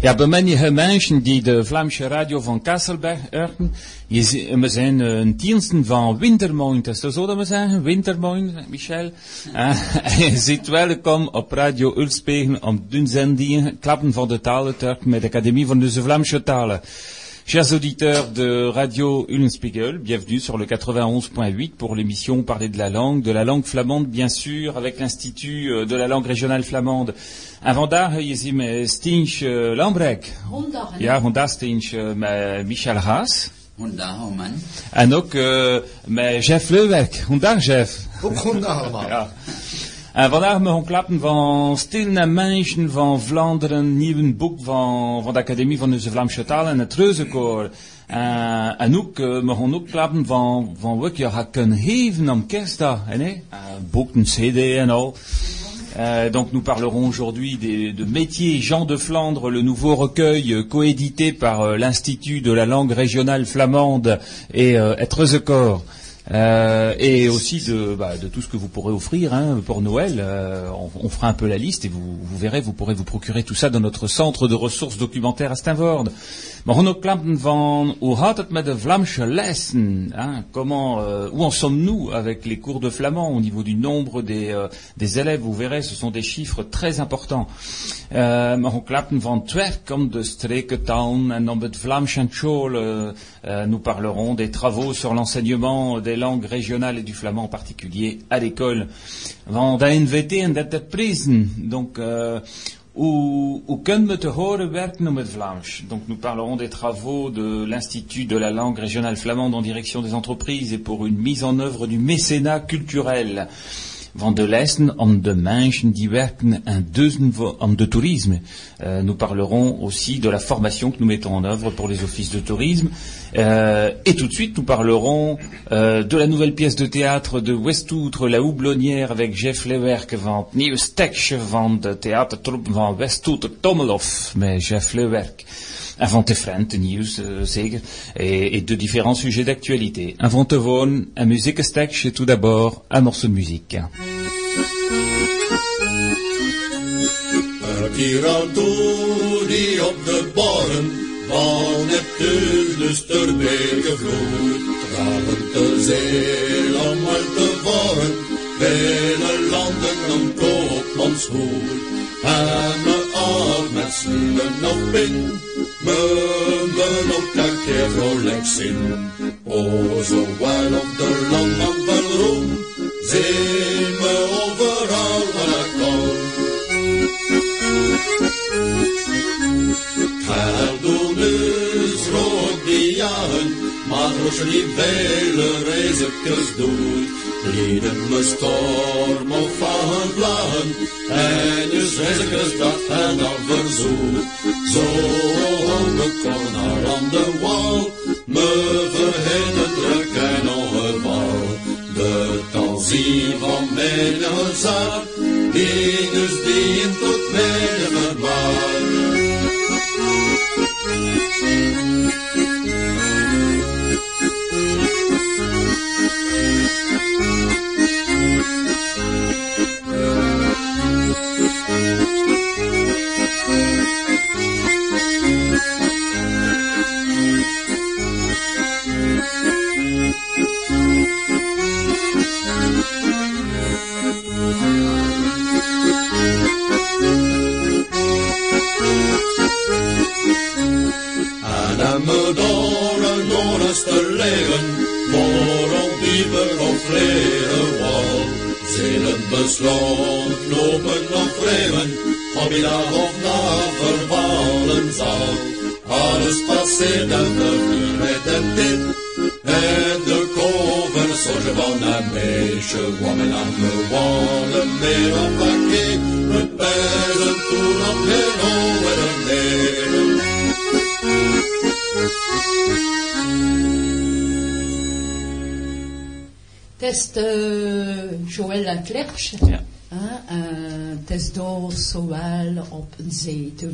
Ja, bij manige mensen die de Vlaamse radio van Kasselberg horen, we zijn een diensten van wintermoond. Is dat zo dat we zeggen? Wintermoond, Michel? Uh, je zit welkom op Radio Ulspegen om doen zendingen, klappen van de talen met de Académie van de Vlaamse talen. Chers auditeurs de Radio Ullenspiegel, bienvenue sur le 91.8 pour l'émission Parler de la langue, de la langue flamande bien sûr, avec l'Institut euh, de la langue régionale flamande. En vandaag is hier met Stiench uh, Lambrek. Ja, vandaag Stiench uh, met Michel Haas. Vandaag, man. En ook Jeff Leuwerk. Vandaag Jeff. Ook vandaag allemaal. Vandaag mogen klappen van Stil en Mensen van van, de het donc nous parlerons aujourd'hui de métier Jean de Flandre, le nouveau recueil euh, coédité par euh, l'Institut de la langue régionale flamande et euh, Corps. Euh, et aussi de, bah, de tout ce que vous pourrez offrir hein, pour Noël. Euh, on, fera un peu la liste et vous, verrez, vous pourrez vous procurer tout ça dans notre centre de ressources documentaires à Steinvord. Hein? Comment, euh, Où en sommes-nous avec les cours de flamand au niveau du nombre des, euh, élèves? Vous verrez, ce sont des chiffres très importants. Nous parlerons des travaux sur l'enseignement des langues régionales et du flamand en particulier à l'école. Uh, Vlaams? Donc nous parlerons des travaux de l'Institut de la langue régionale flamande en direction des entreprises et pour une mise en œuvre du mécénat culturel. Van de lessen om de mensen die werken en om de tourisme. Euh, nous parlerons aussi de la formation que nous mettons en œuvre pour les offices de tourisme. Euh, et tout de suite, nous parlerons euh, de la nouvelle pièce de théâtre de Westoutre, La Houblonnière, avec Jeff Lewerk van stekje van de theatertroep van Westoutre Tommelhof, met Jeff Lewerk. Invente Friend, nieuws, uh, zeker, et, de différents sujets d'actualité. Invente Von, un muziekenstekje, tout d'abord, un morceau de musique. van Neptunus dus weer gevloed. Dragen te zeel om uit te voren, binnen landen om koopmansgoed. En me af met slielen op me op dat keer vrolijk zin. O, zo wel op de landman van roem, zing me overal waar ik kom. Maar die vele reizekes doet. Lieden me storm of van vlagen, en je reizekes dat hen dan verzoet. Zo me kon aan de wal, me verhinderd druk en ongeval. De tanzie van mijn zaak, die dus dient tot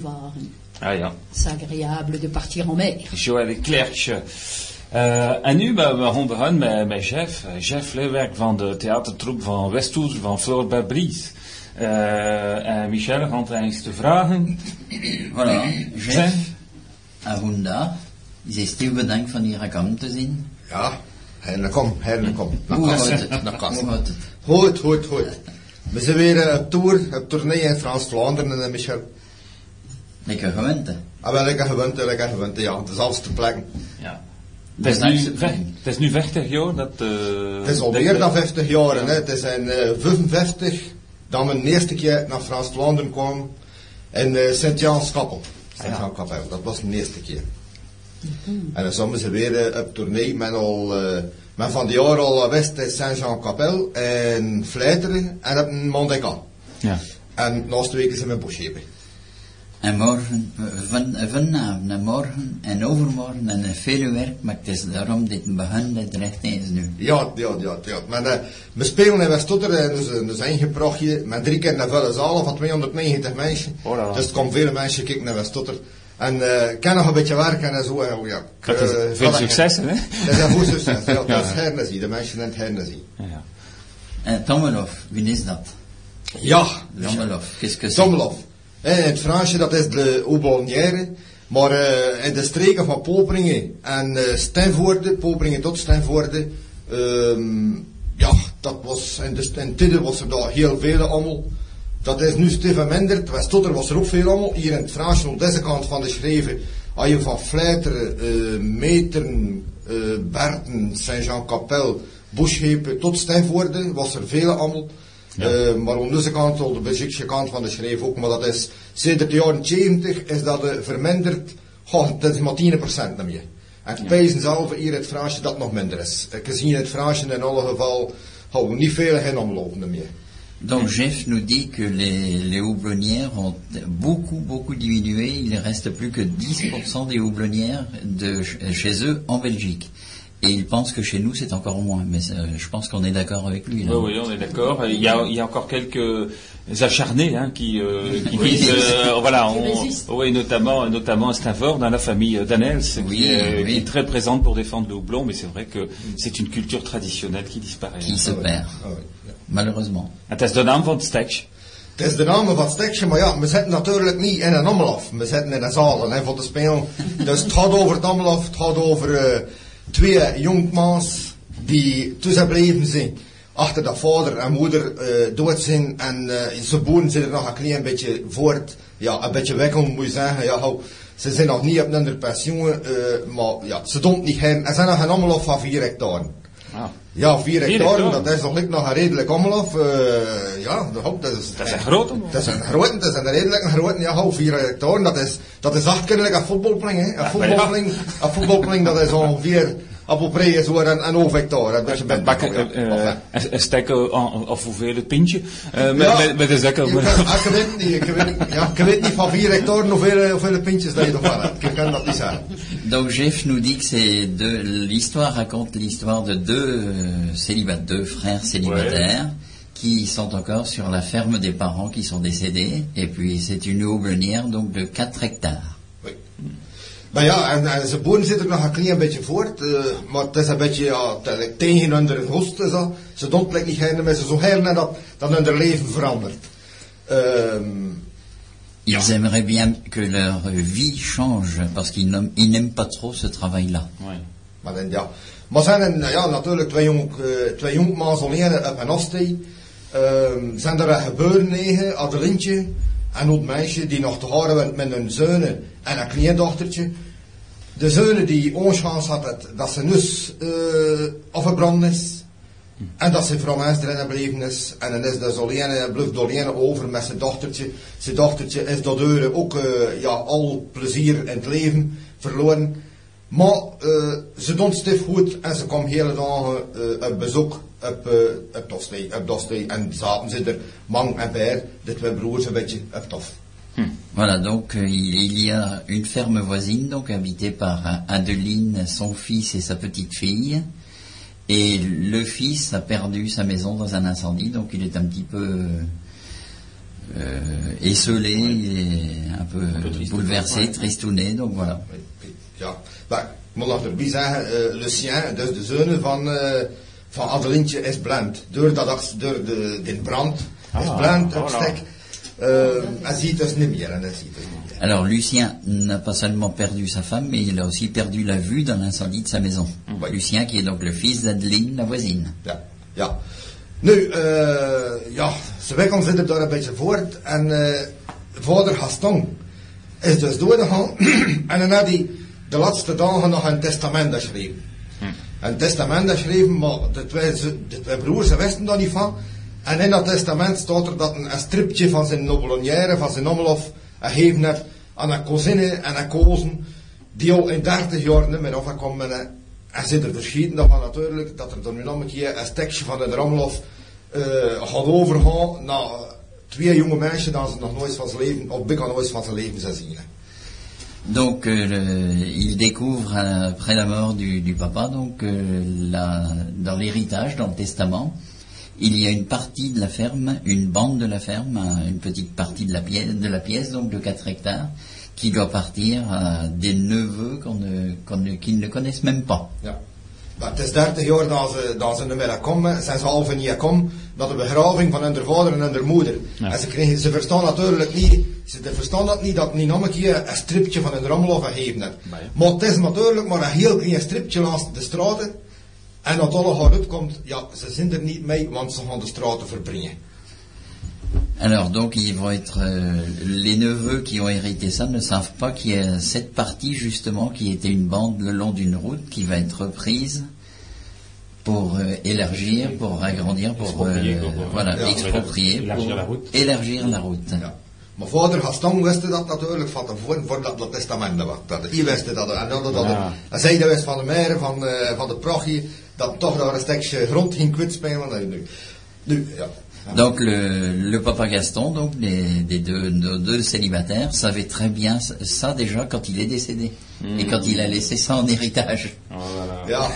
varen. Ah ja. C'est agréable de partir en mer. Joël Klerch. Uh, en nu ben we gaan beginnen met, met Jeff. Jeff Leeuwerk van de theatertroep van Westhoes van Flor Bries. Uh, en Michel gaat eens te vragen. Voilà. Jeff. Is het stil bedankt van hier aan te zien. Ja, Herne, kom, Herne, kom. Hoe gaat het? Hoe gaat het? Goed, goed, goed. We zijn weer eh, op tour, op tournee in Frans-Vlaanderen, eh, Michel. Lekker gewend, hè? Ah, wel, lekker gewend, eh, lekker gewend, ja. Het is alles te plekken. Ja. Het is, nu, het is nu 50 jaar dat... Uh, Het is al meer dan 50 jaar, hè. Het is in eh 55 dat we de eerste keer naar Frans-Vlaanderen kwamen. In eh Sint-Jans-Kappel. Sint-Jan-Kapel, dat was de eerste keer. En dan zijn ze weer eh, op tournee met al... eh met van die jaar al west in Saint-Jean-Capel en Vleiteren en op Mondeka. Ja. En naast de week zijn we in. En morgen, eh, van, eh, vanavond en morgen en overmorgen en eh, veel werk, maar het is daarom dit begin dit recht eens nu. Ja, ja, ja, ja. Maar eh, we spelen in Weststotter en dus, eh, dus een geprachtje met drie keer naar volle zalen van 290 mensen. Oh, dat- Dus er komen veel mensen kijken naar Weststotter. En eh, ik kan nog een beetje werken en zo. En, ja, ik, Dat is eh, veel succes, hè? Dat is een goed succes. Ja, dat Ja. is hernezien. De mensen in het hernezien. Ja. En Tommelhof, wie is dat? Ja, Tommelhof, qu'est-ce Sommelhof. Eh, In het Fransje, dat is de Aubonnière. Maar eh, in de streken van Poperingen en eh Stenvoorde, Poperingen tot Stenvoorde, ehm, ja, dat was, in de in was er daar heel veel allemaal. Dat is nu steven minder. Westtotter was er ook veel allemaal. Hier in het Fransje, op deze kant van de schreven, als je van Vleiteren, eh Meteren, Berten, Saint-Jean-Capel, Boschhepen tot Stenvoorde, was er veel allemaal. Eh, maar aan deze kant, op de Belgische kant van de schreef ook, maar dat is, sinds de jaren 70 is dat eh, verminderd, goh, dat is maar 10% naar meer. En ik pees zelf hier het Fransje dat nog minder is. Ik zie het Fransje in alle geval, gaan we niet veel geen omlopen naar meer. Donc Jeff nous dit que les, les houblonnières ont beaucoup, beaucoup diminué. Il ne reste plus que 10% des houblonnières de ch- chez eux en Belgique. Et il pense que chez nous c'est encore moins. Mais euh, je pense qu'on est d'accord avec lui. là. Oui, oui, on est d'accord. Il y a, il y a encore quelques acharnés hein, qui, euh, qui Oui. disent, euh, voilà, on, oui, notamment, notamment à Stavord, dans la famille Danels, Oui, qui, est, oui. qui est très présente pour défendre le houblon, mais c'est vrai que c'est une culture traditionnelle qui disparaît. Qui se Ah perd, ah malheureusement. Het is de naam van het is de naam van het stekje, maar ja, we zitten natuurlijk niet in een omlof. We zitten in een zaal hè, voor te spelen. Dus het gaat over het omlof, het gaat over eh, twee jongmans die tussen blijven zijn. Achter dat vader en moeder eh dood zijn en eh ze boeren zijn er nog een klein beetje voort. Ja, een beetje wekkel moet je zeggen. Ja, hou, ze zijn nog niet op een pensioen, eh, maar ja, ze doen niet heen. Er zijn nog een omlof van 4 hectare. Ah, Ja, 4 Vier hectare, hectare. dat is nog niet nog een redelijk omlof. eh ja, dat, is... dat is een grote. Dat is een grote, dat is een redelijk grote, ja, hou, 4 hectare, dat is, dat is acht keer een voetbalpling, hè. Een voetbalpling, een voetbalpling, dat is ongeveer, hectare, een beetje Bak, bent. ja. Enfin. een- een stek aan- of hoeveel het pintje? Met, Ja, met, met een zak. ik, kan- ik weet niet, ik weet, ja, ik weet niet van 4 hectare hoeveel, hoeveel pintjes dat je ervan hebt. Ik kan dat niet zeggen. Donc Jeff nous dit que c'est de l'histoire raconte l'histoire de deux euh, célibataires, deux frères célibataires qui sont encore sur la ferme des parents qui sont décédés. Et puis c'est une houblonnière donc de 4 hectares. Maar ja, en, en zijn boeren zitten nog een klein beetje voort, eh, maar het is een beetje ja, te- tegen hun host en zo. Ze doen het niet gaan, maar ze zo heel dat, dat hun leven verandert. Ehm, Ils aimeraient bien que leur vie change parce qu'ils n'aiment pas trop ce travail-là. Ouais. maar dan, ja. Maar zijn er, ja, natuurlijk twee jong, eh, twee jongma's alleen op een afstee. Ehm, zijn er een gebeuren tegen, Adelintje en een meisje die nog te horen bent met hun zonen en een kleindochtertje. De zonen die onchance hadden dat ze nus uh, afgebrand is. En dat vrouw mens erin gebleven is. En dan is dus alleen, blijft alleen over met zijn dochtertje. Zijn dochtertje is daardoor ook uh, ja, al plezier in het leven verloren. Maar uh, ze doen stif goed en ze komen hele dagen uh, op bezoek op, uh, op Dostey, op Dostey. En zaten ze er, Mang en Beer, de twee broers, een beetje op tof. Voilà, donc euh, il, il y a une ferme voisine, donc habitée par euh, Adeline, son fils et sa petite fille. Et le fils a perdu sa maison dans un incendie, donc il est un petit peu euh, esselé, un peu, peu triste, bouleversé, ouais. tristouné, donc voilà. Ja, maar ik moet nog erbij zeggen, Lucien, dus de zoon van, van Adelintje, is blind. Door, dat, door de, de brand is Ah, blind op stek. Eh, hij ziet dus niet meer. En hij ziet dus niet meer. Alors Lucien n'a pas seulement perdu sa femme, mais il a aussi perdu la vue dans l'incendie de sa maison. Ouais. Lucien qui est donc le fils d'Adeline, la voisine. Ja, ja. Nu, eh, ja, ze wikkelen zich er daar een beetje voort. En eh, vader Gaston is dus doorgegaan. en dan had hij de laatste dagen nog een testament geschreven. Een testament geschreven, maar de twee, broers ze wisten daar niet van. En in dat testament staat er dat een, een stripje van zijn nobelonière, van zijn Nommelhof, gegeven heeft aan een cousine en een kozen, die al in 30 jaar niet meer afgekomen zijn. En zit er verschieten daarvan natuurlijk, dat er dan nu nog een keer een stekje van de Rommelhof eh gaat overgaan naar twee jonge mensen die ze nog nooit van zijn leven, of bijna nooit van zijn leven zijn zien. Donc euh, le- il découvre euh, après la mort du, du papa, donc euh, la- dans l'héritage, dans le testament, il y a une partie de la ferme, une bande de la ferme, euh, une petite partie de la pièce, de la pièce donc de 4 hectares, qui doit partir à des neveux qu'on ne, qu'on ne- qu'ils ne connaissent même pas. Ja. Maar het is 30 jaar dat ze, dat ze niet meer komen, zijn ze half niet gekomen, naar de begraving van hun vader en hun moeder. Ja. En ze, kregen, ze verstaan natuurlijk niet, ze verstaan dat niet, dat niet nog een keer een stripje van een rommel gegeven heeft. Maar ja. Maar het is natuurlijk maar een heel klein stripje langs de straten. En dat alle gaat uitkomt, ja, ze zijn er niet mee, want ze gaan de straten verbrengen. Alors donc ils vont être euh, les neveux qui ont hérité ça ne savent pas qu'il y a cette partie justement qui était une bande le long d'une route qui va être reprise pour euh, élargir, pour agrandir, pour Exproprier, euh, voilà exproprier, élargir la route. élargir la route. Ja. Mijn vader Gaston wist dat natuurlijk van tevoren voordat dat testament was. Dat hij wist dat. En dat, dat, Ja. en zij dat wist van de mère, van, eh, van de prochie, dat toch daar een stukje grond ging kwijtspelen. Nu, nu, ja. Donc le, le papa Gaston, donc les, des deux, nos deux célibataires, savait très bien ça- déjà quand il est décédé et quand il a laissé ça en héritage. Oh, voilà. Ja.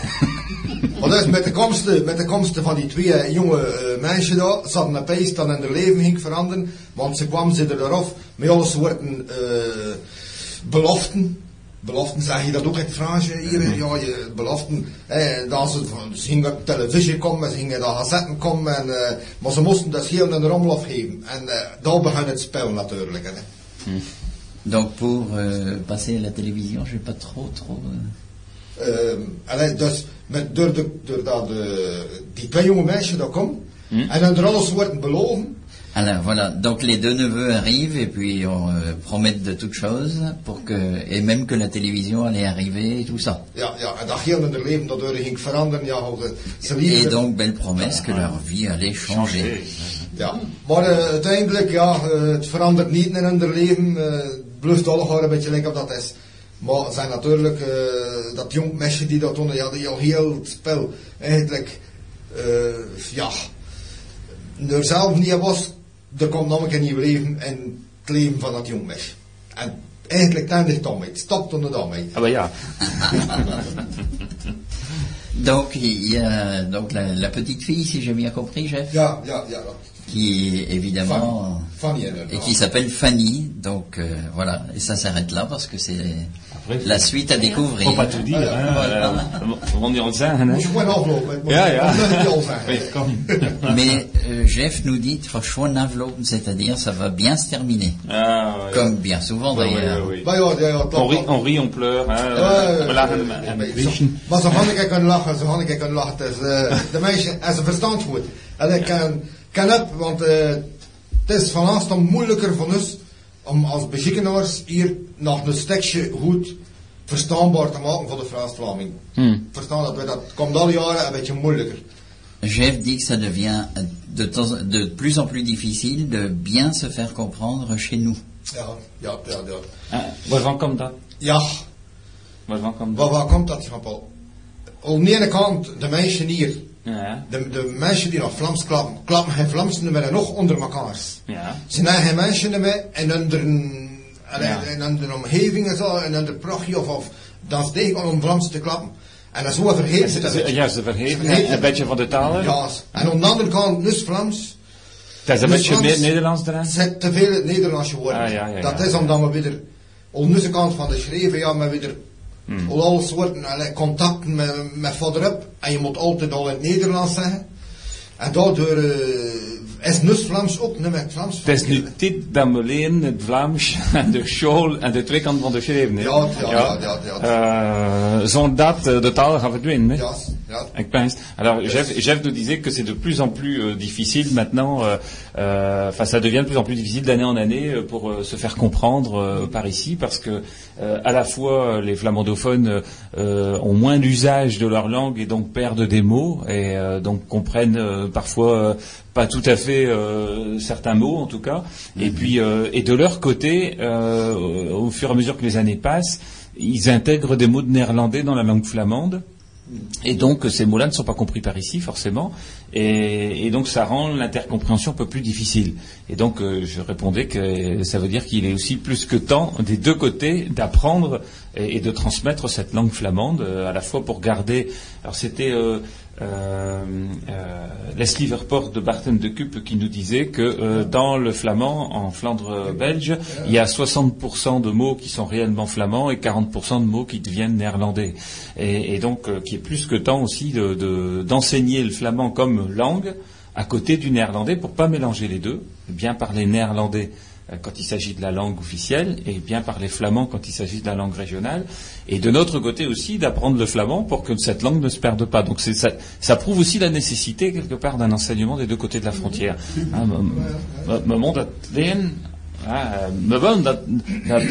Maar dus met de, komsten, met de komsten van die twee eh, jonge eh, meisjes daar, ze hadden opeens dan in hun leven ging veranderen, want ze kwamen ze eraf met alle soorten eh, beloften. Beloften zeg je dat ook in het Frans hier? Ja, je, beloften. Eh, dat ze, ze gingen op televisie komen, ze gingen daar gazetten komen, en, eh, maar ze moesten dat heel de rommel afgeven. En eh, daar begon het spel natuurlijk. Hè. Donc pour euh, passer à la télévision, je pas trop trop. euh, Ehm, allee, dus met, door de, doordat de, die twee jonge meisjes daar komen, en dan er alles wordt beloven, Alors voilà, donc les deux neveux arrivent et puis on euh, promettent de toutes choses pour que et même que la télévision allait arriver et tout ça. ja, ja, en dat heel hun leven daardoor ging veranderen, ja, ze- Et donc belle promesse que leur vie allait changer. Ja, maar eh, uiteindelijk, ja, eh, het verandert niet in hun leven, eh blijft een beetje lekker op dat is. Maar het zijn natuurlijk, eh, dat jong meisje die dat doen, ja, die al heel het spel eigenlijk, eh, ja, er zelf niet was, er komt nog een nieuw leven in het leven van dat jong meisje. En eigenlijk eindigt daarmee, het stopt daarmee. Ja. Donc il y a donc la, la petite fille, si j'ai bien compris, Jeff, Ja, ja, ja. qui évidemment Fanny, et inderdaad. qui s'appelle Fanny. Donc euh, voilà, et ça s'arrête là parce que c'est la suite à découvrir. Faut pas tout dire, hein. Euh. Mais euh, Jeff nous dit c'est-à-dire ça va bien se terminer, Ah, ouais. comme bien souvent d'ailleurs. On rit, on rit, on pleure, hein. Maar zo ik lachen, zo had ik kunnen lachen. Dus, eh, de meisje, en ze verstand goed. En ik kan, kan op, want eh, het is van ons dan moeilijker voor ons om als beschikkenaars hier nog een stukje goed verstaanbaar te maken voor de Frans-Vlaming. Hmm. Verstaan dat, we dat komt alle jaren een beetje moeilijker. Jeff dit que ça devient de, de plus en plus difficile de bien se faire comprendre chez nous. Ja, ja, ja, ja. Ah, Waarvan komt dat? Ja, Waarvan komt dat? waar komt dat van, Paul? Aan de ene kant, de meisjes hier, Ja, de, de meisjes die nog Vlaams klappen, klappen geen Vlaams meer nog onder elkaar. ja. Ze hebben geen mensen meer en onder een, Ja. en onder omgeving en zo, en onder prachtje of, of dan is tegen om Vlaams te klappen. En dan zo vergeet ze dat. Ze- Ja, ze vergeten Vergeten. een beetje van de talen. Ja, en aan de andere kant, dus Vlaams, Het is een Dus beetje meer Nederlands erin. zet te veel het Nederlands geworden. Ah, ja, ja, dat is omdat we weer, aan deze kant van de schreven, ja, maar weer, En je moet altijd al in het Nederlands zeggen. En daardoor, eh, is nus Vlaams ook, niet met Vlaams. Het is nu tijd dat we leren het Vlaams en de school en de twee kanten van de schrijven. hè? Ja, ja, ja, ja, ja. Euh, zonder eh, de taal gaat verdwijnen. hè? Ja, ja. Ik pense. Alors, Jeff, Jeff nous disait que c'est de plus en plus euh, difficile maintenant, enfin ça devient de plus en plus difficile d'année en année pour se faire comprendre par ici, parce que euh, à la fois euh, les flamandophones euh, ont moins d'usage de leur langue et donc perdent des mots et euh, donc comprennent euh, parfois euh, pas tout à fait euh, certains mots en tout cas. Et puis euh, et de leur côté, euh, au au fur et à mesure que les années passent, ils intègrent des mots de néerlandais dans la langue flamande. Et donc ces mots-là ne sont pas compris par ici forcément, et, donc ça rend l'intercompréhension un peu plus difficile. Et donc euh, je répondais que ça veut dire qu'il est aussi plus que temps des deux côtés d'apprendre et, et de transmettre cette langue flamande, euh, à la fois pour garder. Alors c'était euh, euh, euh, Leslie Verport de Barton de Cup qui nous disait que euh, dans le flamand, en Flandre belge, il y a 60% de mots qui sont réellement flamands et 40% de mots qui deviennent néerlandais. Et, donc, euh, qui est plus que temps aussi de- de- d'enseigner le flamand comme langue à côté du néerlandais pour pas mélanger les deux, bien parler néerlandais quand il s'agit de la langue officielle et bien parler flamand quand il s'agit de la langue régionale. Et de notre côté aussi d'apprendre le flamand pour que cette langue ne se perde pas. Donc ça, prouve aussi la nécessité quelque part d'un enseignement des deux côtés de la frontière. Hein, montre dat dat,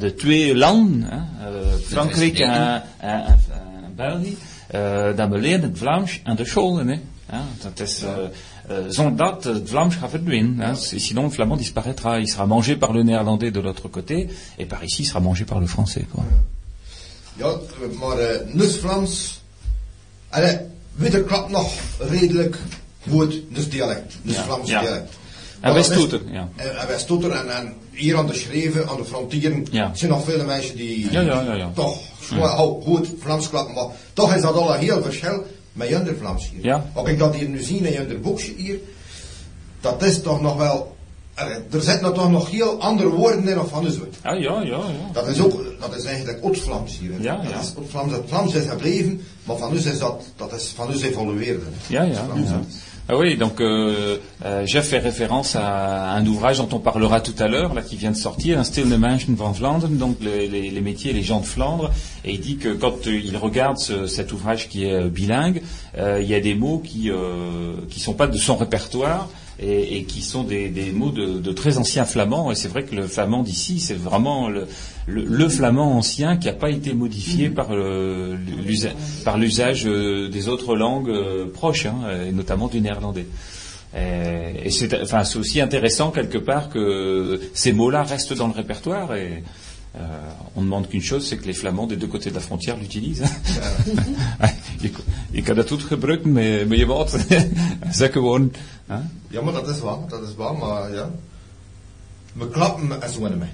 de twee landen, hè, eh, Frankrijk en, België, dat we leren het Vlaams aan de scholen. Ja, zonder dat het Vlaams gaat verdwijnen. C'est- Sinon le flamand disparaîtra. Il sera mangé par le néerlandais de l'autre côté, et par ici il sera mangé par le français. Quoi. Ja, maar eh nus Vlaams, allee, weet klopt nog redelijk goed, nus dialect, Ja, Vlaams dialect. En wij stoeten, ja. En, wij stoeten en, hier aan de schreven, aan de frontieren, Ja. zijn nog vele mensen die Ja, ja, ja, ja. toch gewoon oh, goed Vlaams klappen. Maar toch is dat al een heel verschil met Junder Vlaams hier. Ja. Als ik dat hier nu zie in Junder boekje hier, dat is toch nog wel, er zitten toch nog heel andere woorden in dan van ons. Ah, ja, ja, ja. Dat is ook, dat is eigenlijk Oud-Vlaams hier. hè. Ja, dat ja. is Oud-Vlaams, Vlaams is gebleven, maar van ons is dat, dat is van ons evolueerde. hè. Ja, ja, ja. Ah oui, donc euh, euh, Jeff fait référence à un ouvrage dont on parlera tout à l'heure, là qui vient de sortir, un Stilne Menschen van Vlaanderen, donc les, les- les métiers et les gens de Flandre, et il dit que quand euh, il regarde ce- cet ouvrage qui est euh, bilingue, euh, il y a des mots qui euh, qui sont pas de son répertoire et, et qui sont des, des mots de, de très anciens flamands. Et c'est vrai que le flamand d'ici, c'est vraiment le, le, le flamand ancien qui n'a pas été modifié par le- l'usa- par l'usage euh, des autres langues euh, proches, hein, et notamment du néerlandais. Et, et c'est enfin, aussi intéressant quelque part que ces mots-là restent dans le répertoire et euh, on ne demande qu'une chose, c'est que les Flamands des deux côtés de la frontière l'utilisent. je, kan dat goed gebruiken met je. Hè? Ja, maar dat is waar, dat is waar, maar ja. We klappen en zo mee.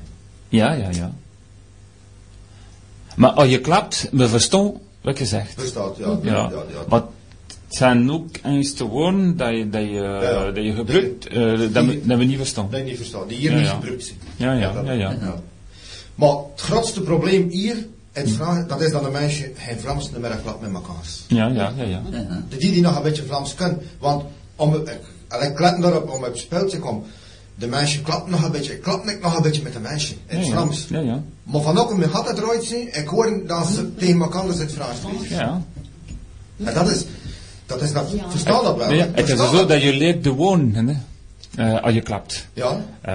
Ja, ja, ja. Maar als je klapt, we verstaan wat je zegt. Verstaat, ja. Ja, ja, ja. maar het zijn ook eens te woorden dat je, dat je, ja. dat je gebruikt, eh, dat, we, dat we niet verstaan. Nee, niet verstaan. Die hier Ja, niet ja. gebruikt zijn. Ja, ja, dat- ja, ja. Maar het grootste probleem hier, in het Vlaams, dat is dat de mensen geen Vlaams meer klappen met elkaar. Ja, ja, ja, ja. Ja. Die die nog een beetje Vlaams kunnen. Want om, ik, en ik let daarop om op het spel te komen. De mensen klappen nog een beetje, ik klap ik nog een beetje met de mensen in het Ja, ja. Ja, ja. Maar van ook mijn gat eruit zien, ik hoor dat ze tegen elkaar dus het Frans spreken. Ja. En dat is, dat is, dat, verstaan dat wel. Ja, het is zo dat je leert de woorden hè, eh, als je klapt. Ja, Eh,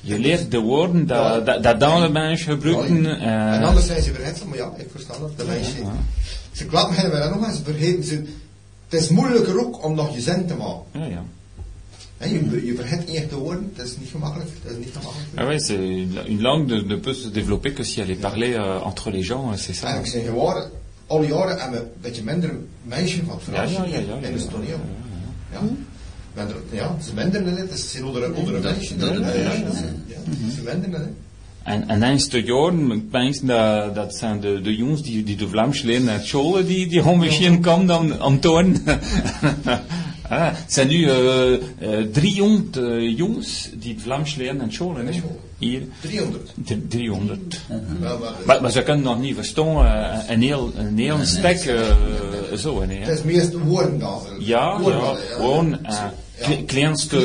je leert de woorden Ja. dat, dat, dat dan de mensen gebruiken. Ja, eh, en anders zijn ze vergeten, maar ja, ik versta dat. De mensen, ze klappen hen wel nog eens vergeten. Ze, het is moeilijker ook om nog je zin te maken. ja, ja. Hè, je, je vergeet niet echt de woorden, dat is niet gemakkelijk. Dat is niet gemakkelijk. Ah ouais, c'est une, langue ne, ne peut se développer que si elle est parlée euh, entre les gens, c'est ça. Eigenlijk zijn geworden, al die jaren hebben we een beetje minder mensen van Frans Ja, ja, in het toneel. Het onder, onder. En, en eens te jaren, ik denk dat, dat zijn de, de jongens die, die de Vlaams leren uit school, die, die gaan misschien komen aan toon. ah, het zijn nu uh, uh, 300 uh, jongens die het Vlaams leren uit school. Hè? hier. 300. D- 300. Ja, maar, Maar, ze kunnen nog niet verstaan, eh, een heel, een heel stek, eh, zo, nee. het is meest woorden dan. Ja, Woorden, ja, gewoon, eh, kle- kleinste,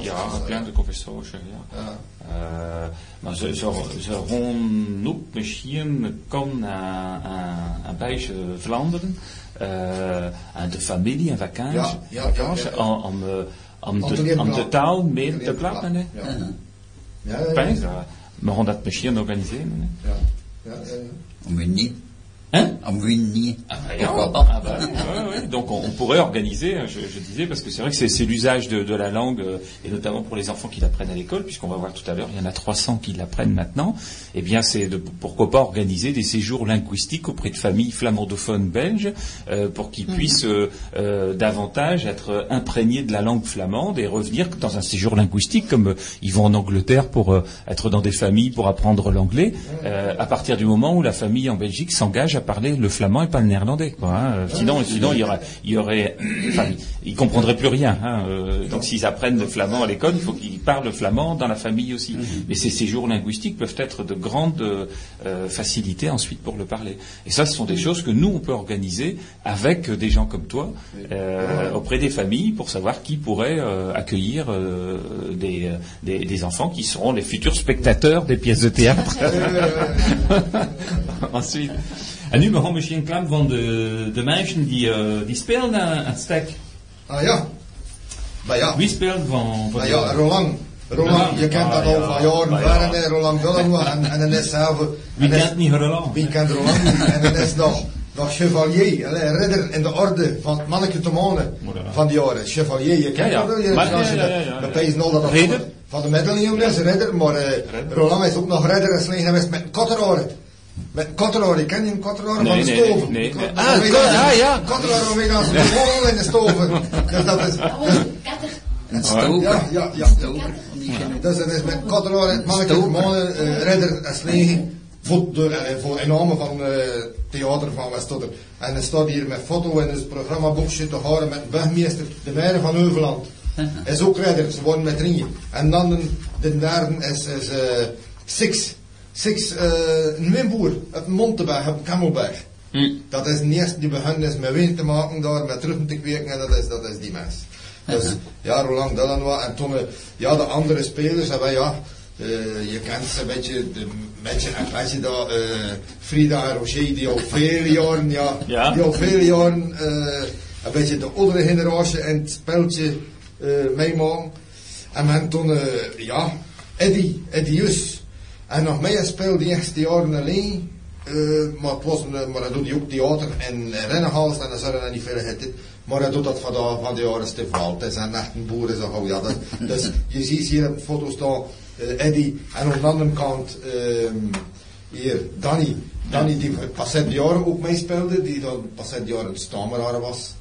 ja, kleinste conversatie, ja. Ja. Eh, maar ze, ze, ze gaan ook misschien kan aan, aan, aan beetje Vlaanderen, eh, aan de familie en vakantie, Ja, ja, vakantie ja, ja, ja. om, om, eh, om, Om te de, leren om de praten. taal mee Te te leren klappen. hè. praten. Uh-huh. Ja, ja, ja. Pijs, eh, We gaan dat misschien organiseren. hè. Ja, ja, ja. On me nie. Hein nie. Ah bah, ah bah, ouais, ouais. Donc on, on pourrait organiser, je, je disais, parce que c'est vrai que c'est l'usage de, de la langue, euh, et notamment pour les enfants qui l'apprennent à l'école, puisqu'on va voir tout à l'heure, il y en a 300 qui l'apprennent maintenant. Eh bien, c'est de pourquoi pas organiser des séjours linguistiques auprès de familles flamandophones belges, euh, pour qu'ils puissent euh, davantage être imprégnés de la langue flamande et revenir dans un séjour linguistique, comme ils vont en Angleterre pour être dans des familles pour apprendre l'anglais, euh, à partir du moment où la famille en Belgique s'engage à parler le flamand et pas le néerlandais. Quoi, hein. Sinon, sinon il y aurait, il y aurait, enfin, ils comprendraient plus rien. Hein. Euh, donc, s'ils apprennent le flamand à l'école, il faut qu'ils parlent le flamand dans la famille aussi. Mais ces séjours linguistiques peuvent être de grandes euh, facilités ensuite pour le parler. Et ça, ce sont des choses que nous on peut organiser avec des gens comme toi euh, auprès des familles pour savoir qui pourrait euh, accueillir des, des, des enfants qui seront les futurs spectateurs des pièces de théâtre. Ensuite. En nu begon misschien klant van de, de mensen die, uh, die spelen aan het stek. Ah ja. Maar ja. Wie speelt van, van ja, Roland. Roland, je kent dat Ah, al van jaren. Ah, hè, Roland Dillenois en, en dan is zelf... Wie en is- kent niet Roland? Wie kent Roland niet? En dan is nog, nog chevalier, ridder in de orde van het manneke te manen van die jaren. Chevalier, je kent dat wel. Ja, ja, dat- ja, ja, dat Ridder? van- de middeleeuwen is, ridder. Maar eh, Roland is ook nog ridder en slecht met een. Met een kotteroren, ken je een Nee, van de nee, stoven? nee, nee, nee. Ah, Ah, ja. Waarmee dan ze de wol in de stoven. Dus dat is... Een stoker. Ja, ja, ja. Ik. Dus dat is met Stoker. mannen, uh, redder en slegen. Voor, de, eh, voor enorme van eh theater van Westodder. En er staat hier met foto in het programmaboekje te horen met burgemeester de meire van Heuveland. Is ook redder, ze worden met drieën. En dan de, de derde is, is eh, Six. Six, eh, een wimboer uit Monteberg, op Kamelberg. Hm. Dat is eerste die begonnen is met wijn te maken daar, met terug te kweken en dat is, dat is die mens. Dus ja, Roland Delanois en toen, ja, de andere spelers, hebben ja, eh, je kent ze een beetje, de beetje, een beetje dat, eh, Frida en Roger, die al vele jaren, ja, Ja. die al vele jaren, eh, een beetje de oudere generatie in het speltje meemaken. En men toen, ja, Eddie, Eddie Jus. En nog meer speelde die eerste jaren alleen. eh, maar, het was een, maar hij doet die ook theater en Rennenhals en dan zijn er niet veel. Maar hij doet dat van de, van de jaren Stefan. Het is een echt een boer. Zo, oh ja, dat, dus je ziet hier op de foto staan eh, Eddie. En aan de andere kant ehm, hier Danny. Danny die pas het jaren ook meespeelde. Die dan pas het jaren stameraar was.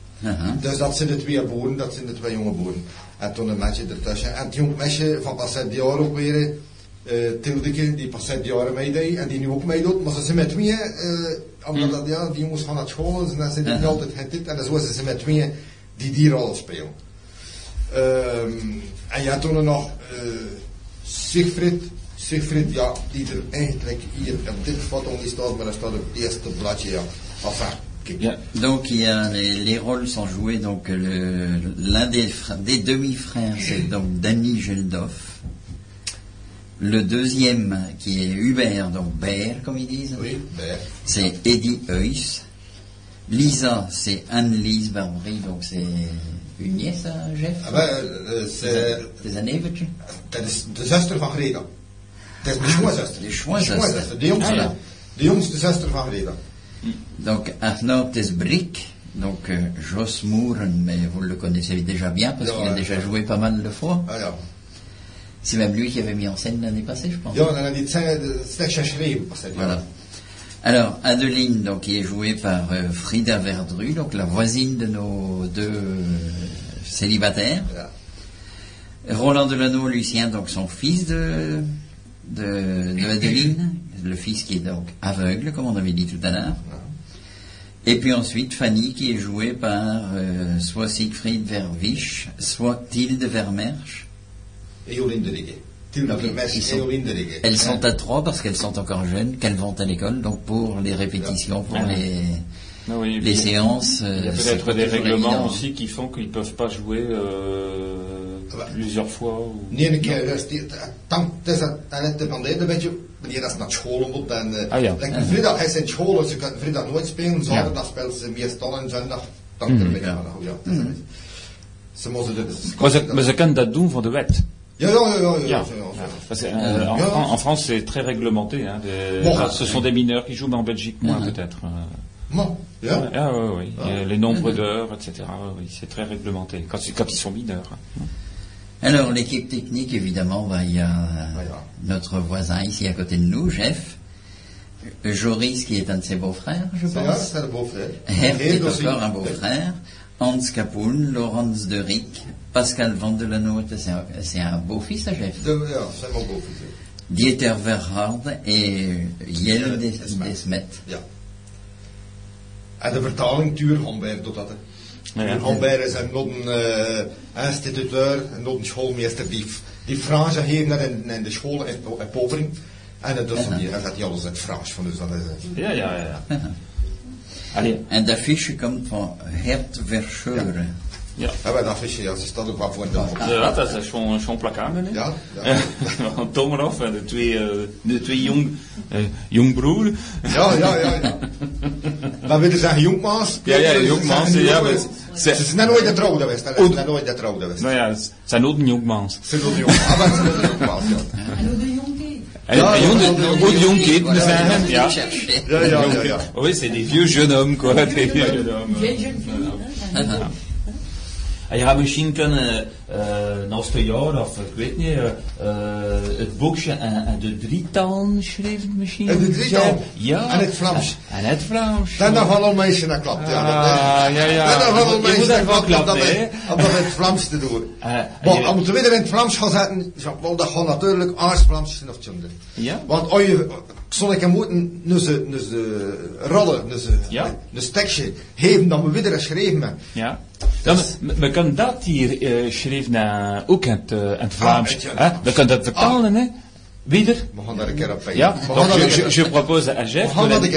Dus dat zijn de twee boeren, dat zijn de twee jonge boeren. En toen een meisje ertussen. En het jong meisje van pas het jaar ook weer, eh Tildeke, die pas het jaar meedeed en die nu ook meedoet. Maar ze zijn met tweeën, eh omdat dat, ja, die jongens van het school, dus dan zijn die niet altijd geen dit. En zo zijn ze met tweeën die die rol spelen. Ehm, en ja, toen er nog eh Siegfried. Siegfried, ja, die er eigenlijk hier op dit foto niet staat, maar dat staat op het eerste bladje, ja. Enfin. Ja. Donc il y a les, les rôles sont joués. Donc l'un des, des demi-frères c'est donc Danny Geldof. Le deuxième qui est Hubert, donc Bert comme ils disent, Oui, c'est Eddie Heuss. Lisa c'est Anne-Lise Barbery, donc c'est une nièce à Jeff? ah ben, eh, c'est... Des années veux-tu? De zuster van is mijn schoonzuster. de schoonzuster. De jongste. Ah. De jongste zuster van Greta. Donc Arnaud Tesbrick, donc euh, Jos Moeren, mais vous le connaissez déjà bien parce qu'il a ja. déjà joué pas mal de fois. Ah ja. C'est même lui qui avait mis en scène l'année passée, je pense. Voilà. Alors, Adeline, donc, qui est jouée par euh, Frida Verdru, donc la voisine de nos deux euh, célibataires. Roland Delano, Lucien, donc son fils de, de, de Adeline, le fils qui est donc aveugle, comme on avait dit tout à l'heure. Et puis ensuite, Fanny, qui est jouée par euh, soit Siegfried Verwisch, soit Tilde Vermersch. Elles sont à trois parce qu'elles sont encore jeunes, qu'elles vont à l'école, donc pour les répétitions, pour les, oui, les puis- séances. Il y a peut-être des règlements évident. aussi qui font qu'ils peuvent pas jouer euh, Ah bah. plusieurs fois. Ou... Ah, ja. ze moeten dat doen voor de wet. En, France, c'est très réglementé. Hein, des- Bon. enfin, ce sont des mineurs qui jouent, mais en Belgique, moins peut-être. euh. Ah, oui, oui. Ah. Et Les nombres d'heures, etc. Oui, c'est très réglementé. Quand, c'est- quand ils sont mineurs. hein. Alors, l'équipe technique, évidemment, bah, il y a Voilà. notre voisin ici à côté de nous, Jeff. Euh, Joris, qui est un de ses beaux-frères, je pense. is een beau-frère. Est aussi. encore un beau-frère. Hans Capoun, Laurence de Rick, Pascal Van de Lanote, c'est un, c'est un beau-fils Jeff. De, ja, zijn mijn beau-fils. Dieter Verhard et Jelle Des- Desmet. Ja. En de vertaling, Tuur Homberg doet dat. Hè. Ja, ja. Is een nog een uh, instituteur, een schoolmeester die, die Frans geeft naar in, in de scholen in, in Popering. En dat is hij gaat die alles in het Frans van, dus dat is... Ja, ja, ja. Allez, En de affiche komt van Hert Verscheuren. ja. Ja, maar dat visje, ja, ze staat ook wel voor in de hand. Ja, dat is zo'n zo'n plakkaat, meneer. Ja, ja. Van Tomerhof en de twee, eh, de twee jong, eh, jongbroer. Ja, ja, ja, ja. Dan willen ze zeggen Jonkmaas. Ja, ja, Ze Jonkmaas, zeggen ja, Jonkmaas. maar- Ze ze zijn nooit getrouwd geweest. hè. Ze Oud- zijn nooit getrouwd geweest. Nou ja, het zijn ook een jongmans. Ze zijn jong. Ah, maar ze zijn Jonkmaas, ja. En hoe de jongen En, Ja, en ja, jong, ja, de- ja, ook jong kind, we Voilà, zeggen. je Ja. Ja, ja, ja. Oui, c'est des vieux jeunes hommes, quoi. Des vieux jeunes hommes. Vieille jeune fille. Hè. En- En je gaat misschien kunnen, uh, naast een jaar of ik weet niet, uh, uh, het boekje en, en de drietal schrijven misschien. En de drietal? Ja. En het Vlaams? En het Vlaams. Dan dan van al mensen naar klapt. Ja, dat, Ah, ja, ja. Dan dan van al Je moet mensen naar even klapt. Om dat klappen, in- om dat in het Vlaams te doen. Eh, en Maar je- om te weer in het Vlaams gaan zetten, ja, wel, dat gaat natuurlijk Aars-Vlaams zijn of tjonde. Ja? Want als je, zal ik hem moeten, nu ze, nu ze rollen, nu ze, Ja. een stekje, geven dan we weer geschreven hebben. Ja. Dan, we, we kunnen dat hier uh, schrijven naar, ook in het, in het Vlaams. je, hè? We kunnen dat vertalen, hè. Gaan donc je, je, propose à Jeff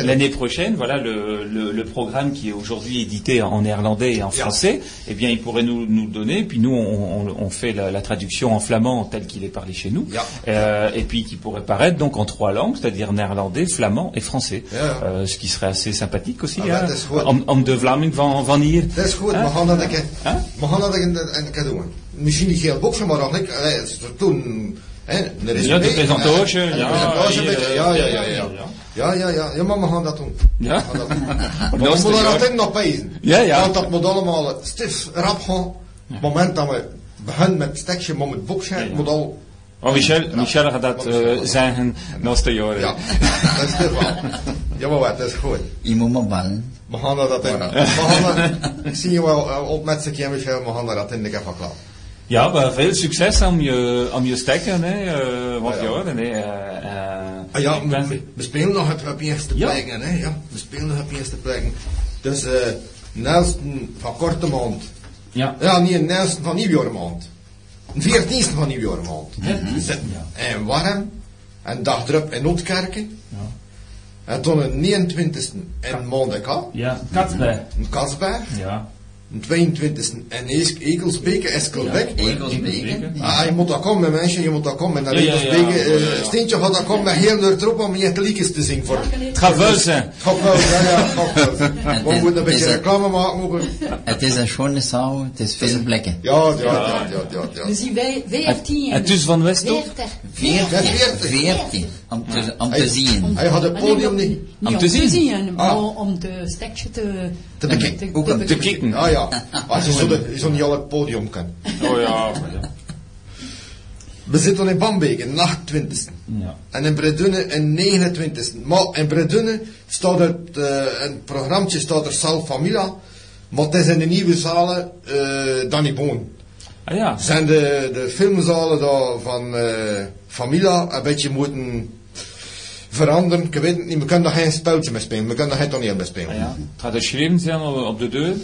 l'année- prochaine, voilà le, le, le programme qui est aujourd'hui édité en néerlandais et en français, eh bien il pourrait nous, nous le donner, puis nous on, on, fait la, la traduction en flamand tel qu'il est parlé chez nous, Ja. Euh, et puis qui pourrait paraître donc en trois langues, c'est-à-dire néerlandais, flamand et français, ja. Euh, ce qui serait assez sympathique aussi, Ah, bah, hein, om, de Vlaming van, van hier. Dat is goed, we gaan dat een keer doen. Misschien niet. Heel toen, hè, er is Ja, een presentage een ja, ja, ja, ja, ja, ja. ja. Ja, ja, ja, ja, maar we gaan dat doen. Ja. We gaan dat doen. Maar Maar we dat is moeten jaar- altijd nog pezen. Ja, ja. Want dat moet allemaal stif rap gaan. Het moment dat we beginnen met het stekje, maar met het boekje, Ja, ja. moet al... Oh, Michel, Michel gaat dat uh, zeggen naast de jaren. Ja, dat is dit wel. Ja, maar wat, dat is goed. Il moet me ballen. We gaan dat in. We gaan er, ik zie je wel eh, op met z'n keer, Michel, we gaan dat in de keer van klaar. Ja, maar veel succes om je, om je stekken, hè, uh, wat ja. jaren, hè. Uh, Ah ja, ben- we, we spelen nog op, op eerste Ja. plekken, hè? Ja, we spelen nog op eerste plekken. Dus, eh, Nelson van korte maand. ja. Ja, niet een Nelson van nieuwjaarmaand. Een veertienste van nieuwjaarmaand. Mhm. We zitten in Warm, en dag erop in Noordkerken. En toen een 29e in Mondeka, Ja, Katsberg. in Kasberg. Ja. 22 en Egelsbeke is correct. Ja, Egelsbeke. Ah, je moet dat komen, mensen, je moet dat komen. En Egelsbeke, eh, Steentje gaat dat komen met heel de troep om je liedjes te zingen voor. Het gaat wel zijn. Het gaat wel zijn, ja, het gaat We moeten een beetje reclame maken. Het is een schone zaal, het is veel plekken. Ja, ja, ja, ja, ja. We zien 15 jaar. Het is van West 40. 40. 40. Om te, om te zien. Hij had het podium om- niet. Niet Om om te te zien. zien, maar Ah. om de stekje te... Te bekijken. Ook om Te kicken. Ja, ja. Maar je zou niet al het podium kunnen. Oh ja. We zitten in Bambeek, in 28e. Ja. En in Bredunne in 29e. Maar in Bredunne staat het, eh een programma staat er Sal Familia. Maar het is in de nieuwe zalen eh dan niet boon. Ah ja. Zijn de, de filmzalen daar van eh Familia een beetje moeten veranderen. Ik weet het niet, we kunnen daar geen speltje mee spelen. We kunnen daar geen toneel mee spelen. Ah ja. Het gaat geschreven zijn op op de deur.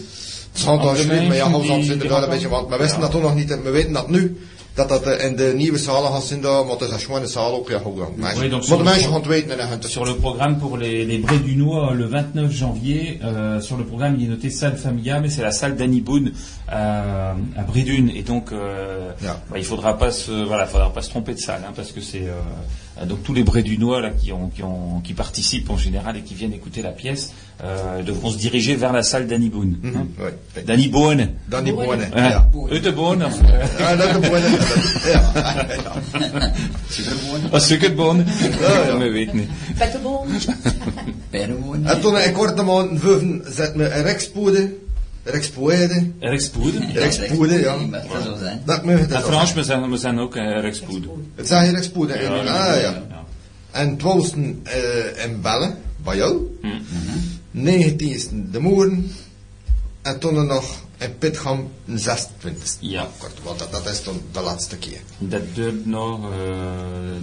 Het gaat daar schrijven, maar ja, die- zitten die daar een beetje, want we wisten Ja. dat toen nog niet, en we weten dat nu, dat dat in de nieuwe zalen gaat zijn daar, maar het is een schone zaal ook, ja, goed dan. Oui, Mensen- donc Maar de sur- mensen gaan het weten en dan gaan het Sur le programme pour les, les Brais du le 29 janvier, euh, sur le programme il est noté salle familiale, mais c'est la salle d'Annie Boone à, à Bridune et donc euh, Yeah. bah, il faudra pas se voilà, faudra pas se tromper de salle hein, parce que c'est euh, donc tous les Brais du Noir là qui ont qui ont qui participent en général et qui viennent écouter la pièce euh, devront se diriger vers la salle d'Annie Boone. hein. Oui. D'Annie Boone. Dan die bonen. Ja. De Boone. Ja, dat de bonen. Ja. Het Boone. We weten niet. Pettenboom. Perwoon. En toen ik korte maanden vijven zet me een rekspoede, rekspoede, Rekspoed. rekspoede, ja. Die mag er zo zijn. Dat me En Frans, we zijn, we zijn ook uh, Rekspoed. Het zijn hier rekspoede. Ja, Ah ja. En twaalfden eh in Bellen, bij jou. Mhm. Negentiende de Moeren. En toen nog in Pitgam de 26 Ja. Kort, want dat, dat is dan de laatste keer. Dat duurt nog uh,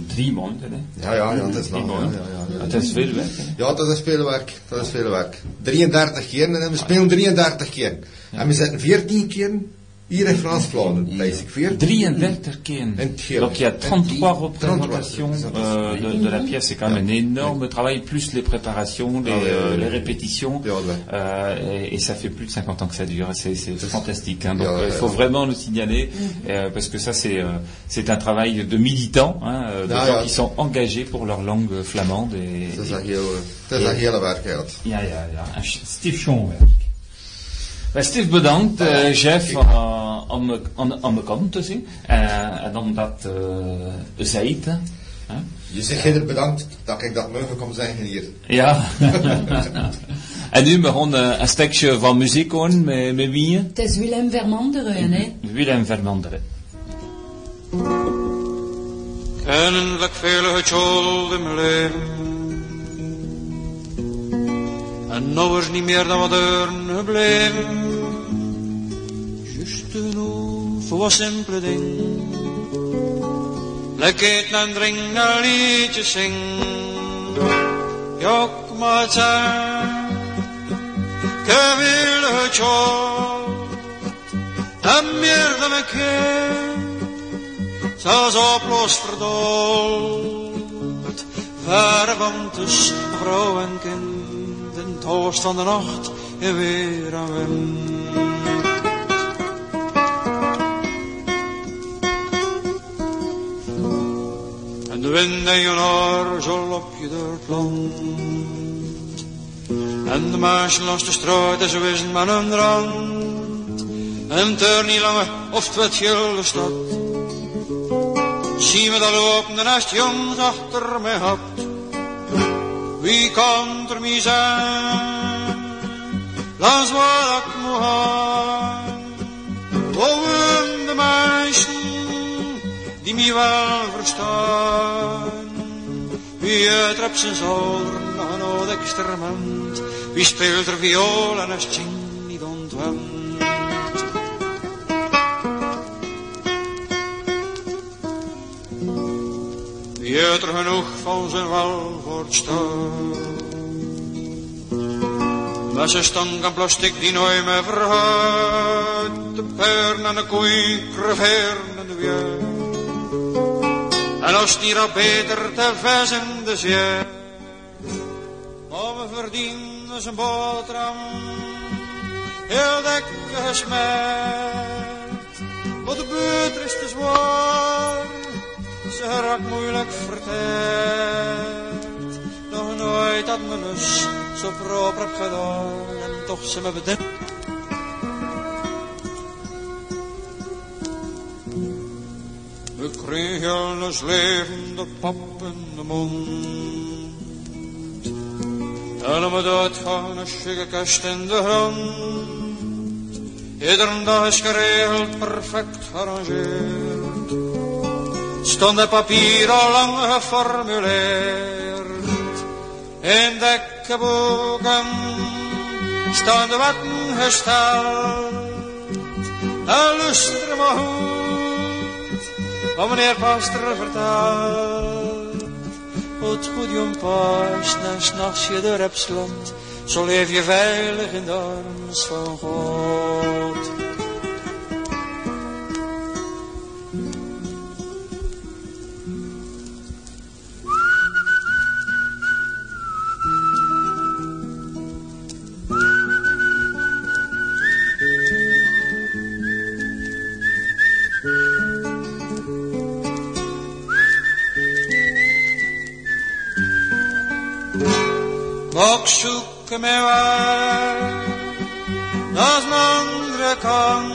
drie maanden. Hè? Ja, ja, ja, het is nog. Ja, ja. Het is veel werk. Hè? Ja, dat is veel werk. Dat is veel werk. 33 keer en we spelen 33 keer. En we zetten 14 keer hier in Frans-Vlaanderen. Basic 14. 33 keer. Donc il y a 33 En die- représentations 33 euh, de, de la pièce. C'est quand même un énorme travail, plus les préparations, les, euh, les répétitions. Euh, et, et ça fait plus de 50 ans que ça dure. C'est fantastique. Hein. Donc il faut vraiment le signaler euh, parce que ça c'est euh, c'est un travail de militants, hein, de gens qui sont engagés pour leur langue flamande. Et, hele werk uit. Ja, ja, ja. Steve. Steve, bedankt, eh, chef, uh, om, me- om, om me kant te zien. Eh, en om dat uh, zei. Hè? Je zegt heel bedankt dat ik dat mogen kom zeggen hier. Ja. en nu eh, een stukje van muziek horen met, met wie? Het is Willem Vermanderen, hè. Willem Vermanderen. Kennelijk vele in mijn leven. En nou is niet meer dan wat deuren gebleven. Juist voor wat simpele ding. Lekker eten en drinken en liedjes zing. Ja, kom maar het zijn. Ik wil getjold. En meer dan een keer zelfs oploos verdold. Verre van tussen vrouw en kind, oost van de nacht en weer aan wind. En de wind en je haar zo op je door het land. En de meisjes langs de straat en zo is het maar een rand. En het er niet langer of het werd gilde stad. Zie me dan lopen, de nest jongens achter mij had. Wie kan er mij zijn? Langs waar ik moet gaan. Wonen de mensen die mij wel verstaan. Wie trapt zijn zolder nog een oud experiment. Wie speelt er viool en is het zing niet ontwend. Wie heeft er genoeg van zijn welvoort staan? Met zijn stank aan plastic die nooit meer vergaat. De pern en de koeien, creveren en de weer. En als hier al beter te vis in de zee. Maar we verdienen zijn boterham. Heel dik gesmeerd. Maar de buurt is te zwaar. Ze raakt moeilijk verteerd. Nooit had me dus zo proper heb gedaan. En toch ze me bedenkt. We kregen een levende pap in de mond. En om het uitgaan een suikerkast in de grond. Iedere dag is geregeld, perfect gearrangeerd. Stond het papier al lang geformuleerd. In dekkenboeken staan de wetten gesteld. Luister maar goed, wat meneer Pastor vertelt. Het goed jong paas, en s'nachts je door hebt zo leef je veilig in de arms van God. Och zoeken mij waar naar een andere kant.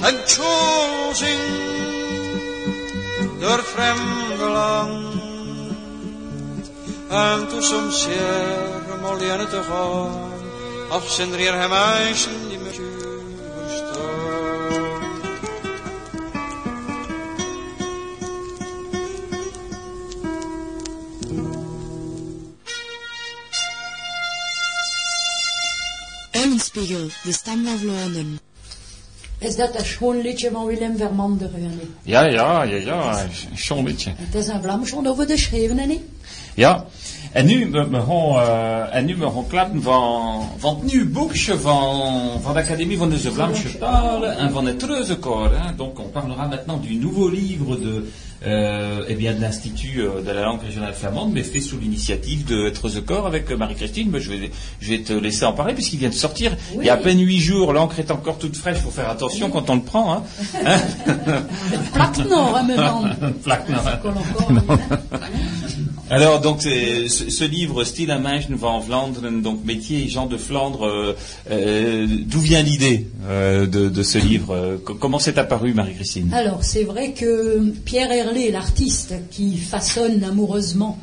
En tjol door vreemde land. En toen soms zeer om alleen te gaan. Ach, zijn er hem die Eulenspiegel, de stam van Vlaanderen. Is dat een schoon liedje van Willem Vermanderen? hè? Ja, ja, ja, ja, een schoon liedje. Het is een Vlaams over de schreven, niet? Ja. En nu, we, we gaan, eh, en nu we gaan klappen van, van het nieuwe boekje van, van de Académie van de Vlaamse Talen en van het Treuzekoor. Hein. Donc on parlera maintenant du nouveau livre de, euh, eh bien, de l'Institut euh, de la langue régionale flamande, mais fait sous l'initiative de Treuzekoor avec euh, Marie-Christine. Je vais, je vais te laisser en parler puisqu'il vient de sortir. Il y a à peine huit jours, l'encre est encore toute fraîche, faut faire attention quand on le prend. Hein. Hein Plaque hein, maintenant. Plaque Nord. Alors donc ce, livre Style à Meijen van Vlaanderen, donc métier et gens de Flandre, euh, euh, d'où vient l'idée euh, de, ce livre co- Comment c'est apparu Marie-Christine? Alors, c'est vrai que Pierre Herlé, l'artiste qui façonne amoureusement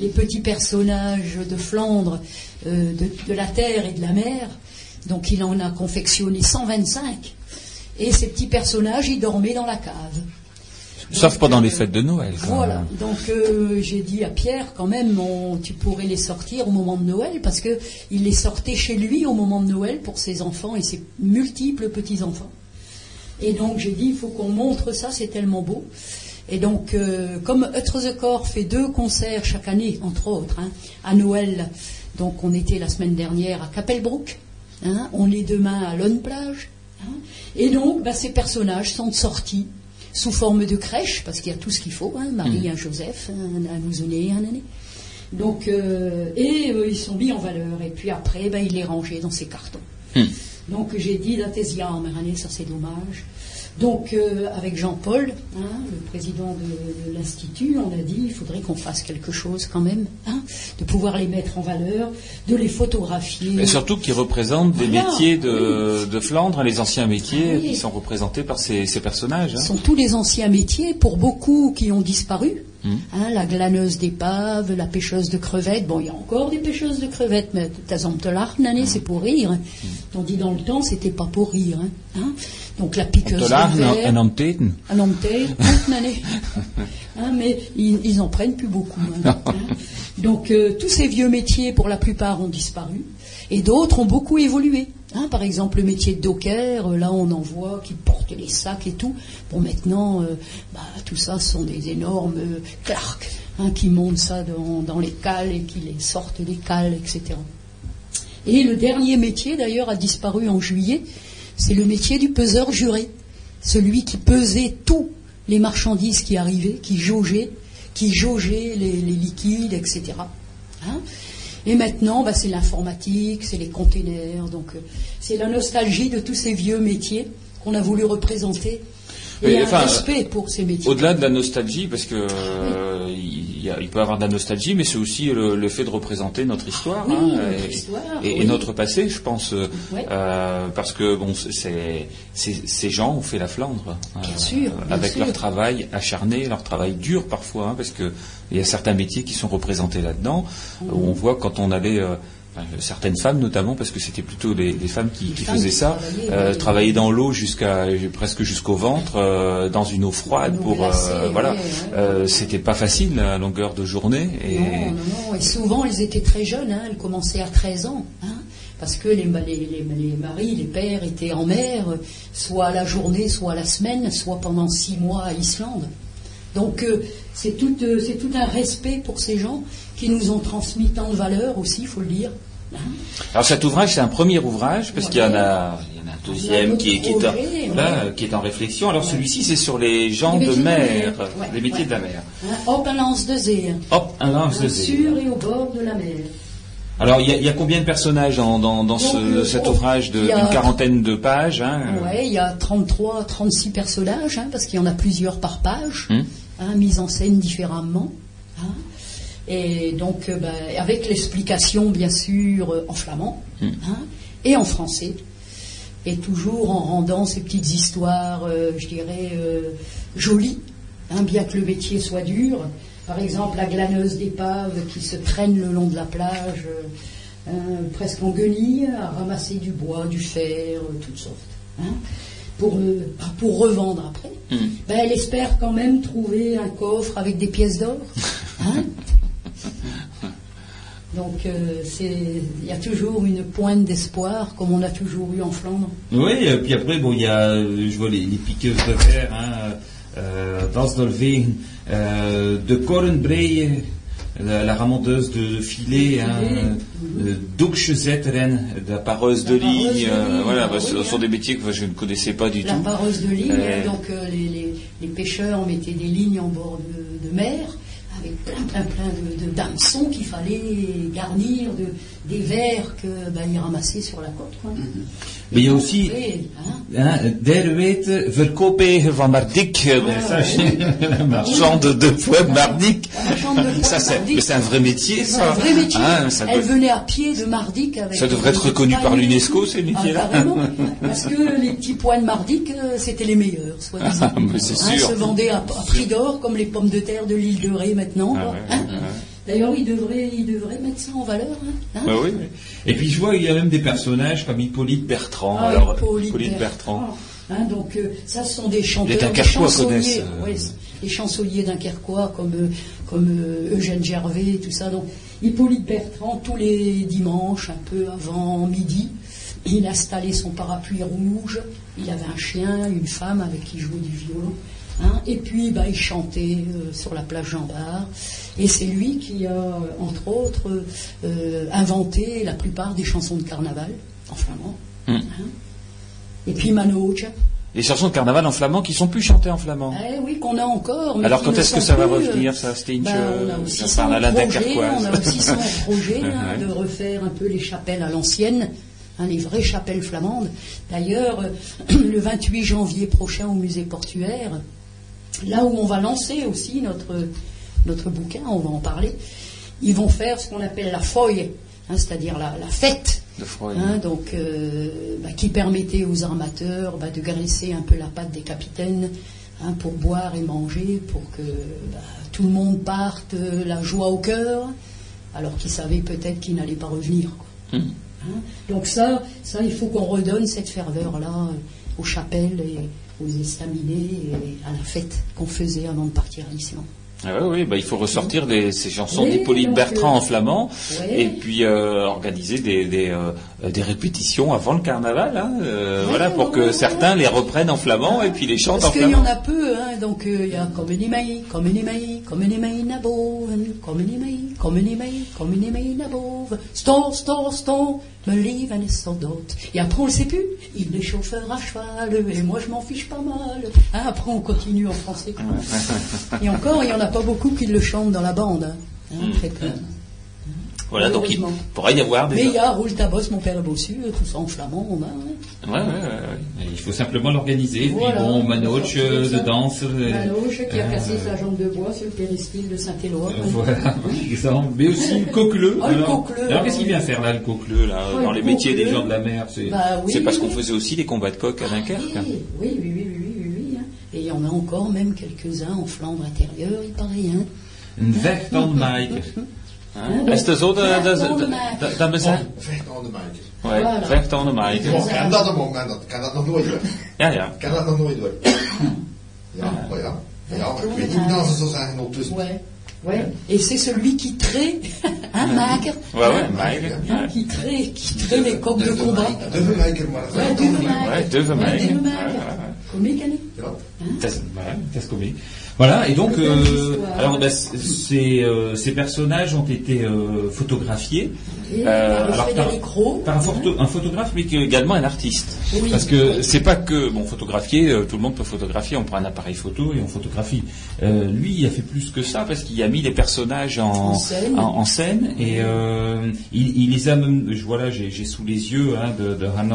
les petits personnages de Flandre, de, de la terre et de la mer, donc il en a confectionné 125, et ces petits personnages, ils dormaient dans la cave. Sauf pendant les fêtes de Noël. quand Voilà. même. Donc euh, j'ai dit à Pierre, quand même, on- tu pourrais les sortir au moment de Noël, parce que il les sortait chez lui au moment de Noël pour ses enfants et ses multiples petits enfants. Et donc j'ai dit, il faut qu'on montre ça, c'est tellement beau. Et donc, euh, comme Utre the Corps fait deux concerts chaque année, entre autres, hein, à Noël, donc on était la semaine dernière à Capelbrook, hein, on est demain à Lone Plage, hein, et donc bah, ces personnages sont sortis sous forme de crèche, parce qu'il y a tout ce qu'il faut, hein, Marie, un Joseph, un, un Mousonnet, un aîné. Donc, euh, et euh, ils sont mis en valeur, et puis après, ben, il les rangeait dans ses cartons. Donc j'ai dit d'Athesia en année, ça c'est dommage. Donc euh, avec Jean-Paul, hein, le président de, de l'Institut, on a dit il faudrait qu'on fasse quelque chose quand même, hein, de pouvoir les mettre en valeur, de les photographier. Et surtout qui représentent des Voilà, métiers de, de Flandre, les anciens métiers oui. qui sont représentés par ces, ces personnages. Ce hein. sont tous les anciens métiers, pour beaucoup qui ont disparu. Hein, la glaneuse d'épaves, la pêcheuse de crevettes. Bon, il y a encore des pêcheuses de crevettes, mais Hmm. l'année, c'est pour rire. Tandis dans le temps, c'était pas pour rire. hein. Hein? Donc la piqueuse de mais ils, ils en prennent plus beaucoup. Hein? Donc euh, tous ces vieux métiers, pour la plupart, ont disparu, et d'autres ont beaucoup évolué. Hein, par exemple, le métier de docker, euh, là on en voit qui portent les sacs et tout. Bon, maintenant, euh, bah, tout ça sont des énormes euh, hein, qui montent ça dans, les cales et qui les sortent des cales, etc. Et le dernier métier, d'ailleurs, a disparu en juillet, c'est le métier du peseur juré. Celui qui pesait tous les marchandises qui arrivaient, qui jaugeait, qui jaugeait les, liquides, etc. et maintenant, bah, c'est l'informatique, c'est les containers, donc euh, c'est la nostalgie de tous ces vieux métiers qu'on a voulu représenter. Et un enfin, respect pour ces métiers. Au-delà de la nostalgie, parce que euh, il, y a- il peut y avoir de la nostalgie, mais c'est aussi le, le fait de représenter notre histoire Oui, hein, notre et, histoire, et- et oui. notre passé, je pense, euh, euh, parce que bon, c'est c'est- ces gens ont fait la Flandre euh, Bien sûr, bien avec sûr. leur travail acharné, leur travail dur parfois, hein, parce que il y a certains métiers qui sont représentés là-dedans. Où on voit quand on allait euh, certaines femmes notamment, parce que c'était plutôt les, les femmes qui, qui femmes faisaient qui ça, travaillaient, euh, travailler dans l'eau jusqu'à presque jusqu'au ventre, euh, dans une eau froide pour euh, voilà. Euh, c'était pas facile à longueur de journée et Non, non, non. Et souvent, elles étaient très jeunes. Hein. Elles commençaient à 13 ans. Hein. Parce que les, maris, les pères étaient en mer, euh, soit à la journée, soit à la semaine, soit pendant six mois à Islande. Donc, euh, c'est tout, euh, c'est tout un respect pour ces gens qui nous ont transmis tant de valeurs aussi, il faut le dire. Hein. Alors cet ouvrage, c'est un premier ouvrage, parce qu'il y en a, il y en a un deuxième a qui est, en, projet, voilà, ouais. qui est en réflexion. Alors celui-ci, c'est sur les gens Les de mer, les métiers de la mer. Hein. Hop, un lance de zé. Hop, un lance de zé. Sur et au bord de la mer. Alors il y, a, il y a combien de personnages dans, dans, dans ce- Donc, euh, cet ouvrage d'une quarantaine de pages hein, Ouais, il y a 33, 36 personnages, hein, parce qu'il y en a plusieurs par page, Hmm. Hein, mis en scène différemment. hein. Et donc, euh, ben, avec l'explication, bien sûr, euh, en flamand hein, et en français. Et toujours en rendant ces petites histoires, euh, je dirais, jolies, hein, bien que le métier soit dur. Par exemple, la glaneuse d'épave qui se traîne le long de la plage, presque en guenille, à ramasser du bois, du fer, toutes sortes. hein, pour, euh, pour revendre après. Ben, elle espère quand même trouver un coffre avec des pièces d'or. hein. Donc euh, il y a toujours une pointe d'espoir, comme on a toujours eu en Flandre. Oui, et puis après, bon, il y a, je vois les, les piqueuses de verre, hein, euh, euh, de Kornbreie, la, la ramonteuse de filet, hein, euh, Doekschezetteren, La pareuse de La pareuse ligne, de euh, ligne, voilà, ah bah, ce hein. sont des métiers que je ne connaissais pas du La tout. pareuse de ligne, Euh, donc les, les- les pêcheurs mettaient des lignes en bord de, de mer avec plein plein plein de, d'hameçons qu'il fallait garnir de, des vers que ben, ils ramassaient sur la côte. quoi. Mais il y a aussi, hein, der Verkopen van Mardik, la marchande de poids Mardik. Ça, c'est, Mardik. un vrai métier, C'est ça. un vrai métier. Hein, ça Elle doit- venait à pied de Mardic avec. Ça devrait être reconnu par l'UNESCO, ces métiers-là. Ah, carrément. Parce que les petits pois de Mardic, euh, c'était les meilleurs, soi-disant. Ah, c'est Hein, sûr. se vendaient à, à prix d'or, comme les pommes de terre de l'île de Ré maintenant. Ah quoi. ouais, Hein ouais. D'ailleurs, ils devraient, ils devraient mettre ça en valeur. hein. Hein Bah oui. et puis je vois, il y a même des personnages comme Hippolyte Bertrand, Ah, alors, Hippolyte Hippolyte Bertrand. Hein, donc, euh, ça, ce sont des chanteurs, des chansonniers, euh, ouais, les chansonniers dunkerquois comme, euh, comme euh, Eugène Gervais, tout ça. Donc, Hippolyte Bertrand, tous les dimanches, un peu avant midi, il installait son parapluie rouge. Il avait un chien, une femme avec qui il jouait du violon. Hein, et puis, bah, il chantait euh, sur la plage Jean Bart. Et c'est lui qui a, euh, entre autres, euh, inventé la plupart des chansons de carnaval en flamand. Hmm. hein. Et puis Manoja. Les chansons de carnaval en flamand qui sont plus chantées en flamand. Eh oui, qu'on a encore. mais Alors quand est-ce que ça va revenir, ça, Stinch ben, on a aussi Ça parle à projet, on a aussi en projet hein, de refaire un peu les chapelles à l'ancienne, hein, les vraies chapelles flamandes. D'ailleurs, le 28 janvier prochain au musée portuaire, là où on va lancer aussi notre, notre bouquin, on va en parler, ils vont faire ce qu'on appelle la feuille, hein, c'est-à-dire la, la fête De. Hein, donc, euh, bah, qui permettait aux armateurs bah, de graisser un peu la patte des capitaines hein, pour boire et manger, pour que bah, tout le monde parte euh, la joie au cœur, alors qu'ils savaient peut-être qu'ils n'allaient pas revenir. quoi. Hmm. Hein, donc ça, ça, il faut qu'on redonne cette ferveur-là euh, aux chapelles et aux estaminets et à la fête qu'on faisait avant de partir à l'Islande. Ah oui, oui, bah, il faut ressortir des, ces chansons Oui, d'Hippolyte Bertrand en flamand oui. et puis euh, organiser des, des, euh, des répétitions avant le carnaval, hein, euh, voilà, pour que certains les reprennent en flamand et puis les chantent en Parce qu'il y flamand. en a peu, hein, donc euh, il y a Kommen mij, kommen mij, kommen mij naar boven, kommen mij, kommen mij, kommen mij naar boven. Sto, sto, sto, me leven is zo dood. Et après on le sait plus, il est chauffeur à cheval, et moi je m'en fiche pas mal. Hein, après on continue en français. quoi. Et encore, il n'y en a pas beaucoup qui le chantent dans la bande. hein. Hein, très peu. Voilà, donc il pourra y avoir des. Mais il y a Roule ta bosse, mon père la bossu, euh, tout ça en flamand. Hein. Ouais, ouais, ouais. Il faut simplement l'organiser. Voilà, puis bon, Manoche de euh, danse. Euh, Manoche qui a cassé sa jambe de bois sur le péristyle de Saint-Éloi. voilà, par. Mais aussi Coqueleu. Ah, alors, coqueleu, alors qu'est-ce qu'il vient faire là, le Coqueleu, là, dans les métiers des gens de la mer C'est bah parce qu'on faisait aussi des combats de coq à ah, Dunkerque. Hein. Oui, oui, oui, oui, oui, hein. Et il y en a encore même quelques-uns en Flandre intérieure, il paraît. Hein. Une verte en Mike. Is het zo dat... Dat, dat, dat, dat bezien... Vecht aan de En Ja. Vecht dat op moment, kan dat nog nooit doen. Ja, ja. kan dat nog nooit doen. Ja, ja. Oh ja, ik weet niet hoe ze zo zeggen ondertussen. Ouais. Et c'est celui qui traite, hein, Maker Ouais, ouais, Maker. Qui traite, qui traite les coques de combat. Deuve Maker, voilà. Ouais, Deuve Maker. Deuve Maker. Comique, Annie Ja. dat is, het is komiek. Voilà, et donc, euh, alors bah, euh, ces personnages ont été euh, photographiés et Euh, par alors, un, photo- un photographe, mais également un artiste. Oui. Parce que c'est pas que, bon, photographier, euh, tout le monde peut photographier, on prend un appareil photo et on photographie. Euh, lui, il a fait plus que ça parce qu'il a mis les personnages en, En scène. en- en scène et il, il les a même, je vois là, j'ai j'ai sous les yeux hein, de, de Hannes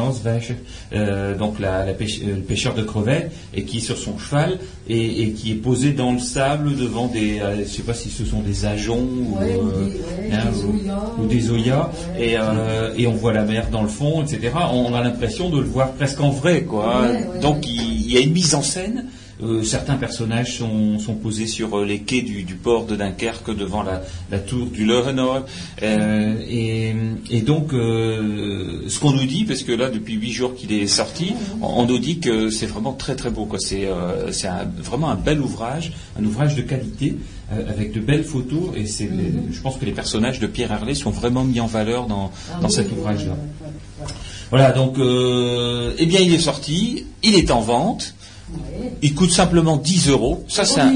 donc la, la pêche- le pêcheur de crevettes, et qui est sur son cheval et, et qui est posé dans le sable devant des, je sais pas si ce sont des ajoncs ou, Ouais, ou des- ouais, hein, des ou- oyas. ou des oyas, Et, euh, et on voit la mer dans le fond, etc. On a l'impression de le voir presque en vrai, quoi. Donc il y a une mise en scène. Euh, certains personnages sont, sont posés sur euh, les quais du, du port de Dunkerque devant la, la tour du Leuenhof. Euh, et, et donc, euh, ce qu'on nous dit, parce que là, depuis huit jours qu'il est sorti, on, on nous dit que c'est vraiment très très beau. quoi. C'est c'est un- vraiment un bel ouvrage, un ouvrage de qualité, avec de belles photos. Et c'est, les- je pense que les personnages de Pierre Herlé sont vraiment mis en valeur dans, Ah dans oui, cet ouvrage-là. ouais, ouais. Voilà, donc, euh, eh bien, il est sorti, il est en vente. Ouais. Il coûte simplement 10 euros. Ça, c'est un.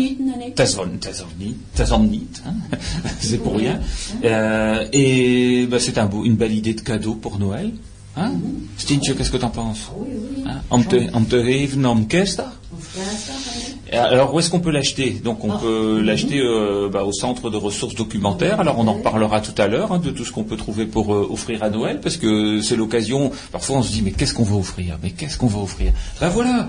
Tazornit, hein. c'est pour rien. Euh, et bah, c'est un beau- une belle idée de cadeau pour Noël. Hein Stintje, qu'est-ce que t'en penses? Oui, oui. hein? Om te, om te geven om kerstdag Alors où est-ce qu'on peut l'acheter? Donc on Ah. peut l'acheter euh, bah, au centre de ressources documentaires. Alors on en reparlera tout à l'heure hein, de tout ce qu'on peut trouver pour euh, offrir à Noël, parce que c'est l'occasion. Parfois on se dit mais qu'est-ce qu'on va offrir? Mais qu'est-ce qu'on va offrir? Ben voilà.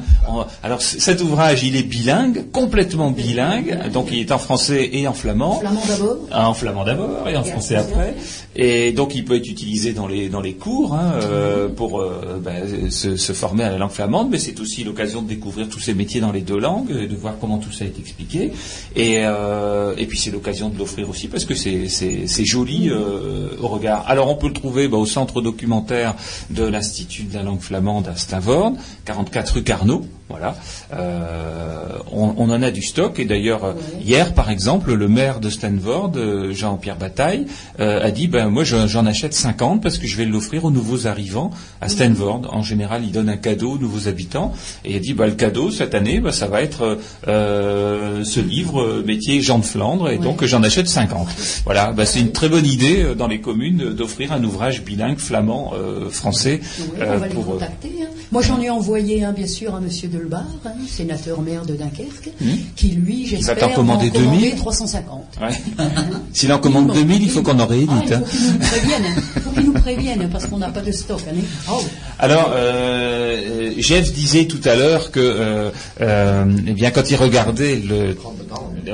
Alors cet ouvrage il est bilingue, complètement bilingue. Donc il est en français et en flamand. Flamand d'abord. En flamand d'abord et en Et français après. Et donc il peut être utilisé dans les dans les cours hein, euh, pour ben, se, se former à la langue flamande, mais c'est aussi l'occasion de découvrir tous ces métiers dans les deux langues, et de voir comment tout ça est expliqué. Et euh, et puis c'est l'occasion de l'offrir aussi parce que c'est joli euh, au regard. Alors on peut le trouver ben, au centre documentaire de l'Institut de la langue flamande à Stavord, 44 rue Carnot. Voilà. Euh, on, on en a du stock et d'ailleurs euh, hier par exemple le maire de Stanford, euh, Jean-Pierre Bataille, euh, a dit ben moi je- j'en achète 50 parce que je vais l'offrir aux nouveaux arrivants à Stanford. En général il donne un cadeau aux nouveaux habitants et il a dit ben, le cadeau cette année ben, ça va être euh, ce livre euh, métier Jean de Flandre et donc j'en achète 50. Voilà, ben, c'est une très bonne idée euh, dans les communes d'offrir un ouvrage bilingue flamand euh, français Oui, euh, on va les pour euh, contacter. hein. Moi, j'en ai envoyé un, bien sûr, à Monsieur Delbar, hein, sénateur maire de Dunkerque, Hmm. qui, lui, j'espère, t'en commander va en commander 2000. 350. Ouais. S'il en commande 2000, il faut qu'on en Ah, réédite. il faut nous prévienne. hein. Prévienne, parce qu'on n'a pas de stock. hein. Oh. Alors, euh, Jeff disait tout à l'heure que, euh, euh, eh bien, quand il regardait le,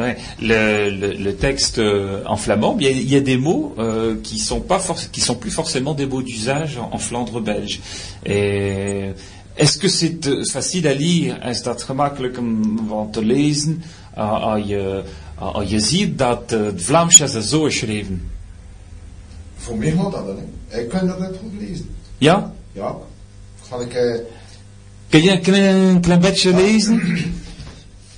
ouais, le, le- le texte euh, en flamand, il y a des mots euh, qui sont pas qui sont plus forcément des mots d'usage en, en Flandre belge. Et est-ce que c'est euh, facile à lire? Is dat gemakkelijk om te lezen? Uh, je, uh, als je ziet dat uh, het Vlaams zo geschreven. Voor mij gaat dat, hè. Ik kan dat net goed lezen. Ja? Ja. Ga ik... eh, Kun je een klein, klein beetje lezen?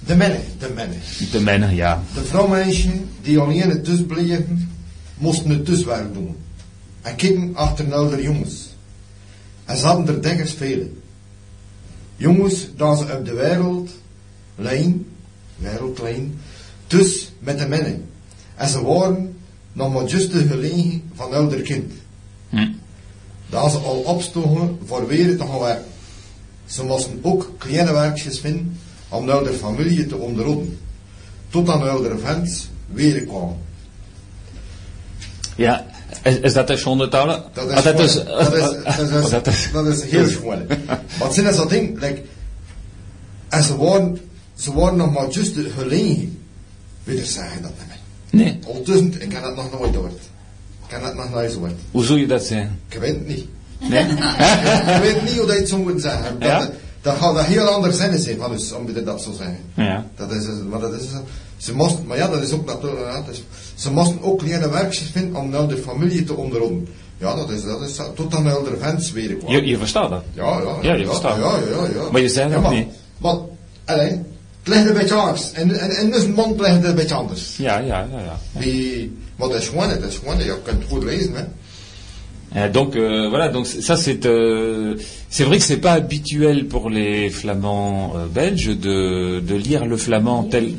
de mannen, de mannen. De mannen, ja. De vrouwmeisje die alleen het dus bleven, moesten het tuswerk doen. En kijken achter de jongens. En ze hadden er denkers vele. Jongens, dat ze op de wereld, lijn, wereldlijn, dus met de mannen. En ze waren nog maar juist de gelegen van ouder kind. Hm. Dat ze al opstogen voor weer te gaan werken. Ze moesten ook kleine werkjes vinden om de familie te onderhouden. Tot aan de oudere vent weer kwam. Ja, is, is dat? Dat is, Ah, dat is, dat is, dat is, dat heel. Maar het zijn dat dingen, like, en ze waren, ze waren nog maar juist de gelegen. Wie zeggen dat. Nee, Ondertussen, ik heb dat nog nooit gehoord. Ik heb dat nog nooit gehoord. hoe zou je dat zeggen? Ik weet het niet. Nee? ik weet niet hoe dat je het zo moet zeggen. Dat, Ja? dat gaat een heel ander zinnen zijn van ons, om je dat zo zeggen. Ja. Dat is, maar dat is, ze moesten, maar ja, dat is ook natuurlijk, is, ze moesten ook kleine werkjes vinden om nou de familie te onderhouden. Ja, dat is, dat is tot aan de vents weer. Je, je verstaat dat? Ja, ja. Ja, je verstaat. Ja, ja, ja, ja. Maar je zei dat ja, maar, niet. Maar, alleen, het ligt een beetje anders. En, en, en dus mond ligt het een beetje anders. Ja, ja, ja. ja. Die, maar dat is gewoon, dat is gewoon, je kunt het goed lezen, hè. Euh, donc euh, voilà, donc ça c'est euh, c'est vrai que c'est pas habituel pour les flamands euh, belges de, de lire le flamand tel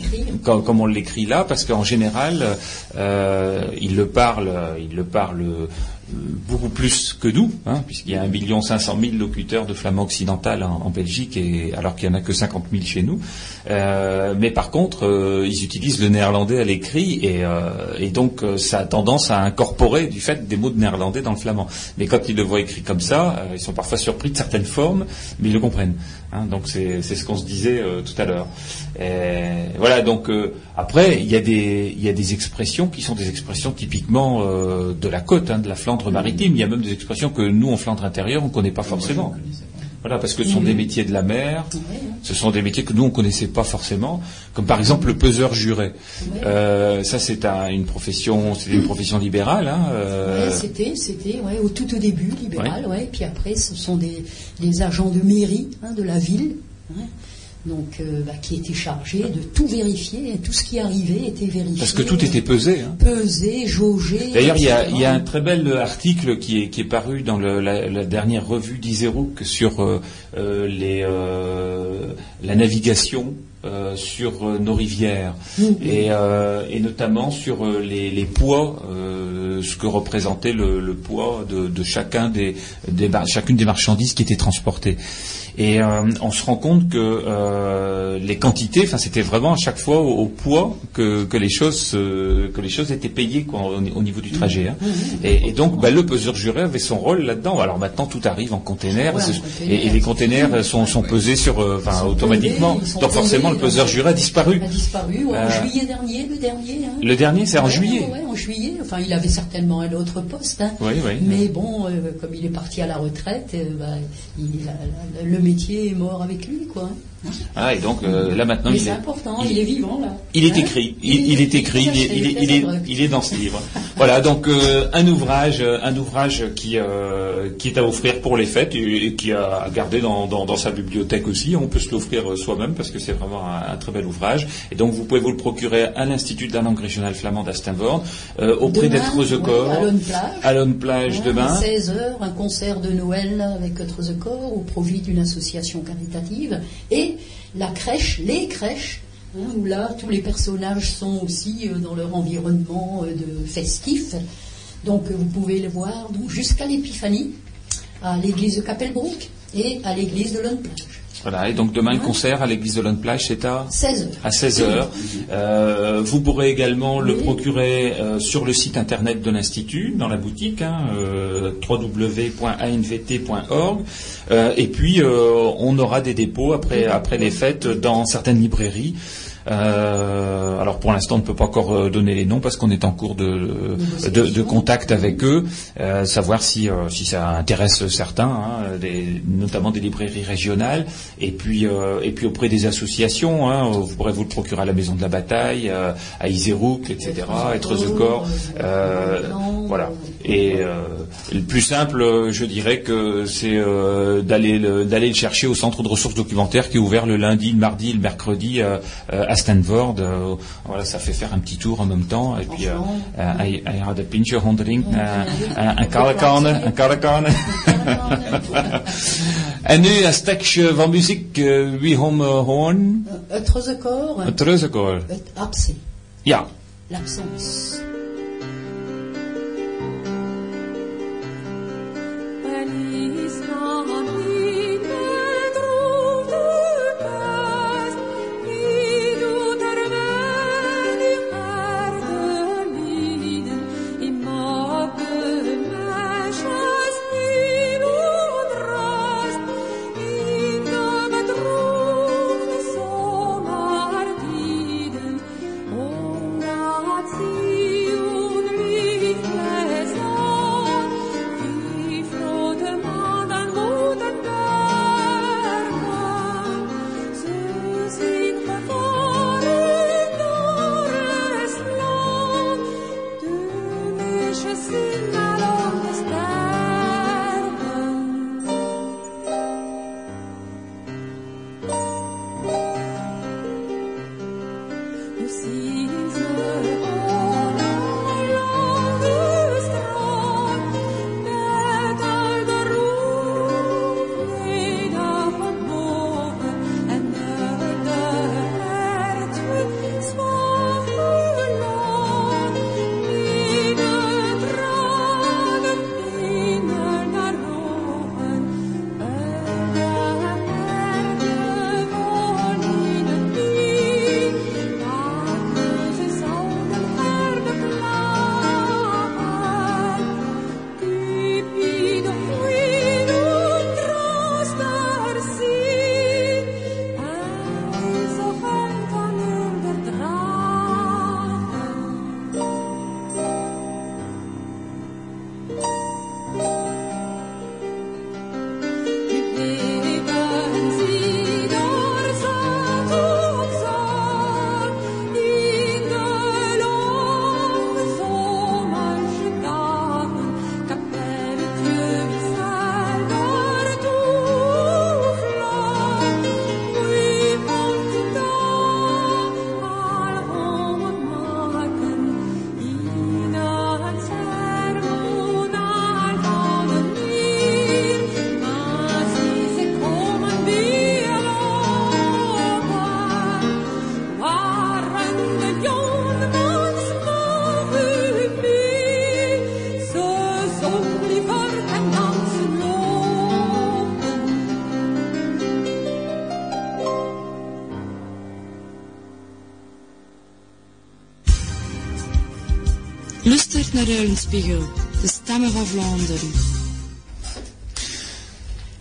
comme, comme on l'écrit là, parce qu'en général euh, ils le parlent, ils le parlent euh, beaucoup plus que nous, hein, puisqu'il y a 1 million 500 000 locuteurs de flamand occidental en, Belgique, et, alors qu'il y en a que 50 000 chez nous. Euh, mais par contre, euh, ils utilisent le néerlandais à l'écrit, et, euh, et donc ça a tendance à incorporer du fait des mots de néerlandais dans le flamand. Mais quand ils le voient écrit comme ça, ils sont parfois surpris de certaines formes, mais ils le comprennent. Hein, donc c'est ce qu'on se disait euh, tout à l'heure. Voilà. Donc euh, après, il y a des y a des expressions qui sont des expressions typiquement euh, de la côte, hein, de la Flandre maritime. Il y a même des expressions que nous en Flandre intérieure on connaît pas forcément. Voilà, parce que ce sont des métiers de la mer. Ce sont des métiers que nous on connaissait pas forcément, comme par exemple le peseur juré. Euh, ça c'est un- une profession, c'est une profession libérale. Hein, euh, Ouais, c'était, c'était, ouais, au tout au début, libéral, ouais. Puis après, ce sont des, des agents de mairie hein, de la ville, donc euh, bah, qui étaient chargés de tout vérifier, et tout ce qui arrivait était vérifié. parce que tout était pesé. Hein. pesé, jaugé. D'ailleurs, il y, a, y un très bel article qui est, qui est paru dans le- la, la dernière revue d'Iserouk sur euh, euh, les, euh, la navigation euh, sur euh, nos rivières et, euh, et notamment sur euh, les, les poids, euh, ce que représentait le, le poids de, de chacun des, chacune des marchandises qui étaient transportées. Et euh, on se rend compte que euh, les quantités, enfin c'était vraiment à chaque fois au, au poids que, que les choses se- que les choses étaient payées quoi, au, au niveau du trajet. hein. Et, et donc bah, le peseur juré avait son rôle là-dedans. Alors maintenant tout arrive en container et, et les containers sont, sont pesés sur, euh, enfin automatiquement. Donc forcément le peseur juré a disparu. a disparu ouais, en juillet dernier, le dernier. hein. Le dernier c'est en Ouais, juillet. en juillet. Enfin, il avait certainement un autre poste. hein. Oui, oui. Mais bon, euh, comme il est parti à la retraite, euh, bah, il a- le métier est mort avec lui, quoi. Hein. Ah, et donc euh, là maintenant Mais il est, important, il- il, est vivant là. Il est Hein écrit, il, il est écrit, il est, il est, il est, il est dans ce livre. Voilà, donc euh, un ouvrage, euh, un ouvrage qui, euh, qui est à offrir pour les fêtes et, et qui a à garder dans, dans, dans sa bibliothèque aussi. On peut se l'offrir soi-même parce que c'est vraiment un, un très bel ouvrage. Et donc vous pouvez vous le procurer à l'Institut de la langue régionale flamande à euh, auprès Demain, d'être oui, à Lone Plage. Hein, demain. À 16h, un concert de Noël avec Corps au profit d'une association caritative. Et la crèche, les crèches, hein, où là, tous les personnages sont aussi euh, dans leur environnement euh, de festif. Donc, euh, vous pouvez le voir jusqu'à l'Épiphanie, à l'église de Capelbrook et à l'église de Lone Plage. Voilà, et donc demain le concert à l'église de Plage, c'est à 16h. à 16h. Euh, vous pourrez également le procurer euh, sur le site internet de l'Institut, dans la boutique, hein, euh, www.anvt.org. Euh, et puis, euh, on aura des dépôts après, après les fêtes dans certaines librairies. Euh, alors pour l'instant, on ne peut pas encore euh, donner les noms parce qu'on est en cours de, de, de contact avec eux, euh, savoir si, euh, si ça intéresse certains, hein, des- notamment des librairies régionales, et puis, et puis auprès des associations. Hein, vous pourrez vous le procurer à la Maison de la Bataille, à Iserouk, etc., à Etrezecor. Euh, voilà. Et le plus simple, je dirais que c'est d'aller le, chercher au centre de ressources documentaires qui est ouvert le lundi, le mardi, le mercredi à Stanford. Euh, voilà, ça fait faire un petit tour en même temps. Et puis, euh, euh, hij, hij had pintje hondering, uh, een kalkane, een kalkane. en nu een stukje van muziek. eh, wie gaan we horen? Het Trezecor, Het Reuzenkoor. het absent, Ja. l'absence. Eulenspiegel, de stemmen van Vlaanderen.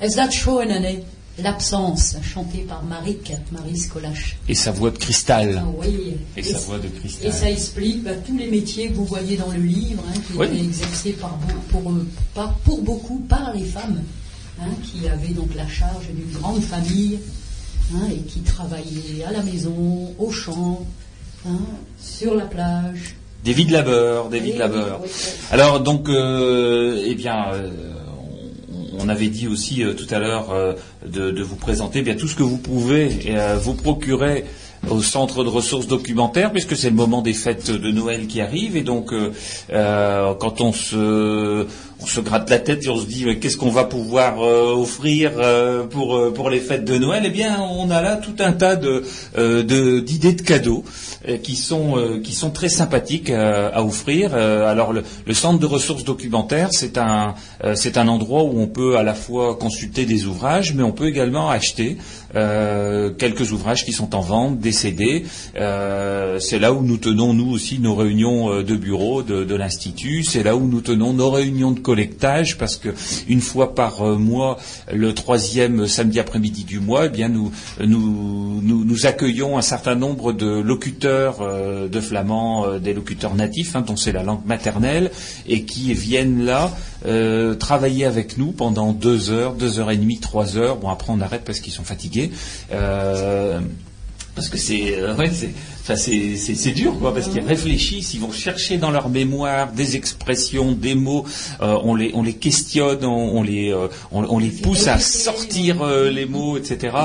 Is dat schoon, né L'absence, chanté par Marik, Marie Scolache. Et sa voix de cristal. Ah oui. Et sa voix de cristal. Et ça explique bah, tous les métiers que vous voyez dans le livre, hein, qui Oui. étaient exercés par, pour, euh, par- pour beaucoup par les femmes, hein, qui avaient donc la charge d'une grande famille hein, et qui travaillaient à la maison, au champ, hein, sur la plage. Des vies de labeur, des vies de labeur. oui, oui. Alors donc, euh, eh bien, euh, on, on avait dit aussi euh, tout à l'heure euh, de, de vous présenter eh bien tout ce que vous pouvez euh, vous procurer au centre de ressources documentaires, puisque c'est le moment des fêtes de Noël qui arrivent, et donc euh, euh, quand on se, on se gratte la tête et on se dit qu'est-ce qu'on va pouvoir euh, offrir euh, pour euh, pour les fêtes de Noël, eh bien on a là tout un tas de d'idées de cadeaux qui sont qui sont très sympathiques à offrir. Alors le, centre de ressources documentaires, c'est un un endroit où on peut à la fois consulter des ouvrages, mais on peut également acheter quelques ouvrages qui sont en vente, des CD. C'est là où nous tenons nous aussi nos réunions de bureau de, de l'institut. C'est là où nous tenons nos réunions de collectage parce que une fois par euh, mois, le troisième samedi après-midi du mois, eh bien nous nous, nous accueillons un certain nombre de locuteurs euh, de flamand, euh, des locuteurs natifs hein, dont c'est la langue maternelle et qui viennent là travailler avec nous pendant deux heures, deux heures et demie, trois heures. Bon après on arrête parce qu'ils sont fatigués. Parce que c'est enfin, c'est dur quoi parce qu'ils réfléchissent, ils vont chercher dans leur mémoire des expressions, des mots, euh, on les on les questionne, on, on les euh, on, on les pousse à sortir euh, les mots, etc.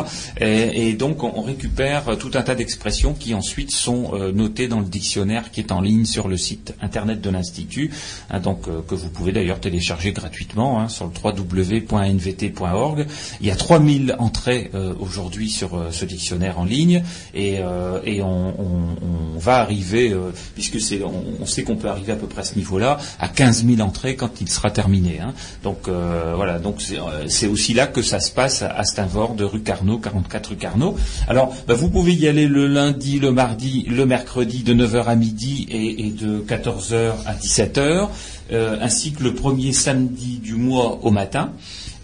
Et, et donc on, on récupère euh, tout un tas d'expressions qui ensuite sont euh, notées dans le dictionnaire qui est en ligne sur le site internet de l'institut, hein, donc euh, que vous pouvez d'ailleurs télécharger gratuitement hein, sur le www.nvt.org. Il y a 3000 entrées euh, aujourd'hui sur euh, ce dictionnaire en ligne et, euh, et on, on- va arriver, euh, puisque c'est, on, sait qu'on peut arriver à peu près à ce niveau-là, à 15 000 entrées quand il sera terminé. hein. Donc euh, voilà, donc c'est, euh, c'est aussi là que ça se passe à, à Steinvord, de rue Carnot, 44 rue Carnot. Alors bah, vous pouvez y aller le lundi, le mardi, le mercredi de 9h à midi et, et de 14h à 17h, euh, ainsi que le premier samedi du mois au matin.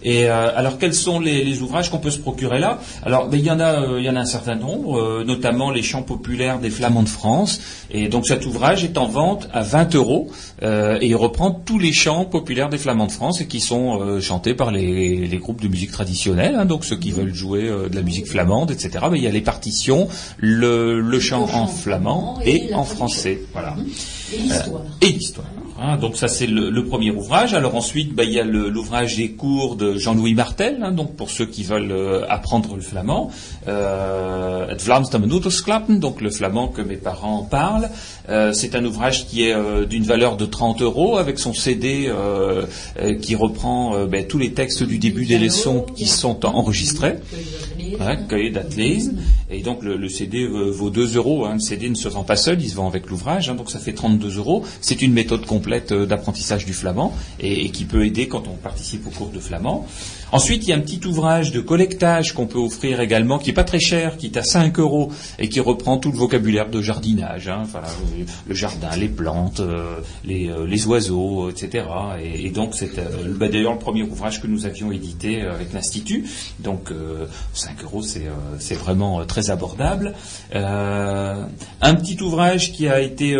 Et euh, alors quels sont les, les ouvrages qu'on peut se procurer là? Alors ben, il y en a, euh, il y en a un certain nombre, euh, notamment les chants populaires des Flamands de France. Et donc cet ouvrage est en vente à 20 euros euh, et il reprend tous les chants populaires des Flamands de France et qui sont euh, chantés par les, les groupes de musique traditionnelle. hein, donc ceux qui veulent jouer euh, de la musique flamande, etc. Ben, il y a les partitions, le, le chant en flamand et en français. Voilà Et l'histoire. et l'histoire. Hein. donc ça c'est le, le premier ouvrage. Alors ensuite, bah, il y a l'ouvrage des cours de Jean-Louis Martel, hein, donc pour ceux qui veulent euh, apprendre le flamand, euh, Het Vlaams de Menutersklappen, donc le flamand que mes parents parlent. Euh, c'est un ouvrage qui est euh, d'une valeur de 30 euros avec son CD euh, euh, qui reprend euh, ben, tous les textes du début des leçons qui sont enregistrés. Et donc le, CD vaut 2 euros. Hein. Le CD ne se vend pas seul, il se vend avec l'ouvrage. hein, donc ça fait 32 euros. C'est une méthode complète euh, d'apprentissage du flamand et, qui peut aider quand on participe au cours de flamand. Ensuite, il y a un petit ouvrage de collectage qu'on peut offrir également, qui est pas très cher, qui est à 5 euros et qui reprend tout le vocabulaire de jardinage. Hein, le jardin, les plantes, euh, les, euh, les oiseaux, etc. Et, donc c'est euh, bah, d'ailleurs le premier ouvrage que nous avions édité avec l'institut. Donc euh, 5 euros, c'est vraiment très abordable. Un petit ouvrage qui a été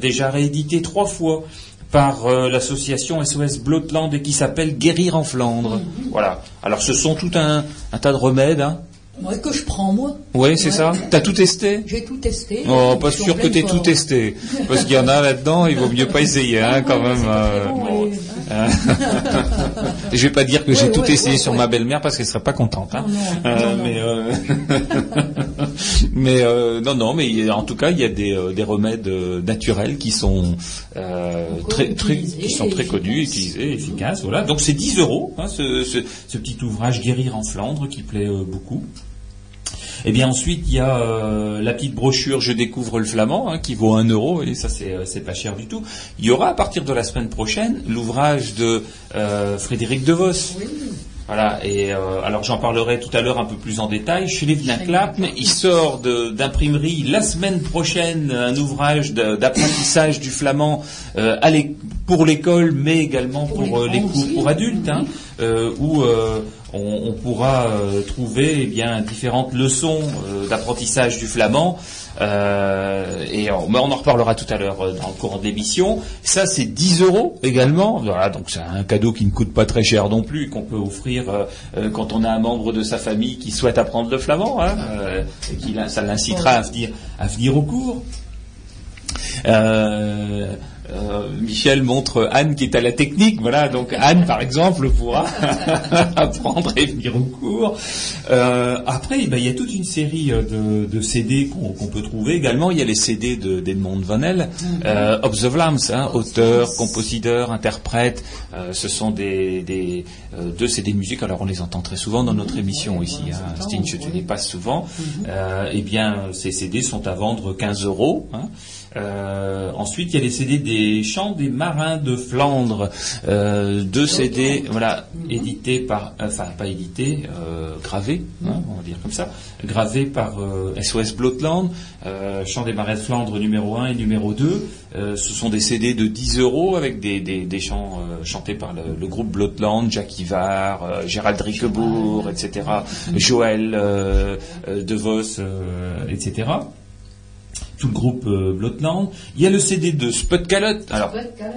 déjà réédité trois fois par euh, l'association SOS Blotland et qui s'appelle Guérir en Flandre. Voilà. Alors ce sont tout un, un tas de remèdes. Hein. Que je prends, moi. Oui, c'est Ouais. ça. T'as tout testé J'ai tout testé. Oh, pas sûr que t'aies tout testé. Parce qu'il y en a là-dedans, il vaut mieux pas essayer, hein, quand Ouais, même. euh, bon, bon. ouais. Hein. Je vais pas dire que j'ai tout essayé sur ma belle-mère parce qu'elle serait pas contente. Hein. Non, non, Euh, non, non. mais euh, mais non, non, mais en tout cas, il y a des, des remèdes naturels qui sont très, qui sont très connus, utilisés, efficaces. Voilà. Donc c'est 10 euros, hein, ce, ce, ce petit ouvrage Guérir en Flandre qui plaît beaucoup. Et bien ensuite, il y a euh, la petite brochure Je découvre le flamand, hein, qui vaut un euro, et ça c'est, euh, c'est pas cher du tout. Il y aura à partir de la semaine prochaine l'ouvrage de euh, Frédéric De Vos. Oui. Voilà, et euh, alors j'en parlerai tout à l'heure un peu plus en détail. Schlievna Klapn, il sort d'imprimerie la semaine prochaine un ouvrage d'apprentissage du flamand euh, à pour l'école, mais également Pour pour, les cours pour adultes, hein, euh, où on, pourra euh, trouver eh bien différentes leçons euh, d'apprentissage du flamand. Euh, et on, en reparlera tout à l'heure dans le courant de l'émission. Ça, c'est 10 euros également. Voilà, donc c'est un cadeau qui ne coûte pas très cher non plus, qu'on peut offrir quand on a un membre de sa famille qui souhaite apprendre le flamand, hein, et qui ça l'incitera à venir au cours. Euh, Michel montre Anne qui est à la technique, voilà, donc Anne par exemple pourra apprendre et venir au cours. Euh, après, ben, il y a toute une série euh, de, de CD qu'on peut trouver également. Il y a les CD de d'Edmond Vanel, euh, Of the hein, auteur, compositeur, interprète. Euh, ce sont des, des euh, deux CD de musique. Alors on les entend très souvent dans notre émission ici. Hein. Stinch, tu les passes souvent. Euh, eh bien, ces CD sont à vendre 15 euros. Hein. Euh, ensuite, il y a les CD des chants des marins de Flandre, euh, deux CD, voilà, édités par, enfin pas édités, euh, gravés, hein, on va dire comme ça, gravés par euh, SOS Blotland, euh, chants des marins de Flandre numéro 1 et numéro 2. Euh, ce sont des CD de 10 euros avec des, des, des chants euh, chantés par le, le groupe Blotland, Jacques Ivar, euh, Gérald Riquebourg, etc., Joël euh, euh, De Vos, euh, etc tout le groupe euh, Blotland. Il y a le CD de Spud Calot. Alors,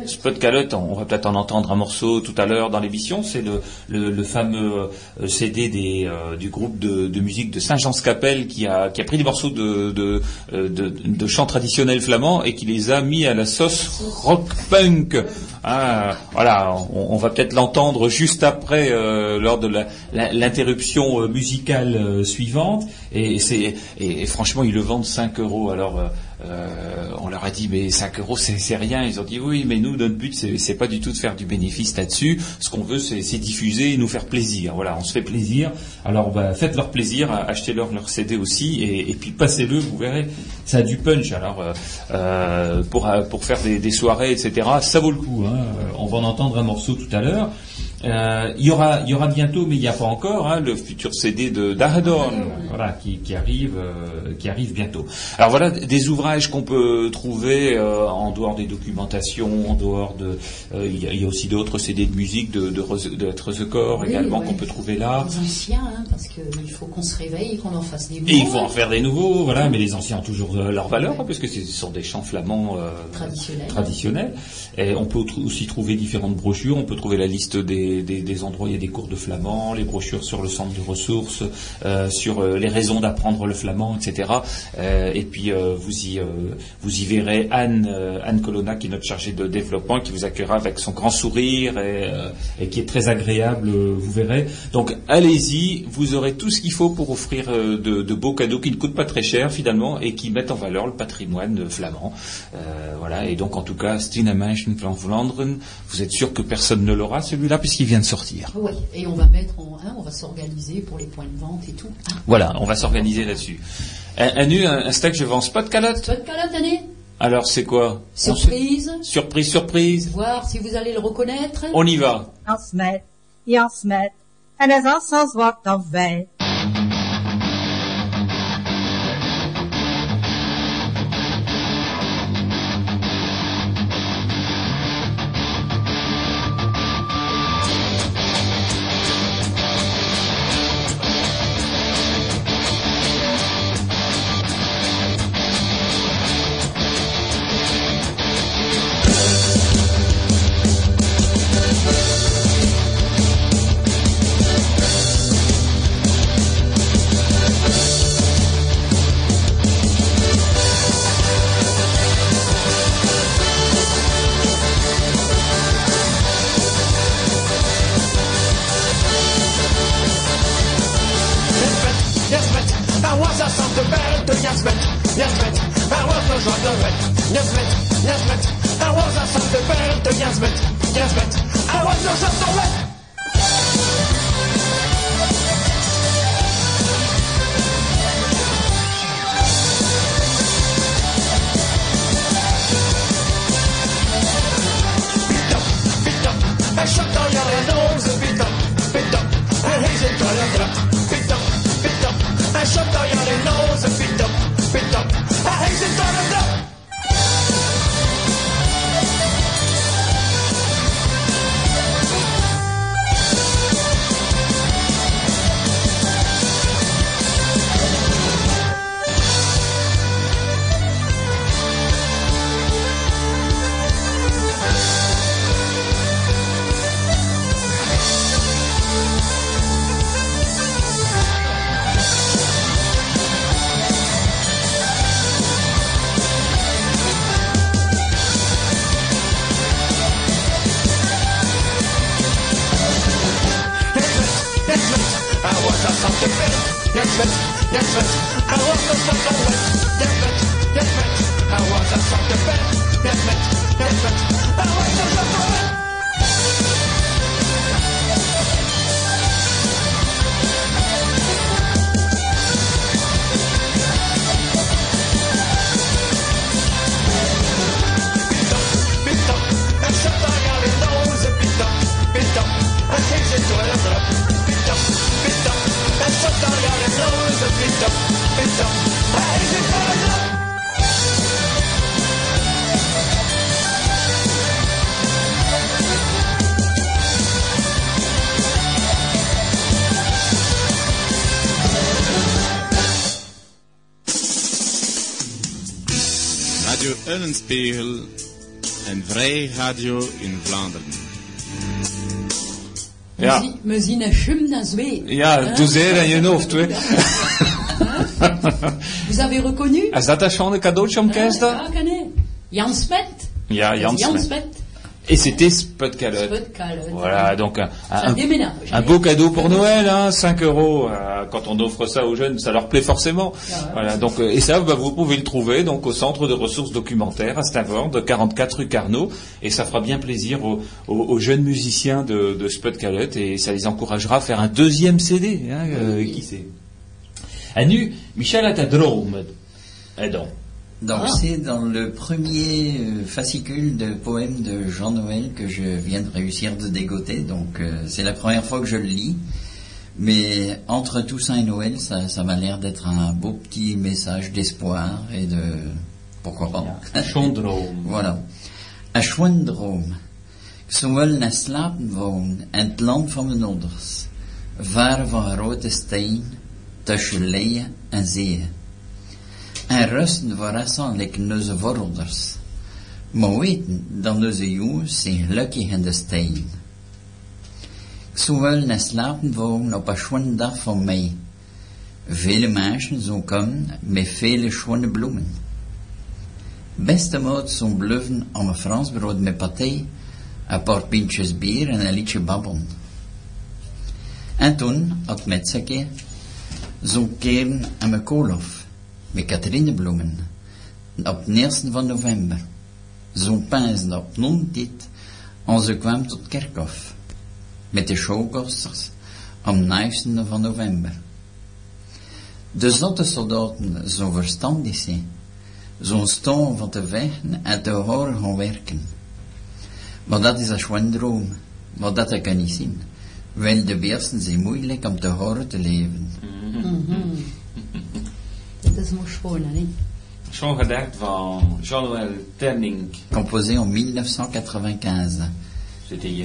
Spud Calot, on, va peut-être en entendre un morceau tout à l'heure dans l'émission. C'est le, le, le fameux euh, CD des, euh, du groupe de, de musique de Saint-Jean-Scapelle qui a, qui a pris des morceaux de, de, euh, de, de chants traditionnels flamands et qui les a mis à la sauce rock punk. Ah, voilà, on, on va peut-être l'entendre juste après euh, lors de l'interruption musicale suivante. Et, c'est et, et franchement, ils le vendent 5 euros. Alors, euh, on leur a dit mais 5 euros c'est rien. Ils ont dit oui, mais nous notre but c'est pas du tout de faire du bénéfice là-dessus. Ce qu'on veut c'est diffuser et nous faire plaisir. Voilà, on se fait plaisir. Alors bah, faites leur plaisir, achetez-leur leur CD aussi et, puis passez-le. Vous verrez, ça a du punch. Alors euh, euh, pour faire des, soirées etc. Ça vaut le coup. hein. On va en entendre un morceau tout à l'heure. Euh, il y aura, il y aura bientôt, mais il n'y a pas encore, hein, le futur CD de voilà, qui, qui arrive, euh, qui arrive bientôt. Alors voilà, des ouvrages qu'on peut trouver euh, en dehors des documentations, en dehors de, il y, a- il y a aussi d'autres CD de musique de de, Rose- de Oui, également ouais. qu'on peut trouver là. Les anciens, hein, parce qu'il faut qu'on se réveille, qu'on en fasse des Et il faut en faire des nouveaux, voilà, mais les anciens ont toujours leur valeur, hein, parce que ce sont des chants flamands Traditionnels. traditionnels. Et on peut aussi trouver différentes brochures, on peut trouver la liste des, des, des endroits il y a des cours de flamand, les brochures sur le centre de ressources, euh, sur euh, les raisons d'apprendre le flamand, etc. Euh, et puis vous y vous y verrez Anne Anne Colonna qui est notre chargée de développement qui vous accueillera avec son grand sourire et, qui est très agréable, vous verrez. Donc allez-y, vous aurez tout ce qu'il faut pour offrir de, beaux cadeaux qui ne coûtent pas très cher finalement et qui mettent en valeur le patrimoine flamand. Voilà, et donc en tout cas, Stina Menschen van Vlaanderen, vous êtes sûr que personne ne l'aura celui-là puisqu'il vient de sortir. Oui, et on va mettre, en, hein, on va s'organiser pour les points de vente et tout. Ah, Voilà, on va s'organiser là-dessus. Un, un, nu, un, un steak, je vends spot calotte. De calotte, année Alors c'est quoi? On sait- Surprise. Surprise, surprise. Voir si vous allez le reconnaître. On y va. Jan Smet, Jan Smet, en is al zo Eulenspiegel, een vrij radio in Vlaanderen. Ja. We zien een schum dans twee. Ja, Hein? doe zeer en je hoofd, hè. Vous avez reconnu? Is dat een schone cadeautje om? Ja. Jan Smet. Ja, Jan Jan Smet. Smet. Et c'était Spot Calotte. Spot Calotte. Voilà, donc un, beau cadeau pour Noël, hein, 5 euros. euh, on offre ça aux jeunes, ça leur plaît forcément. Voilà, donc euh, et ça, bah, vous pouvez le trouver donc au centre de ressources documentaires à Stavord, 44 rue Carnot, et ça fera bien plaisir aux, aux- aux jeunes musiciens de, de Spot Calotte et ça les encouragera à faire un deuxième CD. Hein, euh, qui sait En nu, Michel a ta drôme. Donc. Donc Ah. c'est dans le premier euh, fascicule de poèmes de Jean Noël que je viens de réussir de dégoter. Donc euh, c'est la première fois que je le lis. Mais entre Toussaint et Noël, ça, ça m'a l'air d'être un beau petit message d'espoir et de... Pourquoi pas Chondrome. Voilà. A Schwendroom. Zowel naar slapen woon in het land van mijn ouders. Ver van grote steen, tussen leien en zeeën. En rusten verrassen like onze voorouders. Maar weten dat onze jongens zijn gelukkig in de steen. Ik zou wel naar slapen wonen op een schone dag van mei. Vele mensen zo komen met vele schone bloemen. Beste maat zo'n bluffen om een Frans brood met paté, een paar pintjes bier en een liedje babbelen. En toen had Metzeke zo'n keren aan mijn koolhof, met Katherinebloemen, op de eerste van november. Zo'n pinsen op non-dit, en ze kwam tot kerkhof, met de showkosters om de 9e van november. De zotte soldaten zo verstandig zijn, zo'n stoom van te vechten en te horen gaan werken. Maar dat is een schoon droom, maar dat kan niet zien. Wel, de beesten zijn moeilijk om te horen te leven. Dat is mooi schoon, hè? Chant gedacht van Jean-Noël Terning. Composé en 1995.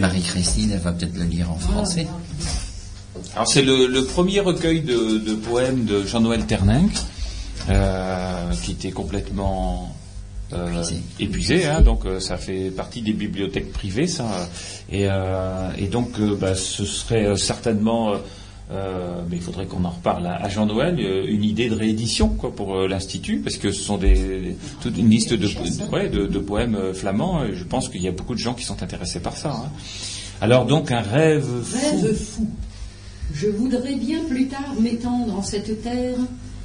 Marie-Christine elle va peut-être le lire en français. Alors c'est le, le premier recueil de, de poèmes de Jean-Noël Terninck, euh, qui était complètement euh, Épuisé. épuisé, hein, donc euh, ça fait partie des bibliothèques privées, ça. Et, euh, et donc euh, bah, ce serait euh, certainement, euh, mais il faudrait qu'on en reparle à, à Jean-Noël, euh, une idée de réédition quoi pour euh, l'institut, parce que ce sont des toute une liste de, ouais, de, de poèmes flamands. Et je pense qu'il y a beaucoup de gens qui sont intéressés par ça. hein. Alors donc un rêve fou. Rêve fou. Je voudrais bien plus tard m'étendre en cette terre,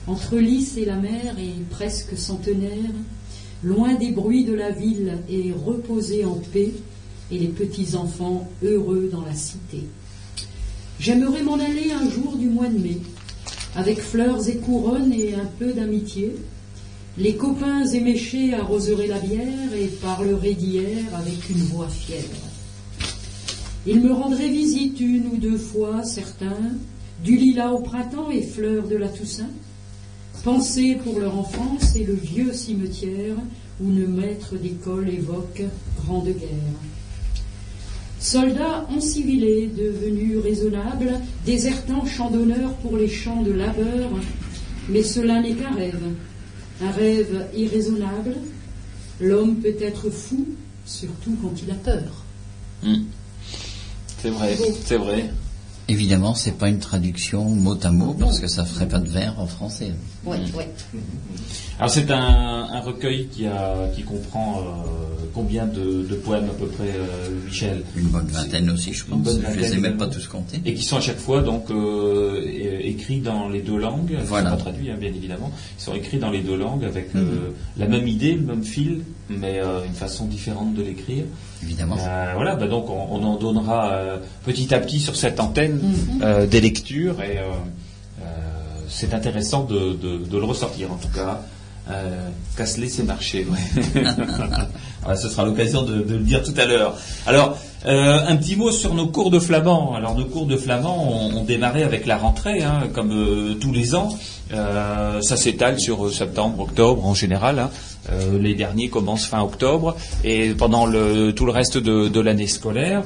entre lys et la mer et presque centenaire, loin des bruits de la ville et reposer en paix, et les petits enfants heureux dans la cité. J'aimerais m'en aller un jour du mois de mai, avec fleurs et couronnes et un peu d'amitié. Les copains éméchés arroseraient la bière et parleraient d'hier avec une voix fière. Il me rendrait visite une ou deux fois, certains, du lilas au printemps et fleurs de la Toussaint. Pensée pour leur enfance et le vieux cimetière où le maître d'école évoque grande guerre. Soldats encivilés, devenus raisonnables, désertant champ d'honneur pour les champs de labeur, mais cela n'est qu'un rêve, un rêve irraisonnable. L'homme peut être fou, surtout quand il a peur. Hmm. C'est vrai, c'est vrai. Évidemment, c'est pas une traduction mot à mot parce que ça ferait pas de vers en français. Oui, oui. Alors c'est un, un recueil qui, a, qui comprend euh, combien de, de poèmes à peu près, euh, Michel? Une bonne vingtaine aussi, je pense. bonne Je les ai même pas tous comptés. Et qui sont à chaque fois donc euh, écrits dans les deux langues, Voilà. Ils sont pas traduits hein, bien évidemment, ils sont écrits dans les deux langues avec Mhm. euh, la même idée, le même fil, mais euh, une façon différente de l'écrire. Évidemment. Euh, voilà, bah donc on, on en donnera euh, petit à petit sur cette antenne Mhm. euh, des lectures et euh, euh, c'est intéressant de, de- de le ressortir en tout cas. Euh, Casse-les, c'est marché. Ouais. Ouais, ce sera l'occasion de, le dire tout à l'heure. Alors, euh, un petit mot sur nos cours de flamand. Alors, nos cours de flamand ont, démarré avec la rentrée, hein, comme euh, tous les ans. Euh, ça s'étale sur septembre, octobre en général. hein. Les derniers commencent fin octobre et pendant tout le reste de l'année scolaire.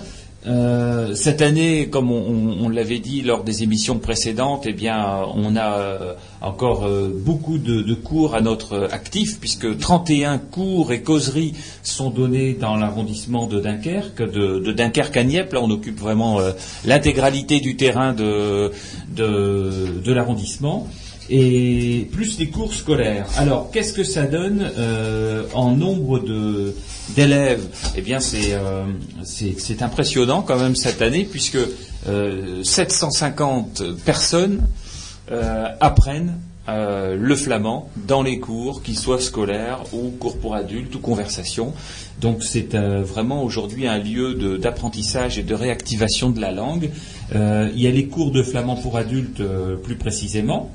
Euh, cette année, comme on, on- on l'avait dit lors des émissions précédentes, eh bien, on a euh, encore euh, beaucoup de, de cours à notre actif, puisque 31 cours et causeries sont donnés dans l'arrondissement de Dunkerque, de, de Dunkerque à Nieppe. Là, on occupe vraiment euh, l'intégralité du terrain de, de, l'arrondissement. Et plus les cours scolaires. Alors, qu'est-ce que ça donne euh, en nombre de d'élèves Eh bien, c'est euh, c'est c'est impressionnant quand même cette année, puisque euh, 750 personnes euh, apprennent euh, le flamand dans les cours, qu'ils soient scolaires ou cours pour adultes ou conversation. Donc c'est euh, vraiment aujourd'hui un lieu d'apprentissage et de réactivation de la langue. Euh, il y a les cours de flamand pour adultes euh, plus précisément,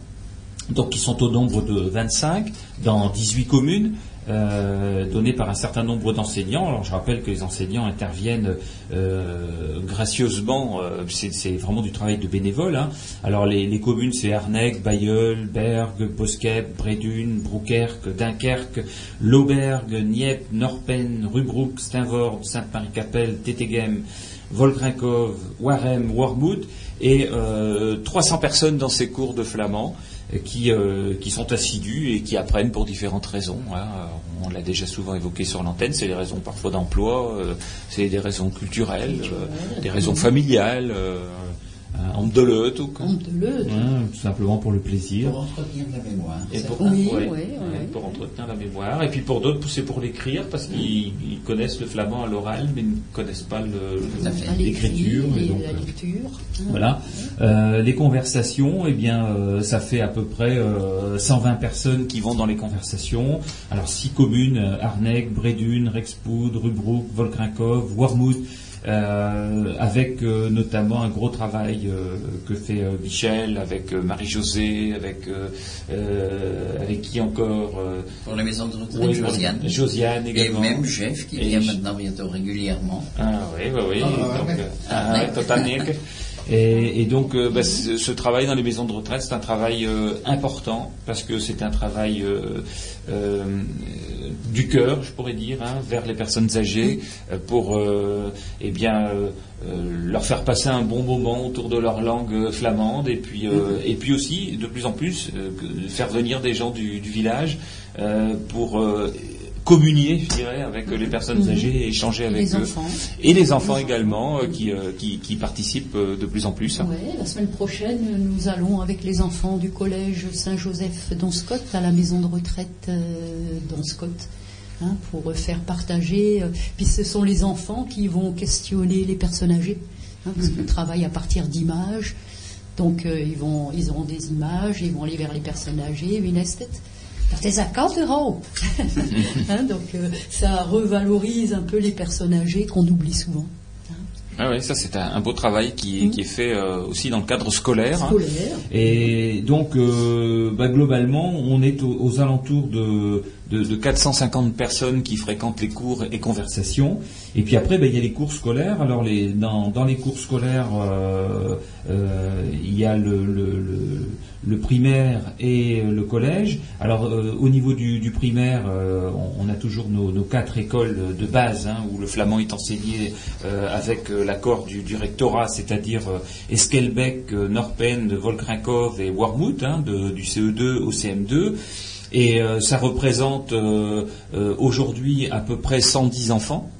donc qui sont au nombre de 25 dans 18 communes. Euh, donnés par un certain nombre d'enseignants. Alors je rappelle que les enseignants interviennent euh, gracieusement, euh, c'est vraiment du travail de bénévole. hein. Alors les, communes c'est Arnec, Bayeul, Berg, Boskep, Bredun, Broukerque, Dunkerque, Lauberg, Nieppe, Norpen, Rubruck, Steinvord, Sainte-Marie-Capelle, Tétégem, Volgrinkov, Warem, Wormwood et euh, 300 personnes dans ces cours de flamand qui, euh, qui sont assidus et qui apprennent pour différentes raisons. hein. Euh, On l'a déjà souvent évoqué sur l'antenne, c'est des raisons parfois d'emploi, euh, c'est des raisons culturelles, euh, des raisons familiales, euh, un homme de leut, ou quoi. Ouais, tout simplement pour le plaisir. Pour entretenir la mémoire. Et pour. Oui, ouais, ouais, ouais, ouais. pour entretenir la mémoire. Et puis pour d'autres, c'est pour l'écrire, parce qu'ils ils connaissent le flamand à l'oral, mais ils ne connaissent pas l'écriture. donc, la euh, lecture. Voilà. Euh, les conversations, eh bien, euh, ça fait à peu près euh, 120 personnes qui vont dans les conversations. Alors, six communes euh, Arnec, Bredun, Rexpoud, Rubruck, Volkrinkov, Wormwood. Euh, avec euh, notamment un gros travail euh, que fait euh, Michel, avec euh, Marie-Josée, avec avec qui encore euh, Pour la maison de retraite, oui, Josiane. Josiane Et également. même Jeff qui Et vient je- maintenant bientôt régulièrement. Ah oui, oui, oui. Ah, donc, ouais. euh, ah, ouais, totalement. Et, et donc, euh, bah, ce, ce travail dans les maisons de retraite, c'est un travail euh, important parce que c'est un travail euh, du cœur, je pourrais dire, hein, vers les personnes âgées, pour eh bien leur faire passer un bon moment autour de leur langue flamande, et puis euh, et puis aussi de plus en plus faire venir des gens du, du village pour communier, je dirais, avec euh, les personnes Mhm. âgées et échanger avec les eux. enfants. Et les enfants également euh, qui, euh, qui, qui participent de plus en plus. Ouais, la semaine prochaine, nous allons avec les enfants du collège Saint-Joseph d'Onscott à la maison de retraite d'Onscott hein, pour faire partager. puis ce sont les enfants qui vont questionner les personnes âgées, hein, parce qu'on travaille à partir d'images. Donc euh, ils, vont, ils auront des images, ils vont aller vers les personnes âgées, wie heißt es Dat is à 4 euros. Hein, donc euh, ça revalorise un peu les personnes âgées qu'on oublie souvent. Ah oui, ça c'est un, un beau travail qui est, qui est fait euh, aussi dans le cadre scolaire. hein. Scolaire. Et donc, euh, bah, globalement, on est aux, aux alentours de, de, de 450 personnes qui fréquentent les cours et conversations. Et puis après, ben, il y a les cours scolaires. Alors les, dans, dans les cours scolaires, euh, euh, il y a le, le, primaire et le collège. Alors euh, au niveau du, du primaire, on, a toujours nos, quatre écoles de base hein, où le flamand est enseigné avec l'accord du, rectorat, c'est-à-dire Esquelbec, Norpen, Volkrinkov et Warmouth, hein, du CE2 au CM2. Et ça représente aujourd'hui à peu près 110 enfants.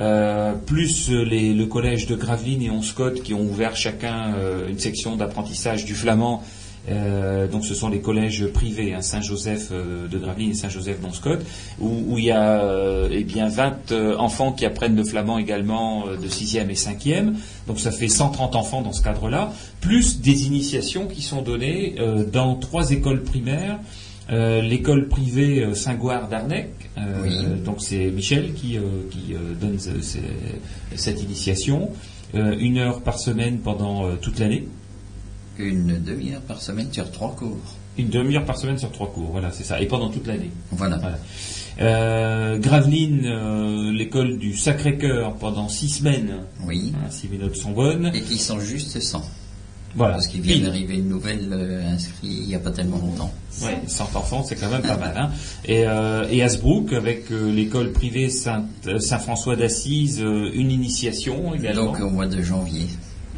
Euh, plus euh, les- le collège de Gravelines et Onscott qui ont ouvert chacun euh, une section d'apprentissage du flamand. Euh, donc ce sont les collèges privés, hein, Saint-Joseph euh, de Gravelines et Saint-Joseph d'Onscott, où, où il y a eh bien 20 euh, enfants qui apprennent le flamand également de 6e et 5e. Donc ça fait 130 enfants dans ce cadre-là, plus des initiations qui sont données dans trois écoles primaires. Euh, l'école privée euh, Saint-Gouard d'Arnec, euh, donc c'est Michel qui, euh, qui donne ce- ce- cette initiation, une heure par semaine pendant toute l'année. Une demi-heure par semaine sur trois cours. Une demi-heure par semaine sur trois cours, voilà, c'est ça, et pendant toute l'année. Voilà. Euh, Gravelines, l'école du Sacré-Cœur pendant six semaines. Oui. Hein, si mes notes sont bonnes. Et qui sont juste 100. Voilà. Parce qu'il vient d'arriver une nouvelle euh, inscrite il n'y a pas tellement longtemps. Oui, 100 enfants, c'est quand même pas mal. Hein. Et, euh, et Hasbrook, avec euh, l'école privée Saint- euh, Saint-François d'Assise, euh, une initiation également. Donc au mois de janvier,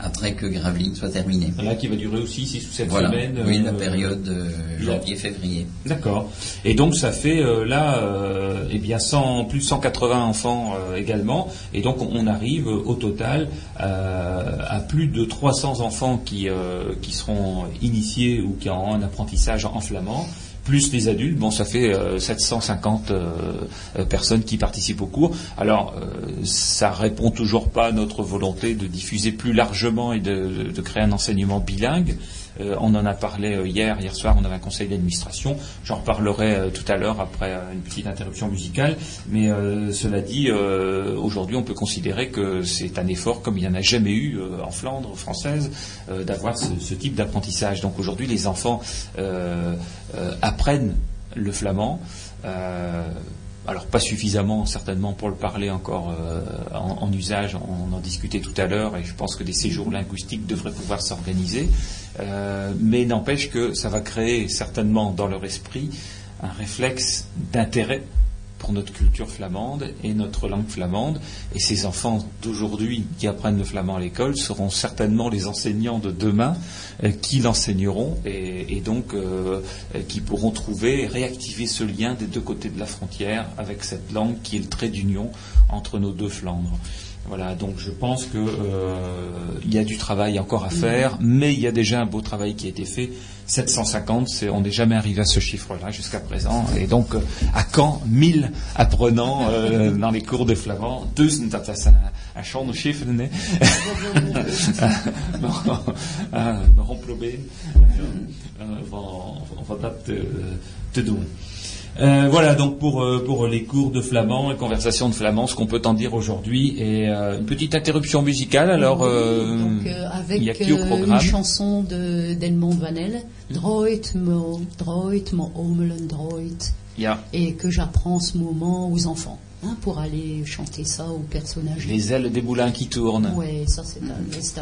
après que Gravelines soit terminé. Là, qui va durer aussi 6 ou 7 Voilà. semaines. Oui, la euh, période euh, janvier-février. D'accord. Et donc ça fait euh, là euh, eh bien 100, plus de 180 enfants également. Et donc on, arrive au total à plus de 300 enfants qui, euh, qui seront initiés ou qui auront un apprentissage en flamand. Plus les adultes, bon, ça fait euh, 750 euh, euh, personnes qui participent au cours. Alors, euh, ça répond toujours pas à notre volonté de diffuser plus largement et de, créer un enseignement bilingue. Euh, on en a parlé euh, hier, hier soir, on avait un conseil d'administration. J'en reparlerai euh, tout à l'heure après une petite interruption musicale. Mais cela dit, aujourd'hui, on peut considérer que c'est un effort comme il n'y en a jamais eu en Flandre française d'avoir ce, type d'apprentissage. Donc aujourd'hui, les enfants apprennent le flamand. Alors pas suffisamment certainement pour le parler encore euh, en, en usage, on en discutait tout à l'heure et je pense que des séjours linguistiques devraient pouvoir s'organiser, Euh, mais n'empêche que ça va créer certainement dans leur esprit un réflexe d'intérêt pour notre culture flamande et notre langue flamande. Et ces enfants d'aujourd'hui qui apprennent le flamand à l'école seront certainement les enseignants de demain euh, qui l'enseigneront et, et donc euh, euh, qui pourront trouver et réactiver ce lien des deux côtés de la frontière avec cette langue qui est le trait d'union entre nos deux Flandres. Voilà, donc je pense que euh, il y a du travail encore à faire, mais il y a déjà un beau travail qui a été fait. 750, c'est, on n'est jamais arrivé à ce chiffre-là jusqu'à présent. Et donc, euh, à quand 1000 apprenants euh, dans les cours de flamand Duizend, dat is een, schone chiffre, nee? nog, een probleem van, van dat te, te doen. Euh, voilà donc pour euh, pour les cours de flamand et conversations de flamand, ce qu'on peut en dire aujourd'hui. Et euh, une petite interruption musicale. Alors, Donc, avec y a qui au programme une chanson de d'Edmond Vanel, Droit mo, droit mo droit, et que j'apprends en ce moment aux enfants, hein, pour aller chanter ça aux personnages. les ailes des boulins qui tournent. Ouais, ça c'est un ist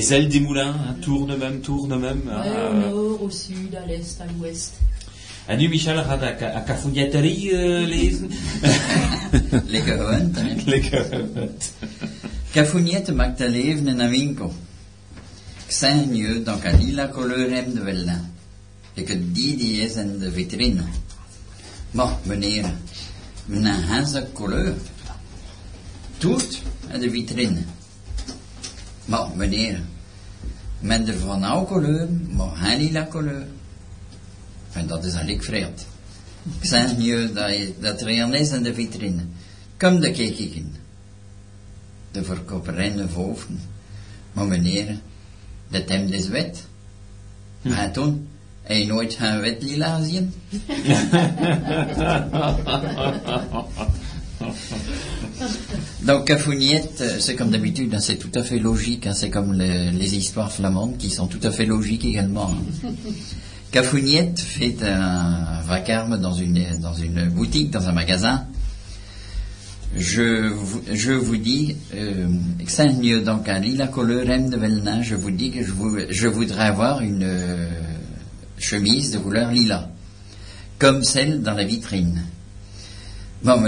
Les ailes des moulins, hein, tourne même, tourne même. Ouais, hein, au euh. nord, au sud, à l'est, à l'ouest. Michel, a, leven in een winkel. Ik zeg nu dat ik een lila kleur de willen. Ik die die is in de vitrine. Maar meneer, een haze kleur. Toert in de vitrine. Maar meneer, met de van oude kleur, maar geen lila kleur. En dat is eigenlijk vreemd. Ik zeg nu dat, je- dat er een is in de vitrine. Kom de kijk ik in de verkoperij boven. Maar meneer, dat hemd is wit. Maar toen, heb je nooit gaan wit lila zien? Donc, Cafougnette, euh, c'est comme d'habitude, hein, c'est tout à fait logique, hein, c'est comme le- les histoires flamandes qui sont tout à fait logiques également. hein. Cafougnette fait un vacarme dans une, dans une boutique, dans un magasin. Je vous, je vous dis, euh, donc à Lila Colorem de Velna, je vous dis que je, vous, je voudrais avoir une euh, chemise de couleur lila, comme celle dans la vitrine. Maar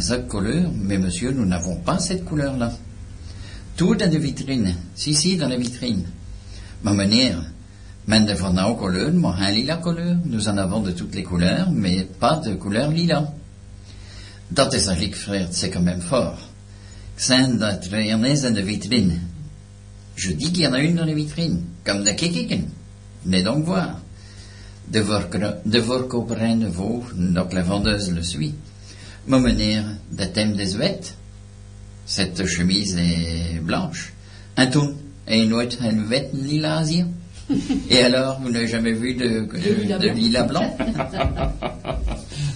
cette couleur, mais monsieur, nous n'avons pas cette couleur-là. Tout dans la vitrine. Si, si, dans la vitrine. Meneer, men de nou couleur, maar geen lila couleur. Nous en avons de toutes les couleurs, mais pas de couleur lila. Dat is eigenlijk vreemd, c'est quand même fort. Zijn dat is in vitrine. Je dis qu'il y en a une dans la vitrine, comme de kikiken. Venez donc voir. De, de vaux, donc la vendeuse le suit. Thème des wet. Cette chemise est blanche. En toen, heb je nooit een wet lila zien? Et alors, vous n'avez jamais vu de, lila de blanc. lila blanc?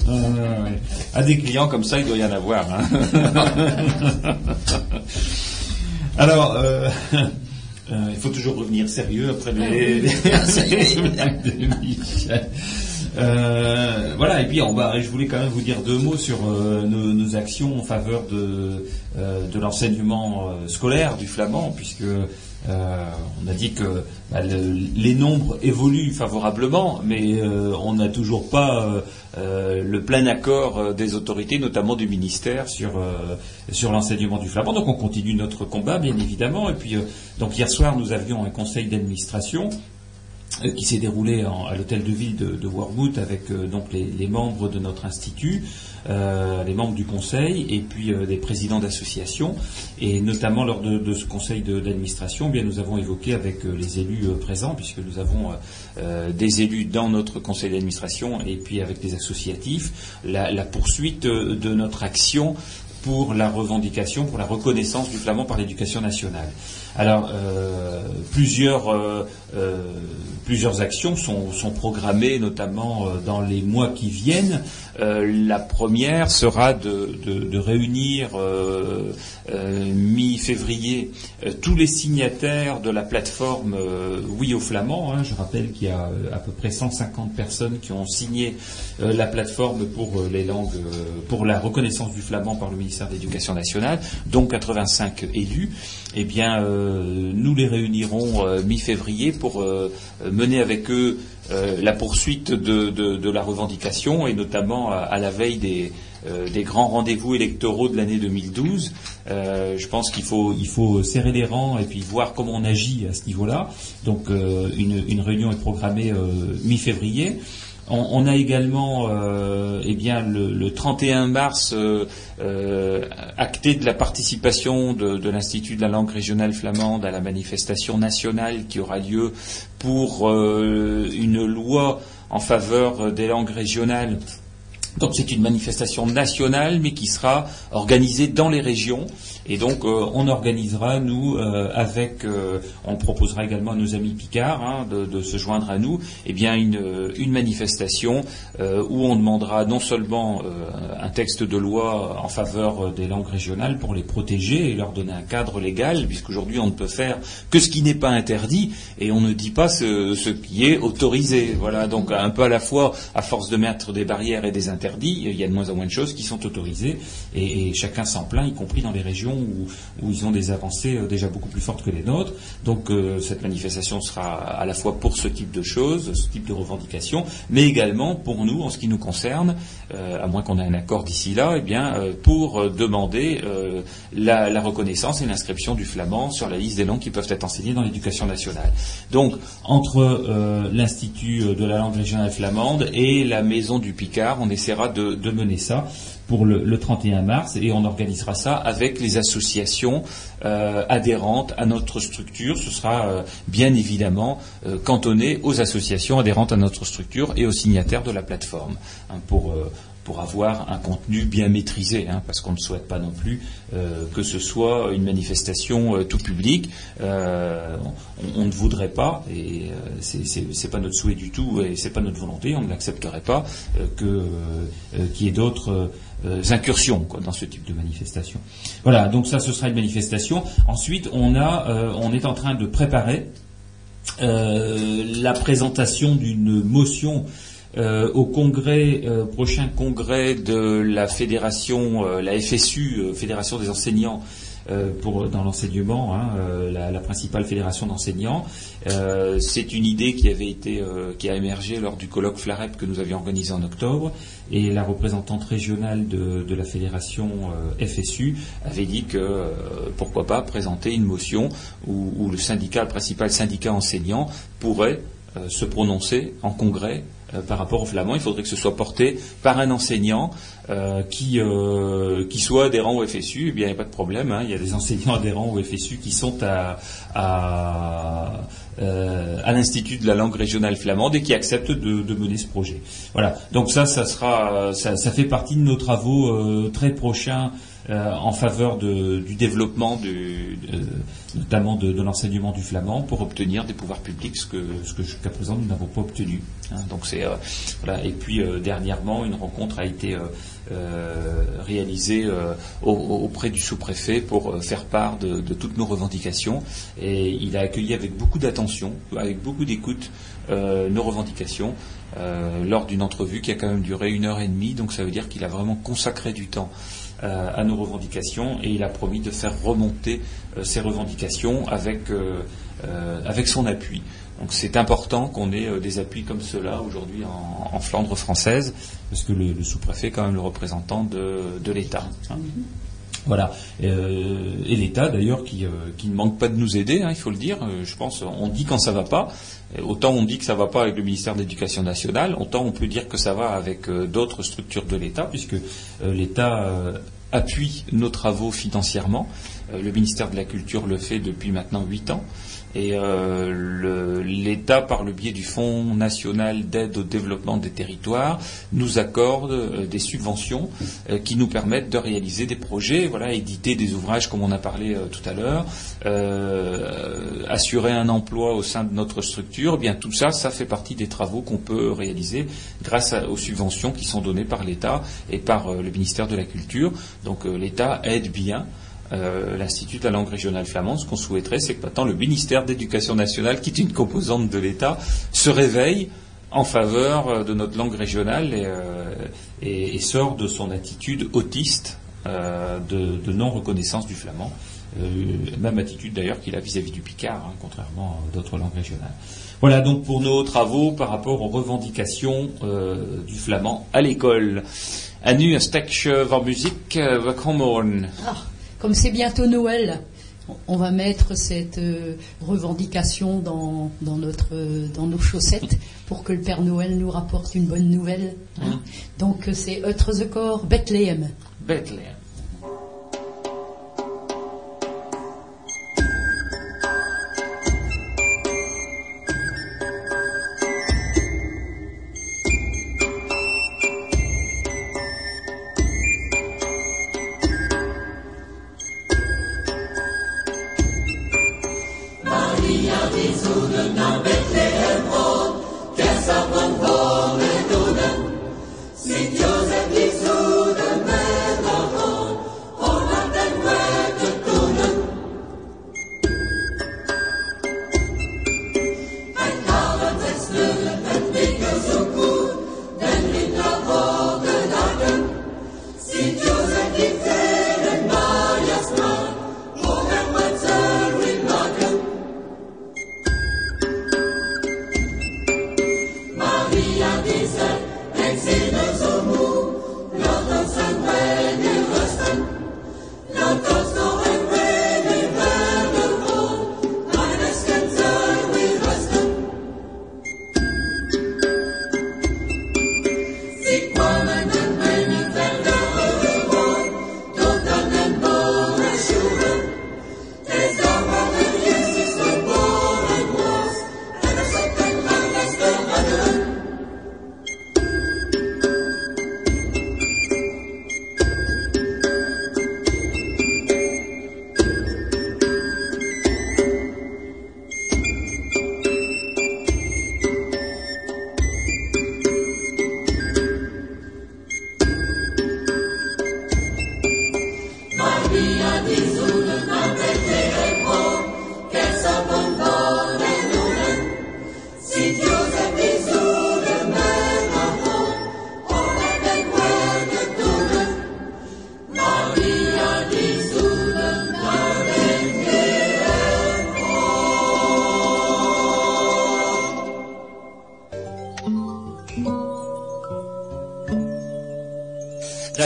Ah, ouais. À des clients comme ça, il doit y en avoir. hein. Alors, euh, euh, il faut toujours revenir sérieux après les. Ah. Euh, voilà, et puis on va, je voulais quand même vous dire deux mots sur euh, nos, nos actions en faveur de, euh, de l'enseignement euh, scolaire du flamand, puisque euh, on a dit que bah, le- les nombres évoluent favorablement, mais euh, on n'a toujours pas euh, le plein accord des autorités, notamment du ministère, sur, sur l'enseignement du flamand. Donc on continue notre combat, bien évidemment. Et puis, donc hier soir, nous avions un conseil d'administration qui s'est déroulé en- à l'hôtel de ville de, de avec euh, donc les, les membres de notre institut, euh, les membres du conseil et puis euh, des présidents d'associations. Et notamment lors de, de ce conseil d'administration, eh bien nous avons évoqué avec euh, les élus euh, présents, puisque nous avons euh, euh, des élus dans notre conseil d'administration et puis avec des associatifs, la, la poursuite euh, de notre action pour la revendication, pour la reconnaissance du flamand par l'éducation nationale. Alors, euh, plusieurs, euh, euh, plusieurs actions sont, sont programmées, notamment euh, dans les mois qui viennent. Euh, la première sera de, de- réunir mi-février tous les signataires de la plateforme Oui au Flamand. hein. Je rappelle qu'il y a à peu près 150 personnes qui ont signé la plateforme pour les langues, pour la reconnaissance du flamand par le ministère de l'Éducation nationale, dont 85 élus. Eh bien, nous les réunirons mi-février pour euh, mener avec eux euh, la poursuite de, la revendication et notamment à, la veille des, euh, des grands rendez-vous électoraux de l'année 2012. Euh, je pense qu'il faut, serrer les rangs et puis voir comment on agit à ce niveau-là. Donc une, réunion est programmée mi-février. On, a également, euh, eh bien, le, le 31 mars, euh, euh, acté de la participation de, de l'Institut de la langue régionale flamande à la manifestation nationale qui aura lieu pour une loi en faveur des langues régionales Donc c'est une manifestation nationale, mais qui sera organisée dans les régions. Et donc euh, on organisera nous euh, avec, euh, on proposera également à nos amis Picard hein, de, se joindre à nous, eh bien une, manifestation où on demandera non seulement un texte de loi en faveur des langues régionales pour les protéger et leur donner un cadre légal, puisqu'aujourd'hui on ne peut faire que ce qui n'est pas interdit et on ne dit pas ce, qui est autorisé. Voilà, donc un peu à la fois, à force de mettre des barrières et des interdits, il y a de moins en moins de choses qui sont autorisées et chacun s'en plaint, y compris dans les régions où, ils ont des avancées euh, déjà beaucoup plus fortes que les nôtres. Donc euh, cette manifestation sera à la fois pour ce type de choses, ce type de revendications, mais également pour nous, en ce qui nous concerne, euh, à moins qu'on ait un accord d'ici là, eh bien pour demander la, reconnaissance et l'inscription du flamand sur la liste des langues qui peuvent être enseignées dans l'éducation nationale. Donc entre l'Institut de la langue régionale flamande et la Maison du Picard, on essaiera de mener ça pour le, le 31 mars et on organisera ça avec les associations euh, adhérentes à notre structure. Ce sera euh, bien évidemment euh, cantonné aux associations adhérentes à notre structure et aux signataires de la plateforme hein, pour pour avoir un contenu bien maîtrisé, hein, parce qu'on ne souhaite pas non plus euh, que ce soit une manifestation euh, tout public. Euh, on, ne voudrait pas, et euh, c'est- pas notre souhait du tout, et c'est pas notre volonté, on ne l'accepterait pas euh, que euh, qu'il y ait d'autres incursions quoi, dans ce type de manifestation. Voilà, donc ça, ce sera une manifestation. Ensuite, on a, on est en train de préparer la présentation d'une motion euh, au congrès euh, prochain congrès de la fédération, euh, la FSU, Fédération des enseignants pour dans l'enseignement, hein, la, principale fédération d'enseignants. C'est une idée qui avait été, qui a émergé lors du colloque Flarep que nous avions organisé en octobre, et la représentante régionale de, la fédération FSU avait dit que pourquoi pas présenter une motion où, où le syndicat, le principal syndicat enseignant, pourrait se prononcer en congrès par rapport au flamand. Il faudrait que ce soit porté par un enseignant euh, qui, euh, qui soit adhérent au FSU. Eh bien, il n'y a pas de problème. hein. Il y a des enseignants adhérents au FSU qui sont à, euh, l'Institut de la langue régionale flamande et qui acceptent de, mener ce projet. Voilà. Donc ça, ça fait partie de nos travaux euh, très prochains euh, en faveur de- du développement du, notamment de, de l'enseignement du flamand pour obtenir des pouvoirs publics, ce que, ce que jusqu'à présent nous n'avons pas obtenu. hein. donc c'est euh, voilà. Et puis euh, dernièrement, une rencontre a été euh, euh, réalisée euh, au- au- auprès du sous-préfet pour faire part de, de toutes nos revendications. Et il a accueilli avec beaucoup d'attention, avec beaucoup d'écoute, nos revendications lors d'une entrevue qui a quand même duré une heure et demie. Donc ça veut dire qu'il a vraiment consacré du temps à nos revendications et il a promis de faire remonter euh, ces revendications avec, euh, euh, avec son appui. Donc c'est important qu'on ait euh, des appuis comme cela aujourd'hui en, Flandre française, parce que le, sous-préfet est quand même le représentant de, de l'État. hein. Voilà. Euh, et l'État, d'ailleurs, qui, euh, qui ne manque pas de nous aider, hein, il faut le dire. Euh, je pense, on dit quand ça va pas. Autant on dit que ça va pas avec le ministère de l'Éducation nationale, autant on peut dire que ça va avec euh, d'autres structures de l'État, puisque euh, l'État euh, appuie nos travaux financièrement. Euh, le ministère de la Culture le fait depuis maintenant huit ans. Et euh, l'État, par le biais du Fonds national d'aide au développement des territoires, nous accorde euh, des subventions euh, qui nous permettent de réaliser des projets, voilà, éditer des ouvrages comme on a parlé euh, tout à l'heure, euh, assurer un emploi au sein de notre structure. Eh bien, tout ça, ça fait partie des travaux qu'on peut réaliser grâce aux subventions qui sont données par l'État et par le ministère de la Culture. Donc, l'État aide bien euh, l'Institut de la langue régionale flamande, ce qu'on souhaiterait, c'est que maintenant le ministère d'éducation nationale, qui est une composante de l'État, se réveille en faveur euh, de notre langue régionale et, euh, et- sort de son attitude autiste de, non-reconnaissance du flamand. Même attitude d'ailleurs qu'il a vis-à-vis du picard, hein, contrairement à d'autres langues régionales. Voilà donc pour nos travaux par rapport aux revendications du flamand à l'école. En nu muziek. Comme c'est bientôt Noël, on- va mettre cette euh, revendication dans, dans, notre, euh, dans nos chaussettes pour que le Père Noël nous rapporte une bonne nouvelle. hein. Donc euh, c'est Eutre the Corps, Bethléem. Bethléem.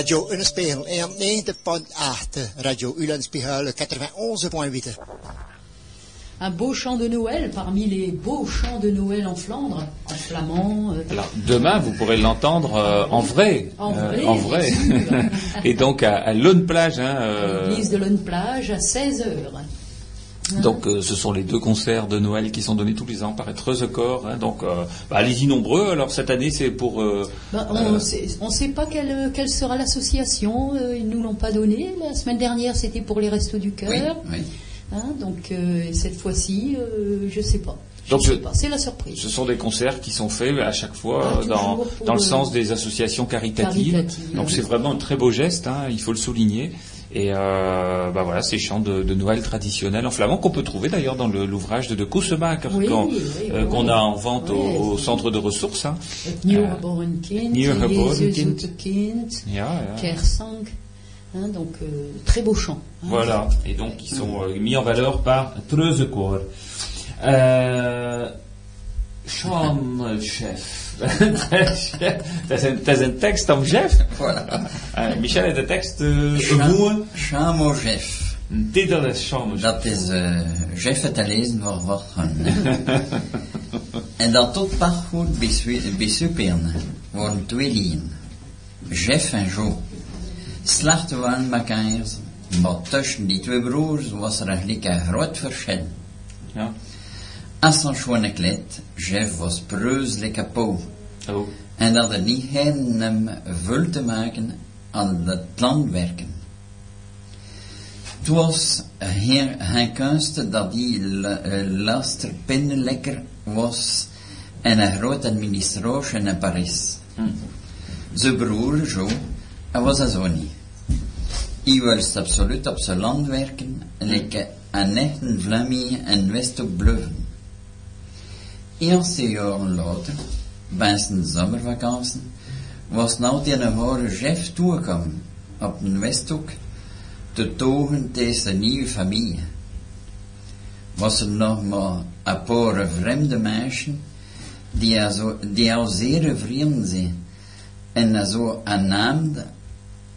Radio Ulenspiegel 91.8, Radio Ulenspiegel 91.8. Un beau chant de Noël parmi les beaux chants de Noël en Flandre, en flamand. euh, Alors, demain, vous pourrez l'entendre euh, en vrai. En Euh, vrai, en vrai. Et donc, à, à Lone Plage. Hein, euh, L'église de Lone Plage à 16 heures. Donc, euh, ce sont les deux concerts de Noël qui sont donnés tous les ans par Etreuse Corps. Hein, donc, euh, bah, allez-y nombreux. Alors, cette année, c'est pour... euh, Ben, on ne sait pas quelle, quelle sera l'association, euh, ils nous l'ont pas donné. La semaine dernière, c'était pour les Restos du Cœur. Oui, oui. Hein, donc euh, cette fois-ci, euh, je sais pas. Donc, pas. C'est la surprise. Ce sont des concerts qui sont faits à chaque fois Ah, euh, dans, dans le le- sens des associations caritatives. Caritatives, Donc oui. c'est vraiment un très beau geste, hein, il faut le souligner. Et euh, bah voilà, ces chants de, de Noël traditionnels en flamand qu'on peut trouver d'ailleurs dans l'ouvrage de De Kousemaker Oui, qu'on oui, euh, oui. qu'on a en vente au, au centre de ressources. Hein. Het nieuwgeboren kind, Jezus kind. kind. Kersang. Hein, donc euh, très beau chant. hein. Voilà, et donc ils sont euh, mis en valeur par Treuzekoor. Euh, Sean Chef. dat, is een, tekst om chef. Voilà. Uh, Michel heeft de tekst uh, gevoerd. Chamo Jeff. Een titel is Sean Chef. Dat is eh Jeff te lezen voor gaan. en dat tot parcours bij Superne worden twee lieden. Jeff en Joe. Slachten waren mekaars, maar tussen die twee broers was er eigenlijk een groot verschil. Ja. Als een schone kleed, Jeff was preuselijk kapot. Oh. En dat er niet geen hem vul te maken aan het landwerken. Het was geen, geen kunst dat die la- eh, laster lekker was en een groot administratie in Parijs. Zijn broer, Joe, hij was dat zo niet. Hij wilde absoluut op zijn land werken, lekker een echte Vlaming en Westhoek blijven. Eerste jaren later, bij zijn zomervakantie, was nou een horen chef toegekomen op een Westhoek te togen tegen zijn nieuwe familie. Was er nog maar een paar vreemde meisjes die die al zeer vrienden zijn en zo aannaamd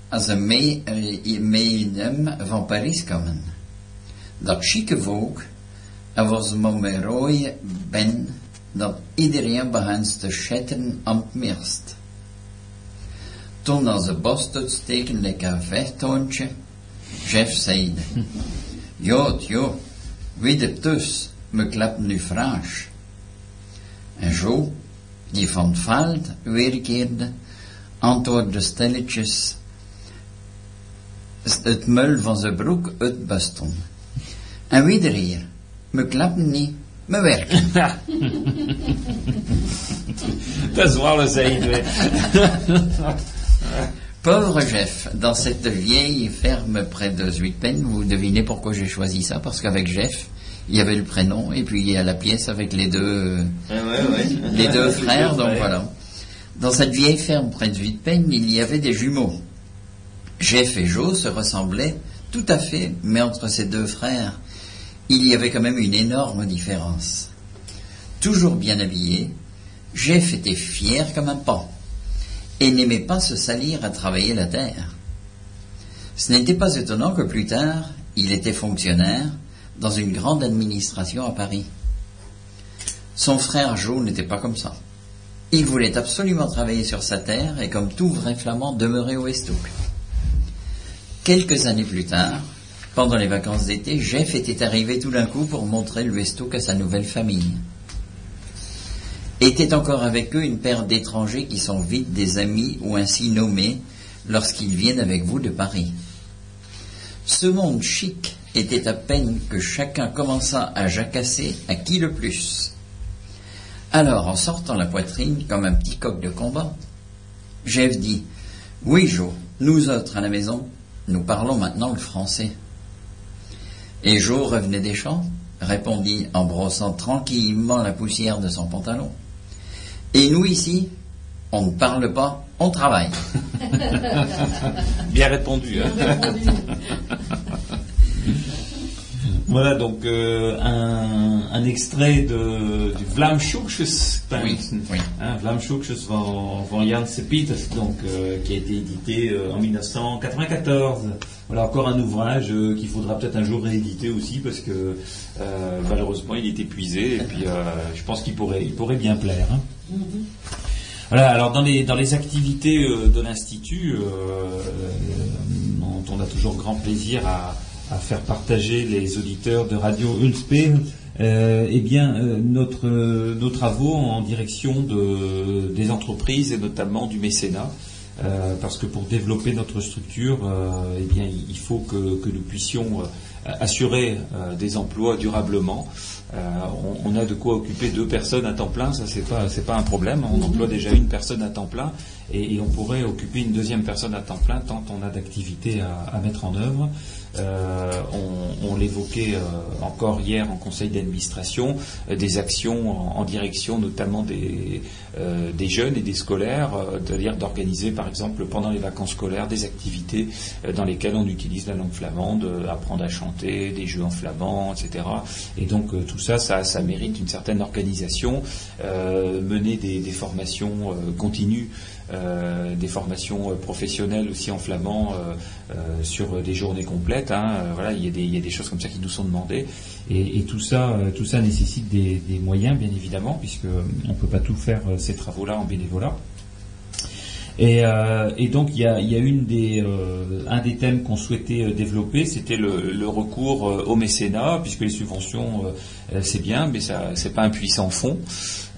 als ze mee, eh, mee hem van Parijs kwamen. Dat chique volk, er was met rode ben dat iedereen begon te schitteren aan het meest. Toen als ze borst uitsteken lekker een vechthondje, Jeff zeide, ja, ja, wie dus, me klappen nu vraag. En zo, die van het veld weerkeerde, antwoordde stilletjes het mul van zijn broek uitbusten. En wie er hier, me klappen niet, me werken. Dat is wel eens even. Pauvre Jeff, dans cette vieille ferme près de Zuidpen, vous devinez pourquoi j'ai choisi ça? Parce qu'avec Jeff, il y avait le prénom et puis il y a la pièce avec les deux, les deux frères, donc voilà. Dans cette vieille ferme près de Zuidpen, il y avait des jumeaux. Jeff et Joe se ressemblaient tout à fait, mais entre ces deux frères, il y avait quand même une énorme différence. Toujours bien habillé, Jeff était fier comme un pan et n'aimait pas se salir à travailler la terre. Ce n'était pas étonnant que plus tard, il était fonctionnaire dans une grande administration à Paris. Son frère Joe n'était pas comme ça. Il voulait absolument travailler sur sa terre et comme tout vrai flamand demeurer au Westhoek. Quelques années plus tard, pendant les vacances d'été, Jeff était arrivé tout d'un coup pour montrer le Westhoek à sa nouvelle famille. Était encore avec eux une paire d'étrangers qui sont vite des amis ou ainsi nommés lorsqu'ils viennent avec vous de Paris. Ce monde chic était à peine que chacun commença à jacasser à qui le plus. Alors, en sortant la poitrine comme un petit coq de combat, Jeff dit Oui, Joe, nous autres à la maison, nous parlons maintenant le français. Et Joe revenait des champs, répondit en brossant tranquillement la poussière de son pantalon. Et nous ici, on ne parle pas, on travaille. Bien répondu. Hein voilà donc euh, un, un, extrait de, du Vlaamshoekjes Oui, oui. hein, Vlaamshoekjes van, van Jan Sepiters, donc euh, qui a été édité euh, en 1994. Voilà encore un ouvrage euh, qu'il faudra peut-être un jour rééditer aussi parce que euh, malheureusement il est épuisé et puis euh, je pense qu'il pourrait, il pourrait bien plaire. hein. Voilà, alors dans les, dans les activités de l'Institut, dont on a toujours grand plaisir à, à faire partager les auditeurs de Radio Ulspé, euh, eh bien, euh, notre, euh, nos travaux en direction de, des entreprises et notamment du mécénat. Euh, parce que pour développer notre structure, euh, eh bien, il faut que, que nous puissions euh, assurer euh, des emplois durablement. Euh, on, on a de quoi occuper deux personnes à temps plein, ça c'est pas c'est pas un problème. On emploie déjà une personne à temps plein et, et on pourrait occuper une deuxième personne à temps plein tant on a d'activités à, à mettre en œuvre. Euh, on, l'évoquait euh, encore hier en conseil d'administration, euh, des actions en, direction notamment des, des jeunes et des scolaires, c'est-à-dire d'organiser par exemple pendant les vacances scolaires des activités dans lesquelles on utilise la langue flamande, apprendre à chanter, des jeux en flamand, etc. Et donc tout ça, ça, mérite une certaine organisation, mener des, formations continues euh, des formations euh, professionnelles aussi en flamand euh, sur des journées complètes. hein. Voilà, il y, a des, il y a des choses comme ça qui nous sont demandées. Et, tout ça, tout ça nécessite des, des moyens, bien évidemment, puisque on peut pas tout faire ces travaux-là en bénévolat. Et, euh, et donc il y a, y a une des, euh, un des thèmes qu'on souhaitait euh, développer, c'était le, le recours euh, au mécénat, puisque les subventions euh, euh, c'est bien, mais ça c'est pas un puissant fond.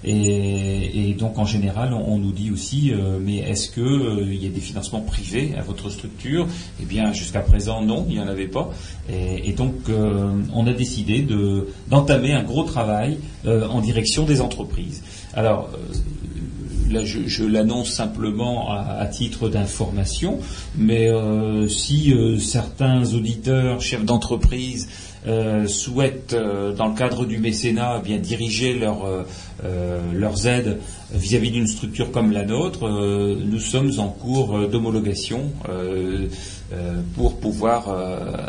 Et, et donc en général, on, nous dit aussi, mais est-ce que il y a des financements privés à votre structure? Eh bien, jusqu'à présent, non, il n'y en avait pas. Et, et donc, on a décidé de d'entamer un gros travail en direction des entreprises. Alors. Je, l'annonce simplement à, titre d'information, mais euh, si euh, certains auditeurs, chefs d'entreprise, euh, souhaitent, dans le cadre du mécénat, eh bien diriger leur, leurs aides vis-à-vis d'une structure comme la nôtre, nous sommes en cours d'homologation pour pouvoir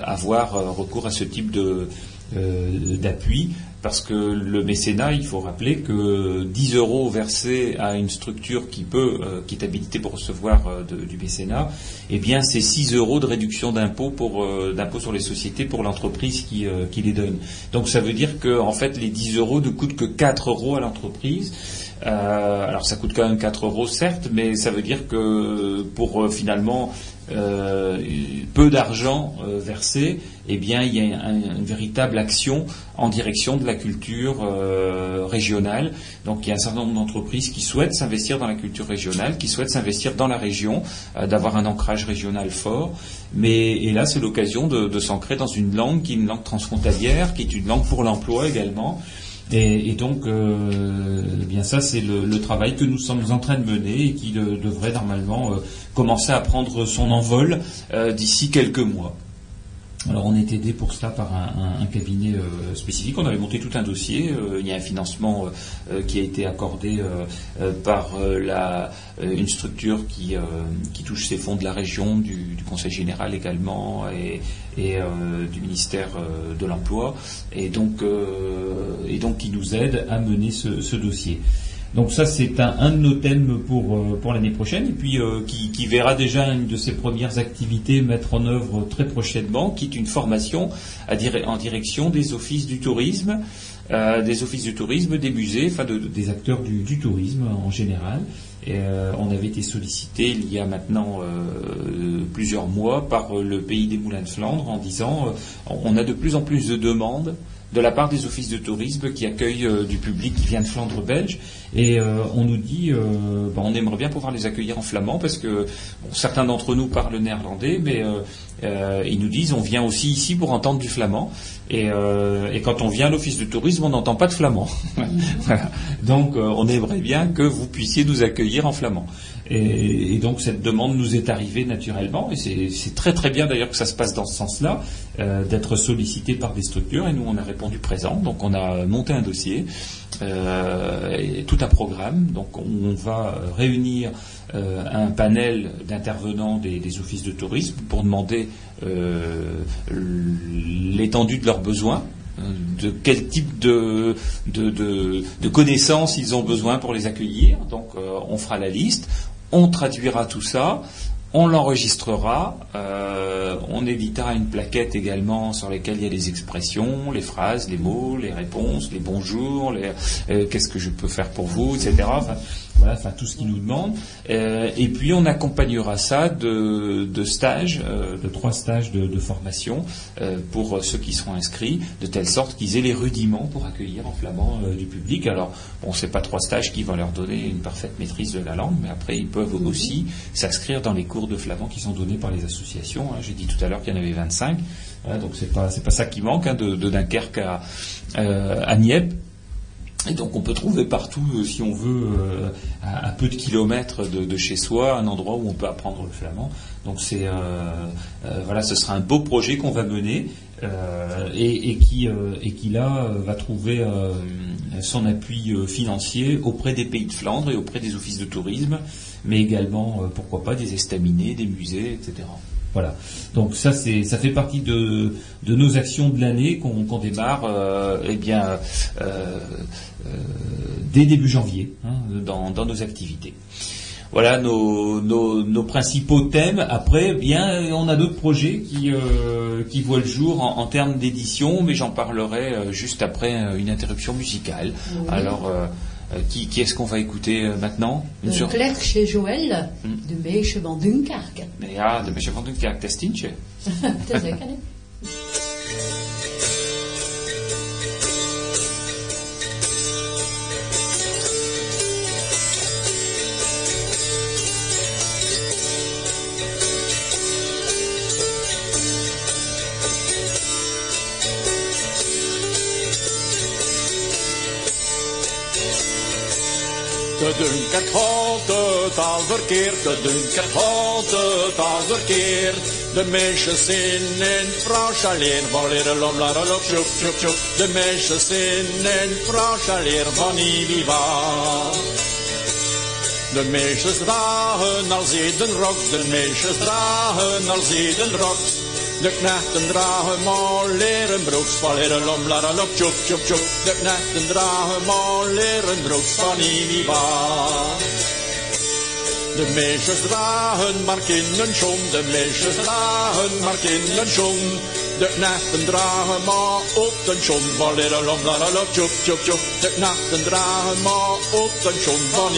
avoir recours à ce type de d'appui parce que le mécénat, il faut rappeler que 10 euros versés à une structure qui peut, euh, qui est habilitée pour recevoir euh, du mécénat, eh bien c'est 6 euros de réduction d'impôt pour euh, d'impôt sur les sociétés pour l'entreprise qui, qui les donne. Donc ça veut dire que en fait les 10 euros ne coûtent que 4 euros à l'entreprise. Alors ça coûte quand même 4 euros certes, mais ça veut dire que pour finalement euh, peu d'argent euh, versé, eh bien il y a un- une véritable action en direction de la culture euh, régionale. Donc il y a un certain nombre d'entreprises qui souhaitent s'investir dans la culture régionale, qui souhaitent s'investir dans la région, euh, d'avoir un ancrage régional fort. Mais et là c'est l'occasion de, de s'ancrer dans une langue qui est une langue transfrontalière, qui est une langue pour l'emploi également. Et, donc, euh, eh bien ça, c'est le, travail que nous sommes en train de mener et qui de- devrait normalement euh, commencer à prendre son envol euh, d'ici quelques mois. Alors on est aidé pour cela par un, cabinet euh, spécifique. On avait monté tout un dossier. euh, il y a un financement euh, qui a été accordé par la, une structure qui, qui touche ces fonds de la région, du, Conseil général également, et, du ministère de l'Emploi, et donc, et donc qui nous aide à mener ce dossier. Donc ça, c'est un, de nos thèmes pour, euh, l'année prochaine, et puis euh, qui, verra déjà une de ses premières activités mettre en œuvre très prochainement, qui est une formation en direction des offices du tourisme, euh, des offices du tourisme, des musées, enfin de- de- des acteurs du, tourisme en général. On avait été sollicité il y a maintenant plusieurs mois par le pays des Moulins de Flandre en disant on a de plus en plus de demandes de la part des offices de tourisme qui accueillent euh, du public qui vient de Flandre belge. Et euh, on nous dit euh, ben, on aimerait bien pouvoir les accueillir en flamand parce que certains d'entre nous parlent néerlandais mais ils nous disent on vient aussi ici pour entendre du flamand. Et, quand on vient à l'office de tourisme on n'entend pas de flamand. Donc on aimerait bien que vous puissiez nous accueillir en flamand et, donc cette demande nous est arrivée naturellement. Et c'est très très bien d'ailleurs que ça se passe dans ce sens-là euh, d'être sollicité par des structures. Et nous on a répondu présent. Donc on a monté un dossier euh, tout un programme. Donc on va réunir euh, un panel d'intervenants des, offices de tourisme pour demander l'étendue de leurs besoins de quel type de, connaissances ils ont besoin pour les accueillir. Donc on fera la liste, on traduira tout ça, on l'enregistrera, euh, on éditera une plaquette également sur laquelle il y a les expressions, les phrases, les mots, les réponses, les bonjours, les, euh, qu'est-ce que je peux faire pour vous, etc. voilà, enfin tout ce qu'ils nous demandent. Euh, et puis on accompagnera ça de, de stages, euh, de trois stages de, de formation euh, pour ceux qui seront inscrits, de telle sorte qu'ils aient les rudiments pour accueillir en flamand euh, du public. Alors, bon, c'est pas trois stages qui vont leur donner une parfaite maîtrise de la langue, mais après ils peuvent aussi s'inscrire dans les cours de flamand qui sont donnés par les associations. hein. J'ai dit tout à l'heure qu'il y en avait 25, hein, donc c'est pas c'est pas ça qui manque hein, de, de Dunkerque à, euh, à Nieppe. Et donc on peut trouver partout, euh, si on veut, euh, à, peu de kilomètres de, chez soi, un endroit où on peut apprendre le flamand. Donc c'est euh, voilà, ce sera un beau projet qu'on va mener et, et qui et qui là va trouver son appui financier auprès des pays de Flandre et auprès des offices de tourisme, mais également pourquoi pas des estaminets, des musées, etc. Voilà. Donc ça, c'est, ça fait partie de, de nos actions de l'année qu'on, qu'on démarre, euh, eh bien, euh, euh, dès début janvier, hein, dans, dans nos activités. Voilà nos, nos, nos principaux thèmes. Après, eh bien, on a d'autres projets qui, qui voient le jour en, en termes d'édition, mais j'en parlerai juste après une interruption musicale. Oui. Alors, qui, qui est-ce qu'on va écouter euh, maintenant Une sur- Claire chez Joël, Hmm. de Meisje van Dunkerque. Ja, de meisje van Dunkerque, dat is Tientje. Dat is Dunkert houdt het al verkeerd, de Dunkert houdt het al verkeerd. De meisjes in in Frans alleen, van leren lom, la, lop, tjoep, tjoep, tjoep. De meisjes in in Frans alleen, van Iviva. De meisjes dragen al zedenroks, de meisjes dragen al zedenroks. De knechten dragen maar leren broeks, van leren lom, la, lop, tjoep, tjoep, tjoep. De knechten dragen maar leren broeks, van Iviva. De meisjes dragen maar kinderschoen, de meisjes dragen maar kinderschoen. De knechten dragen maar op den schoen, van leren lom, la, lop, tjoep, tjoep, tjoep. De knechten dragen maar op den schoen, van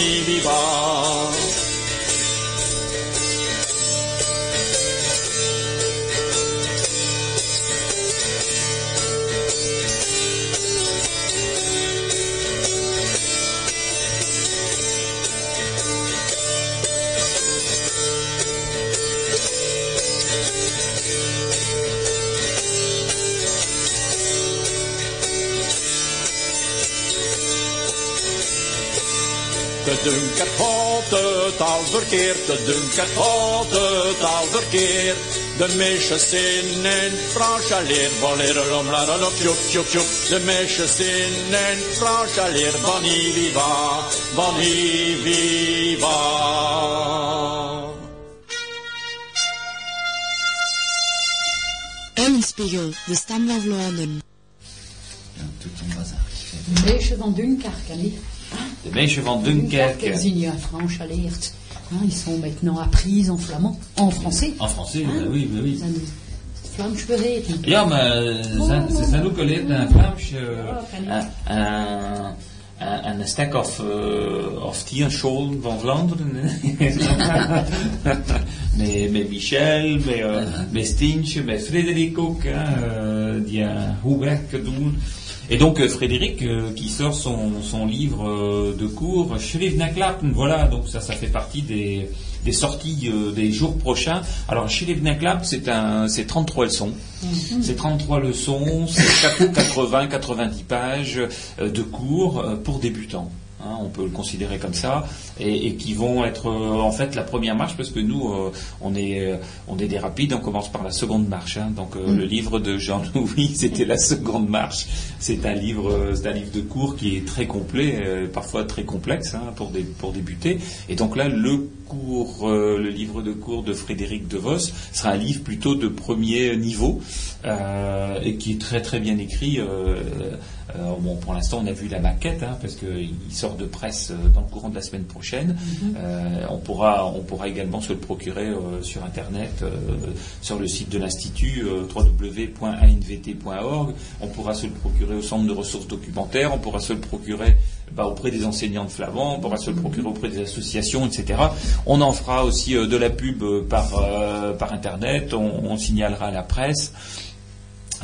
Dunk het God het al verkeerd, God het al verkeerd. De meisjes in en Frans leer, boleren om la la tjoep tjoep tjoep. De meisjes in en Frans bani viva, bani viva. Eulenspiegel, de stem van Vlaanderen. Tout ton bazar. De meisje van Dunkerque, hè. De meisje van Dunkerque, Franche alerte. Hein, ils sont maintenant apprises en flamand, en français. En français, Hein? bah oui, bah oui. Ja, maar zijn- ze zijn ook geleerd naar Vlaams. en- en- en- En een stuk of, eh, of tien scholen van Vlaanderen. hè. met, met Michel, met, eh, met Stientje, met Frédéric ook, die een goed werk doen. Et donc euh, Frédéric euh, qui sort son, son livre euh, de cours, Schrifnaklappen, voilà, donc ça, ça fait partie des, des sorties euh, des jours prochains. Alors Schrifnaklapp, c'est un, c'est 33 leçons. C'est 33 leçons, c'est 80, 90 pages de cours pour débutants. Hein, on peut le considérer comme ça, et, et qui vont être euh, en fait la première marche parce que nous, euh, on est, euh, on est des rapides, on commence par la seconde marche. hein. donc euh, le livre de Jean-Louis, c'était la seconde marche. C'est un livre, euh, c'est un livre de cours qui est très complet, euh, parfois très complexe hein, pour, dé- pour débuter. Et donc là, le cours, euh, le livre de cours de Frédéric De Vos sera un livre plutôt de premier niveau euh, et qui est très très bien écrit. Euh, euh, bon, pour l'instant, on a vu la maquette hein, parce qu'il sort de presse euh, dans le courant de la semaine prochaine. Euh, on pourra, on pourra également se le procurer euh, sur internet, euh, sur le site de l'institut euh, www.anvt.org. On pourra se le procurer au centre de ressources documentaires. On pourra se le procurer bah, auprès des enseignants de flamand. On pourra se le procurer auprès des associations, etc. On en fera aussi euh, de la pub par euh, par internet. On, on signalera à la presse.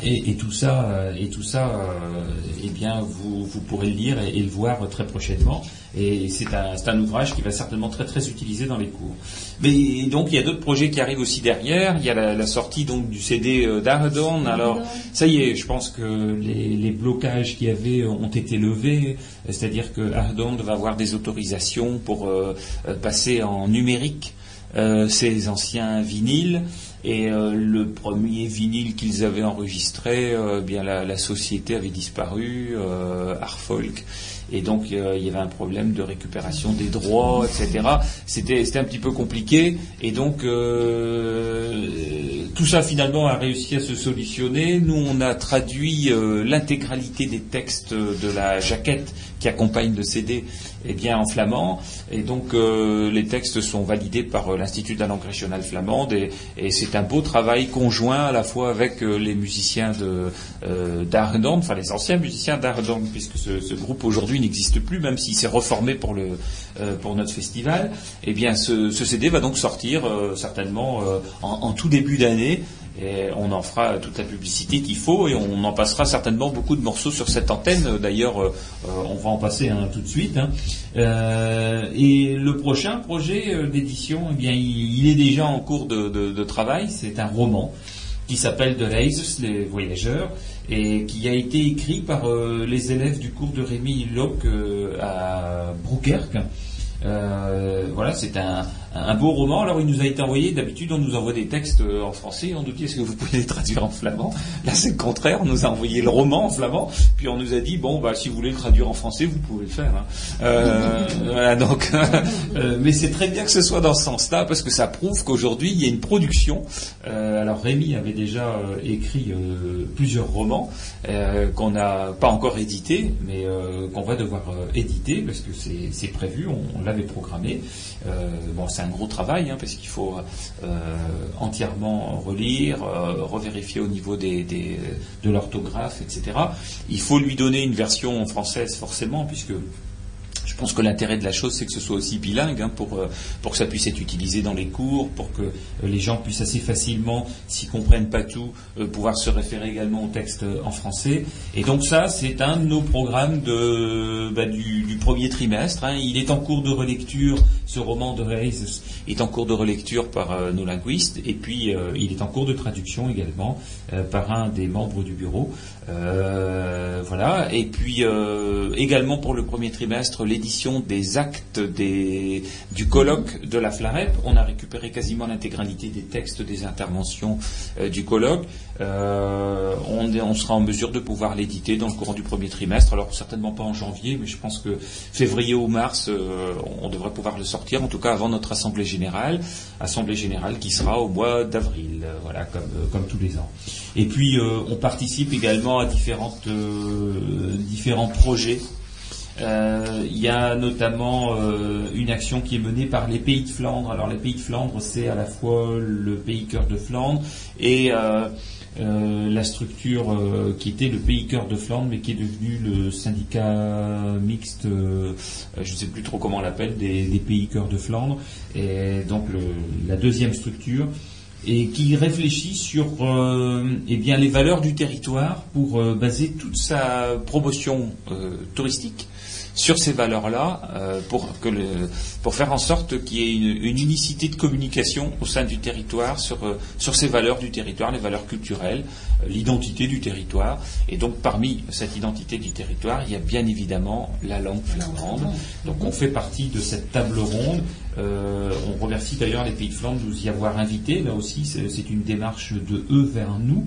Et, et tout ça, euh, et tout ça, euh, eh bien, vous, vous pourrez le lire et, et le voir très prochainement. Et c'est un, c'est un ouvrage qui va certainement très très utilisé dans les cours. Mais donc il y a d'autres projets qui arrivent aussi derrière. Il y a la, la sortie donc du CD euh, d'Ardorn. Alors ça y est, je pense que les, les blocages qu'il y avait ont été levés. C'est-à-dire que Ardorn va avoir des autorisations pour euh, passer en numérique euh, ces anciens vinyles. Et euh, le premier vinyle qu'ils avaient enregistré, euh, bien la, la société avait disparu, euh, Arfolk, et donc euh, il y avait un problème de récupération des droits, etc. C'était c'était un petit peu compliqué, et donc euh, tout ça finalement a réussi à se solutionner. Nous on a traduit euh, l'intégralité des textes de la jaquette qui accompagne le CD eh bien, en flamand. Et donc, euh, les textes sont validés par euh, l'Institut de la langue régionale flamande. Et, et c'est un beau travail conjoint à la fois avec euh, les musiciens euh, d'Ardorn, enfin les anciens musiciens d'Ardorn, puisque ce, ce groupe aujourd'hui n'existe plus, même s'il s'est reformé pour le pour notre festival. Eh bien, ce, ce CD va donc sortir certainement en, en tout début d'année. Et on en fera toute la publicité qu'il faut et on en passera certainement beaucoup de morceaux sur cette antenne. D'ailleurs, euh, on va en passer un tout de suite. hein. Euh, et le prochain projet euh, d'édition, eh bien, il, est déjà en cours de, de- de travail. C'est un roman qui s'appelle The Reisers, les voyageurs, et qui a été écrit par les élèves du cours de Rémi Locke à Broukerque. Euh, voilà, c'est un, un beau roman. Alors, il nous a été envoyé. D'habitude, on nous envoie des textes euh, en français. On nous dit est-ce que vous pouvez les traduire en flamand? Là, c'est le contraire. On nous a envoyé le roman en flamand. Puis on nous a dit bon, bah, si vous voulez le traduire en français, vous pouvez le faire. hein. Euh, voilà, donc, euh, mais c'est très bien que ce soit dans ce sens-là parce que ça prouve qu'aujourd'hui, il y a une production. Alors, Rémi avait déjà écrit plusieurs romans qu'on n'a pas encore édités, mais qu'on va devoir éditer parce que c'est prévu. On, on l'avait programmé. Bon, c'est un gros travail hein, parce qu'il faut euh, entièrement relire, euh, revérifier au niveau de l'orthographe, etc. Il faut lui donner une version française forcément puisque je pense que l'intérêt de la chose, c'est que ce soit aussi bilingue, hein, pour, euh, pour que ça puisse être utilisé dans les cours, pour que les gens puissent assez facilement, s'ils comprennent pas tout, pouvoir se référer également au texte en français. Et donc ça, c'est un de nos programmes bah, du, du premier trimestre. hein. Il est en cours de relecture ce roman de Reis est en cours de relecture par euh, nos linguistes et puis euh, il est en cours de traduction également euh, par un des membres du bureau. Voilà. Et puis également pour le premier trimestre, l'édition des actes des, du colloque de la Flarep. On a récupéré quasiment l'intégralité des textes des interventions du colloque. On, on sera en mesure de pouvoir l'éditer dans le courant du premier trimestre. Alors certainement pas en janvier, mais je pense que février ou mars, on devrait pouvoir le sortir, en tout cas avant notre assemblée générale, assemblée générale qui sera au mois d'avril, euh, voilà, comme, euh, comme tous les ans. Et puis euh, on participe également à différentes, différents projets. Il y a notamment une action qui est menée par les pays de Flandre. Alors les pays de Flandre, c'est à la fois le pays cœur de Flandre et euh, la structure euh, qui était le pays cœur de Flandre, mais qui est devenu le syndicat mixte, euh, je ne sais plus trop comment on l'appelle, des, pays cœur de Flandre, et donc la deuxième structure et qui réfléchit sur eh bien les valeurs du territoire pour baser toute sa promotion touristique sur ces valeurs-là euh, pour, que le- pour faire en sorte qu'il y ait une, une unicité de communication au sein du territoire sur, euh, sur ces valeurs du territoire, les valeurs culturelles, euh, l'identité du territoire. Et donc parmi cette identité du territoire, il y a bien évidemment la langue flamande. Donc on fait partie de cette table ronde. Euh, on remercie d'ailleurs les pays de Flandre de nous y avoir invités. Là aussi, c'est c'est une démarche de eux vers nous.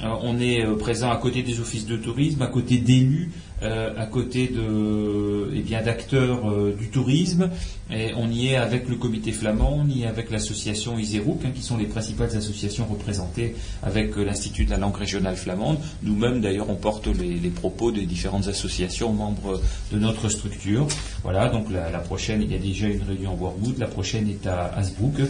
On est euh, présent à côté des offices de tourisme, à côté d'élus, euh, à côté de, eh bien, d'acteurs euh, du tourisme. On y est avec le comité flamand, on y est avec l'association Iserouk, hein, qui sont les principales associations représentées avec l'Institut de la langue régionale flamande. Nous-mêmes, d'ailleurs, on porte les, propos des différentes associations membres de notre structure. Voilà, donc la, prochaine, il y a déjà une réunion à Warwood, la prochaine est à Hasbrook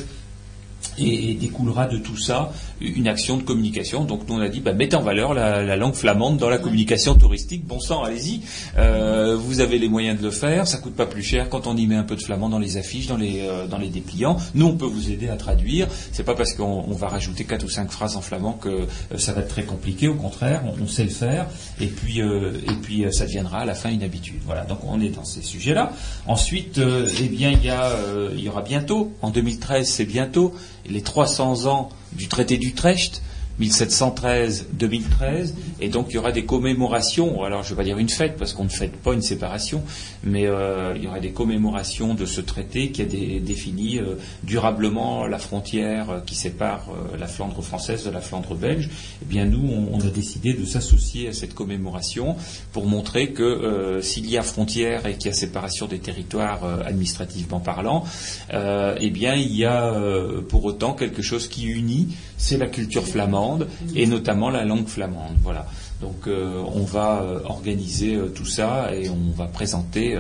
et, découlera de tout ça une action de communication. Donc nous on a dit bah, mettez en valeur la, la langue flamande dans la communication touristique. Bon sang, allez-y. Euh, vous avez les moyens de le faire. Ça coûte pas plus cher quand on y met un peu de flamand dans les affiches, dans les euh, dans les dépliants. Nous on peut vous aider à traduire. C'est pas parce qu'on on va rajouter quatre ou cinq phrases en flamand que euh, ça va être très compliqué. Au contraire, on, on sait le faire. Et puis et puis ça deviendra à la fin une habitude. Voilà. Donc on est dans ces sujets-là. Ensuite, euh, eh bien il y a il y aura bientôt en 2013, c'est bientôt les 300 ans du traité d'Utrecht, 1713-2013, et donc il y aura des commémorations, alors je ne vais pas dire une fête, parce qu'on ne fête pas une séparation, mais euh, il y aura des commémorations de ce traité qui a dé- défini euh, durablement la frontière euh, qui sépare la Flandre française de la Flandre belge. Eh bien nous, on, a décidé de s'associer à cette commémoration pour montrer que s'il y a frontière et qu'il y a séparation des territoires administrativement parlant, eh bien il y a pour autant quelque chose qui unit, c'est la culture flamande et notamment la langue flamande. Voilà. Donc euh, on va euh, organiser euh, tout ça et on va présenter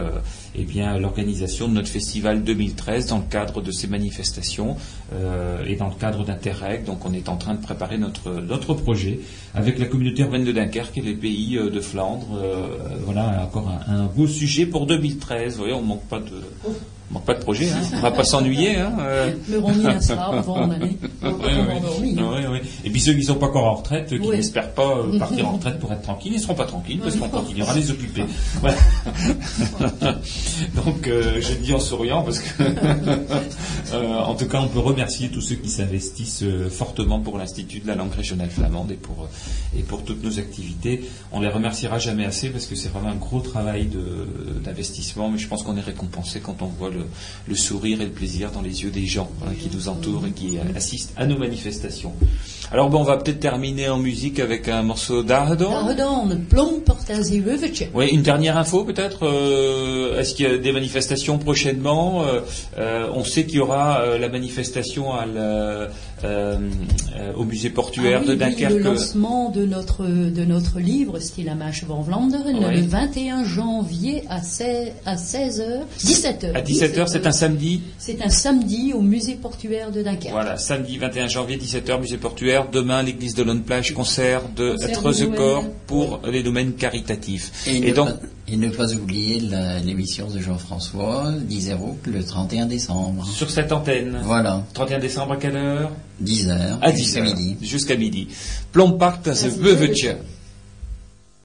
eh bien l'organisation de notre festival 2013 dans le cadre de ces manifestations et dans le cadre d'Interreg. Donc on est en train de préparer notre notre projet avec la communauté urbaine de Dunkerque et les pays de Flandre. Voilà encore un, beau sujet pour 2013. Vous voyez, on manque pas de manque pas de projet, hein. on va pas s'ennuyer. Hein. euh. Le sera, on va en aller. On va. Et puis ceux qui ne sont pas encore en retraite, qui n'espèrent pas euh, partir en retraite pour être tranquilles, ils ne seront pas tranquilles parce qu'on continuera à les occuper. Voilà. Donc euh, je le dis en souriant parce que euh, en tout cas on peut remercier tous ceux qui s'investissent fortement pour l'Institut de la langue régionale flamande et pour et pour toutes nos activités. On les remerciera jamais assez parce que c'est vraiment un gros travail d'investissement, mais je pense qu'on est récompensé quand on voit le, le sourire et le plaisir dans les yeux des gens hein, qui nous entourent et qui assistent à nos manifestations. Alors bon, on va peut-être terminer en musique avec un morceau d'Ardon. Pardon, plomb. Oui, une dernière info peut-être. euh, Est-ce qu'il y a des manifestations prochainement? Euh, euh, On sait qu'il y aura la manifestation à la- au musée portuaire Ah oui, de Dunkerque. Le lancement de notre, de notre livre, Stille Amache van Vlaanderen, Oui. le 21 janvier à 16, à 16h, 17h. À 17h, c'est un samedi. C'est un samedi au musée portuaire de Dunkerque. Voilà, samedi 21 janvier, 17h, musée portuaire. Demain, l'église de Lone Plage, concert de Noël. pour les domaines caritatifs. Et, donc, pas, et ne pas oublier la- l'émission de Jean-François d'Isérouk le 31 décembre. sur cette antenne. Voilà, 31 décembre à quelle heure? 10 heures À 10 jusqu'à heures. midi. Jusqu'à midi. Plompart, c'est.